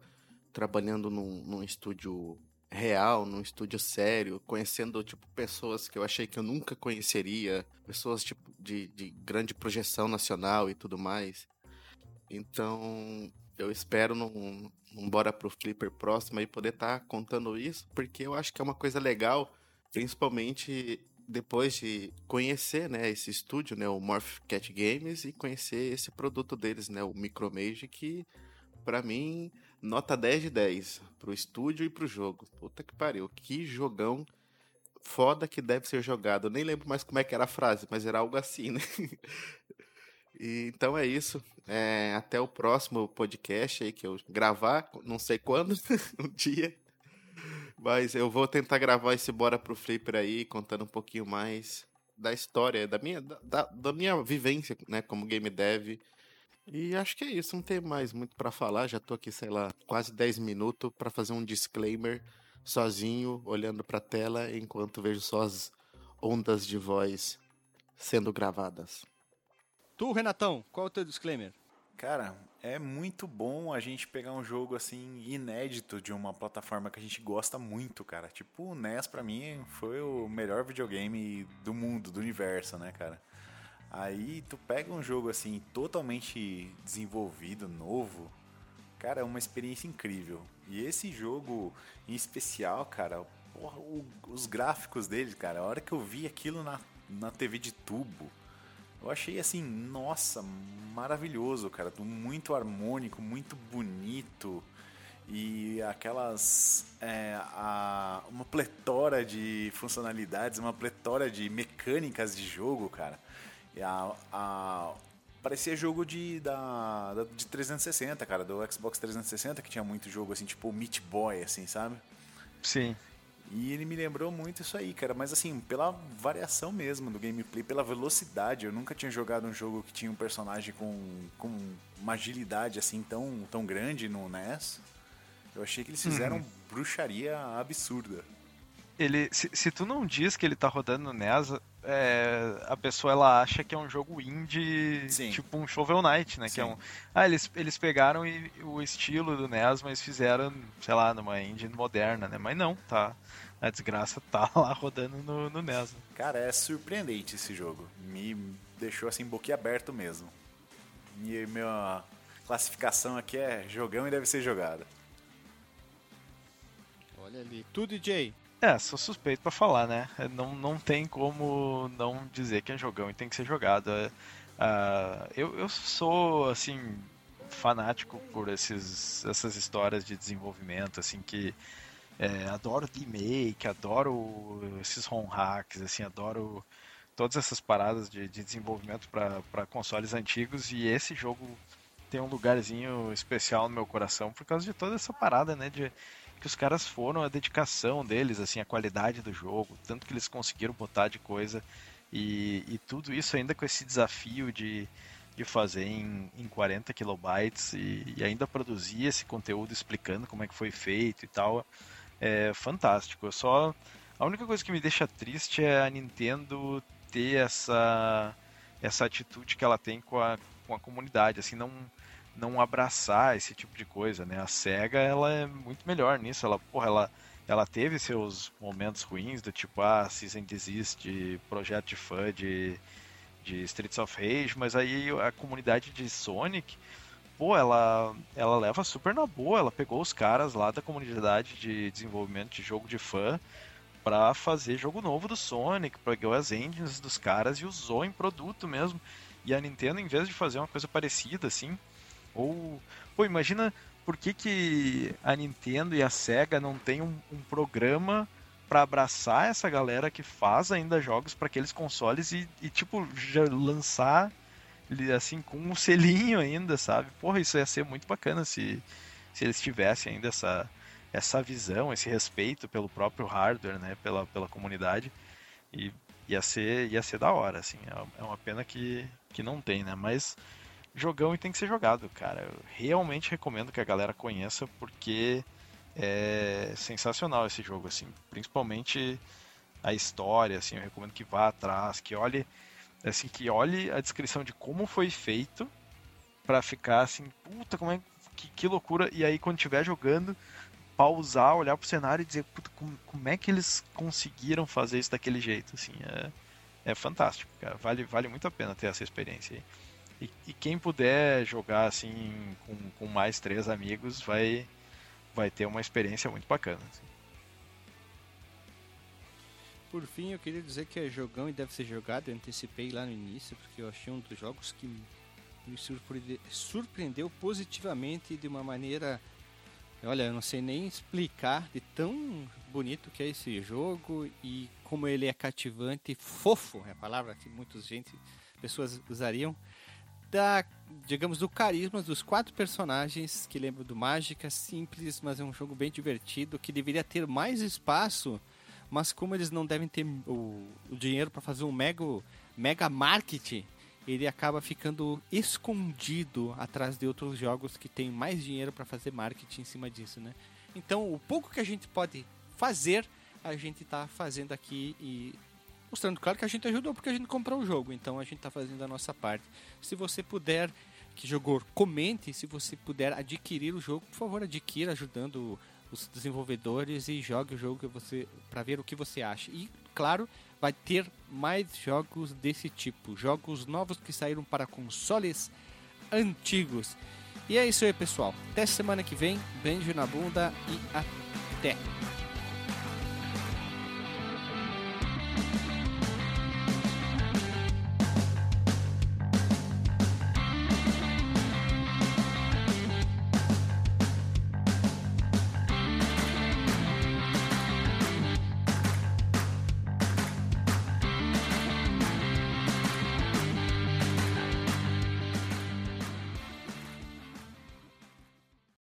Speaker 5: trabalhando num, num estúdio real, num estúdio sério, conhecendo tipo pessoas que eu achei que eu nunca conheceria, pessoas tipo de, de grande projeção nacional e tudo mais. Então, eu espero num, num Bora pro Flipper próximo aí poder estar tá contando isso, porque eu acho que é uma coisa legal, principalmente depois de conhecer, né, esse estúdio, né, o Morph Cat Games e conhecer esse produto deles, né, o Micromage, que para mim nota 10 de 10 pro estúdio e pro jogo. Puta que pariu, que jogão foda que deve ser jogado. Eu nem lembro mais como é que era a frase, mas era algo assim, né? e, então é isso. É, até o próximo podcast aí que eu gravar, não sei quando, um dia. Mas eu vou tentar gravar esse Bora pro Flipper aí, contando um pouquinho mais da história, da minha, da, da minha vivência, né, como game dev e acho que é isso, não tem mais muito para falar. Já tô aqui, sei lá, quase 10 minutos para fazer um disclaimer sozinho, olhando para a tela, enquanto vejo só as ondas de voz sendo gravadas.
Speaker 1: Tu, Renatão, qual é o teu disclaimer?
Speaker 4: Cara, é muito bom a gente pegar um jogo assim inédito de uma plataforma que a gente gosta muito, cara. Tipo, o NES para mim foi o melhor videogame do mundo, do universo, né, cara? Aí tu pega um jogo assim totalmente desenvolvido, novo, cara, é uma experiência incrível. E esse jogo em especial, cara, porra, o, os gráficos dele, cara, a hora que eu vi aquilo na, na TV de tubo, eu achei assim, nossa, maravilhoso, cara, muito harmônico, muito bonito e aquelas é, a, uma pletora de funcionalidades, uma pletora de mecânicas de jogo, cara. A, a, parecia jogo de, da, da, de 360, cara, do Xbox 360, que tinha muito jogo assim, tipo Meat Boy, assim, sabe?
Speaker 2: Sim.
Speaker 4: E ele me lembrou muito isso aí, cara. Mas assim, pela variação mesmo do gameplay, pela velocidade. Eu nunca tinha jogado um jogo que tinha um personagem com, com uma agilidade assim tão, tão grande no NES. Eu achei que eles fizeram uhum. bruxaria absurda.
Speaker 2: Ele, se, se tu não diz que ele tá rodando no NES, é, a pessoa ela acha que é um jogo indie, Sim. tipo um Shovel Knight, né? Sim. Que é um, ah, eles, eles pegaram e, o estilo do NES, mas fizeram, sei lá, numa indie moderna, né? Mas não, tá. A desgraça tá lá rodando no, no NES. Né?
Speaker 4: Cara, é surpreendente esse jogo. Me deixou assim boquiaberto mesmo. E minha classificação aqui é jogão e deve ser jogado.
Speaker 1: Olha ali. Tu, DJ?
Speaker 2: É, sou suspeito para falar, né? É, não, não tem como não dizer que é jogão e tem que ser jogado. Uh, eu, eu sou, assim, fanático por esses, essas histórias de desenvolvimento, assim, que é, adoro remake, adoro esses home hacks, assim, adoro todas essas paradas de, de desenvolvimento para consoles antigos e esse jogo tem um lugarzinho especial no meu coração por causa de toda essa parada, né, de que os caras foram, a dedicação deles, assim, a qualidade do jogo, tanto que eles conseguiram botar de coisa e, e tudo isso ainda com esse desafio de, de fazer em, em 40 kilobytes e, e, ainda produzir esse conteúdo explicando como é que foi feito e tal, é fantástico. Só a única coisa que me deixa triste é a Nintendo ter essa essa atitude que ela tem com a, com a comunidade, assim, não não abraçar esse tipo de coisa, né? A SEGA, ela é muito melhor nisso, ela, porra, ela, ela teve seus momentos ruins, do tipo, ah, Season Desist, projeto de fã de, de Streets of Rage, mas aí a comunidade de Sonic, pô, ela, ela leva super na boa. Ela pegou os caras lá da comunidade de desenvolvimento de jogo de fã para fazer jogo novo do Sonic, pegou as engines dos caras e usou em produto mesmo. E a Nintendo, em vez de fazer uma coisa parecida assim, ou. Pô, imagina por que, que a Nintendo e a Sega não tem um, um programa para abraçar essa galera que faz ainda jogos para aqueles consoles e, e, tipo, lançar assim com um selinho ainda, sabe? Porra, isso ia ser muito bacana se, se eles tivessem ainda essa, essa visão, esse respeito pelo próprio hardware, né? Pela, pela comunidade. E ia ser, ia ser da hora, assim. É, é uma pena que, que não tem, né? Mas jogão e tem que ser jogado, cara. Eu realmente recomendo que a galera conheça porque é sensacional esse jogo, assim. Principalmente a história, assim. Eu recomendo que vá atrás, que olhe, assim, que olhe a descrição de como foi feito para ficar assim, puta, como é que, que loucura. E aí quando estiver jogando, pausar, olhar pro cenário e dizer, puta, como, como é que eles conseguiram fazer isso daquele jeito, assim. É, é fantástico, cara. Vale, vale muito a pena ter essa experiência aí. E, e quem puder jogar assim com, com, mais três amigos vai, vai ter uma experiência muito bacana. Assim.
Speaker 1: Por fim, eu queria dizer que é jogão e deve ser jogado. Eu antecipei lá no início, porque eu achei um dos jogos que me surpreende, surpreendeu positivamente de uma maneira. Olha, eu não sei nem explicar de tão bonito que é esse jogo e como ele é cativante, fofo é a palavra que muitas gente, pessoas usariam da, digamos, do carisma dos quatro personagens que lembram do Mágica, simples, mas é um jogo bem divertido, que deveria ter mais espaço, mas como eles não devem ter o, o dinheiro para fazer um mega, mega marketing, ele acaba ficando escondido atrás de outros jogos que têm mais dinheiro para fazer marketing em cima disso, né? Então, o pouco que a gente pode fazer, a gente está fazendo aqui e mostrando, claro, que a gente ajudou porque a gente comprou o jogo, então a gente está fazendo a nossa parte. Se você puder, que jogou, comente. Se você puder adquirir o jogo, por favor, adquira, ajudando os desenvolvedores e jogue o jogo você para ver o que você acha. E, claro, vai ter mais jogos desse tipo, jogos novos que saíram para consoles antigos. E é isso aí, pessoal. Até semana que vem. Beijo na bunda e até.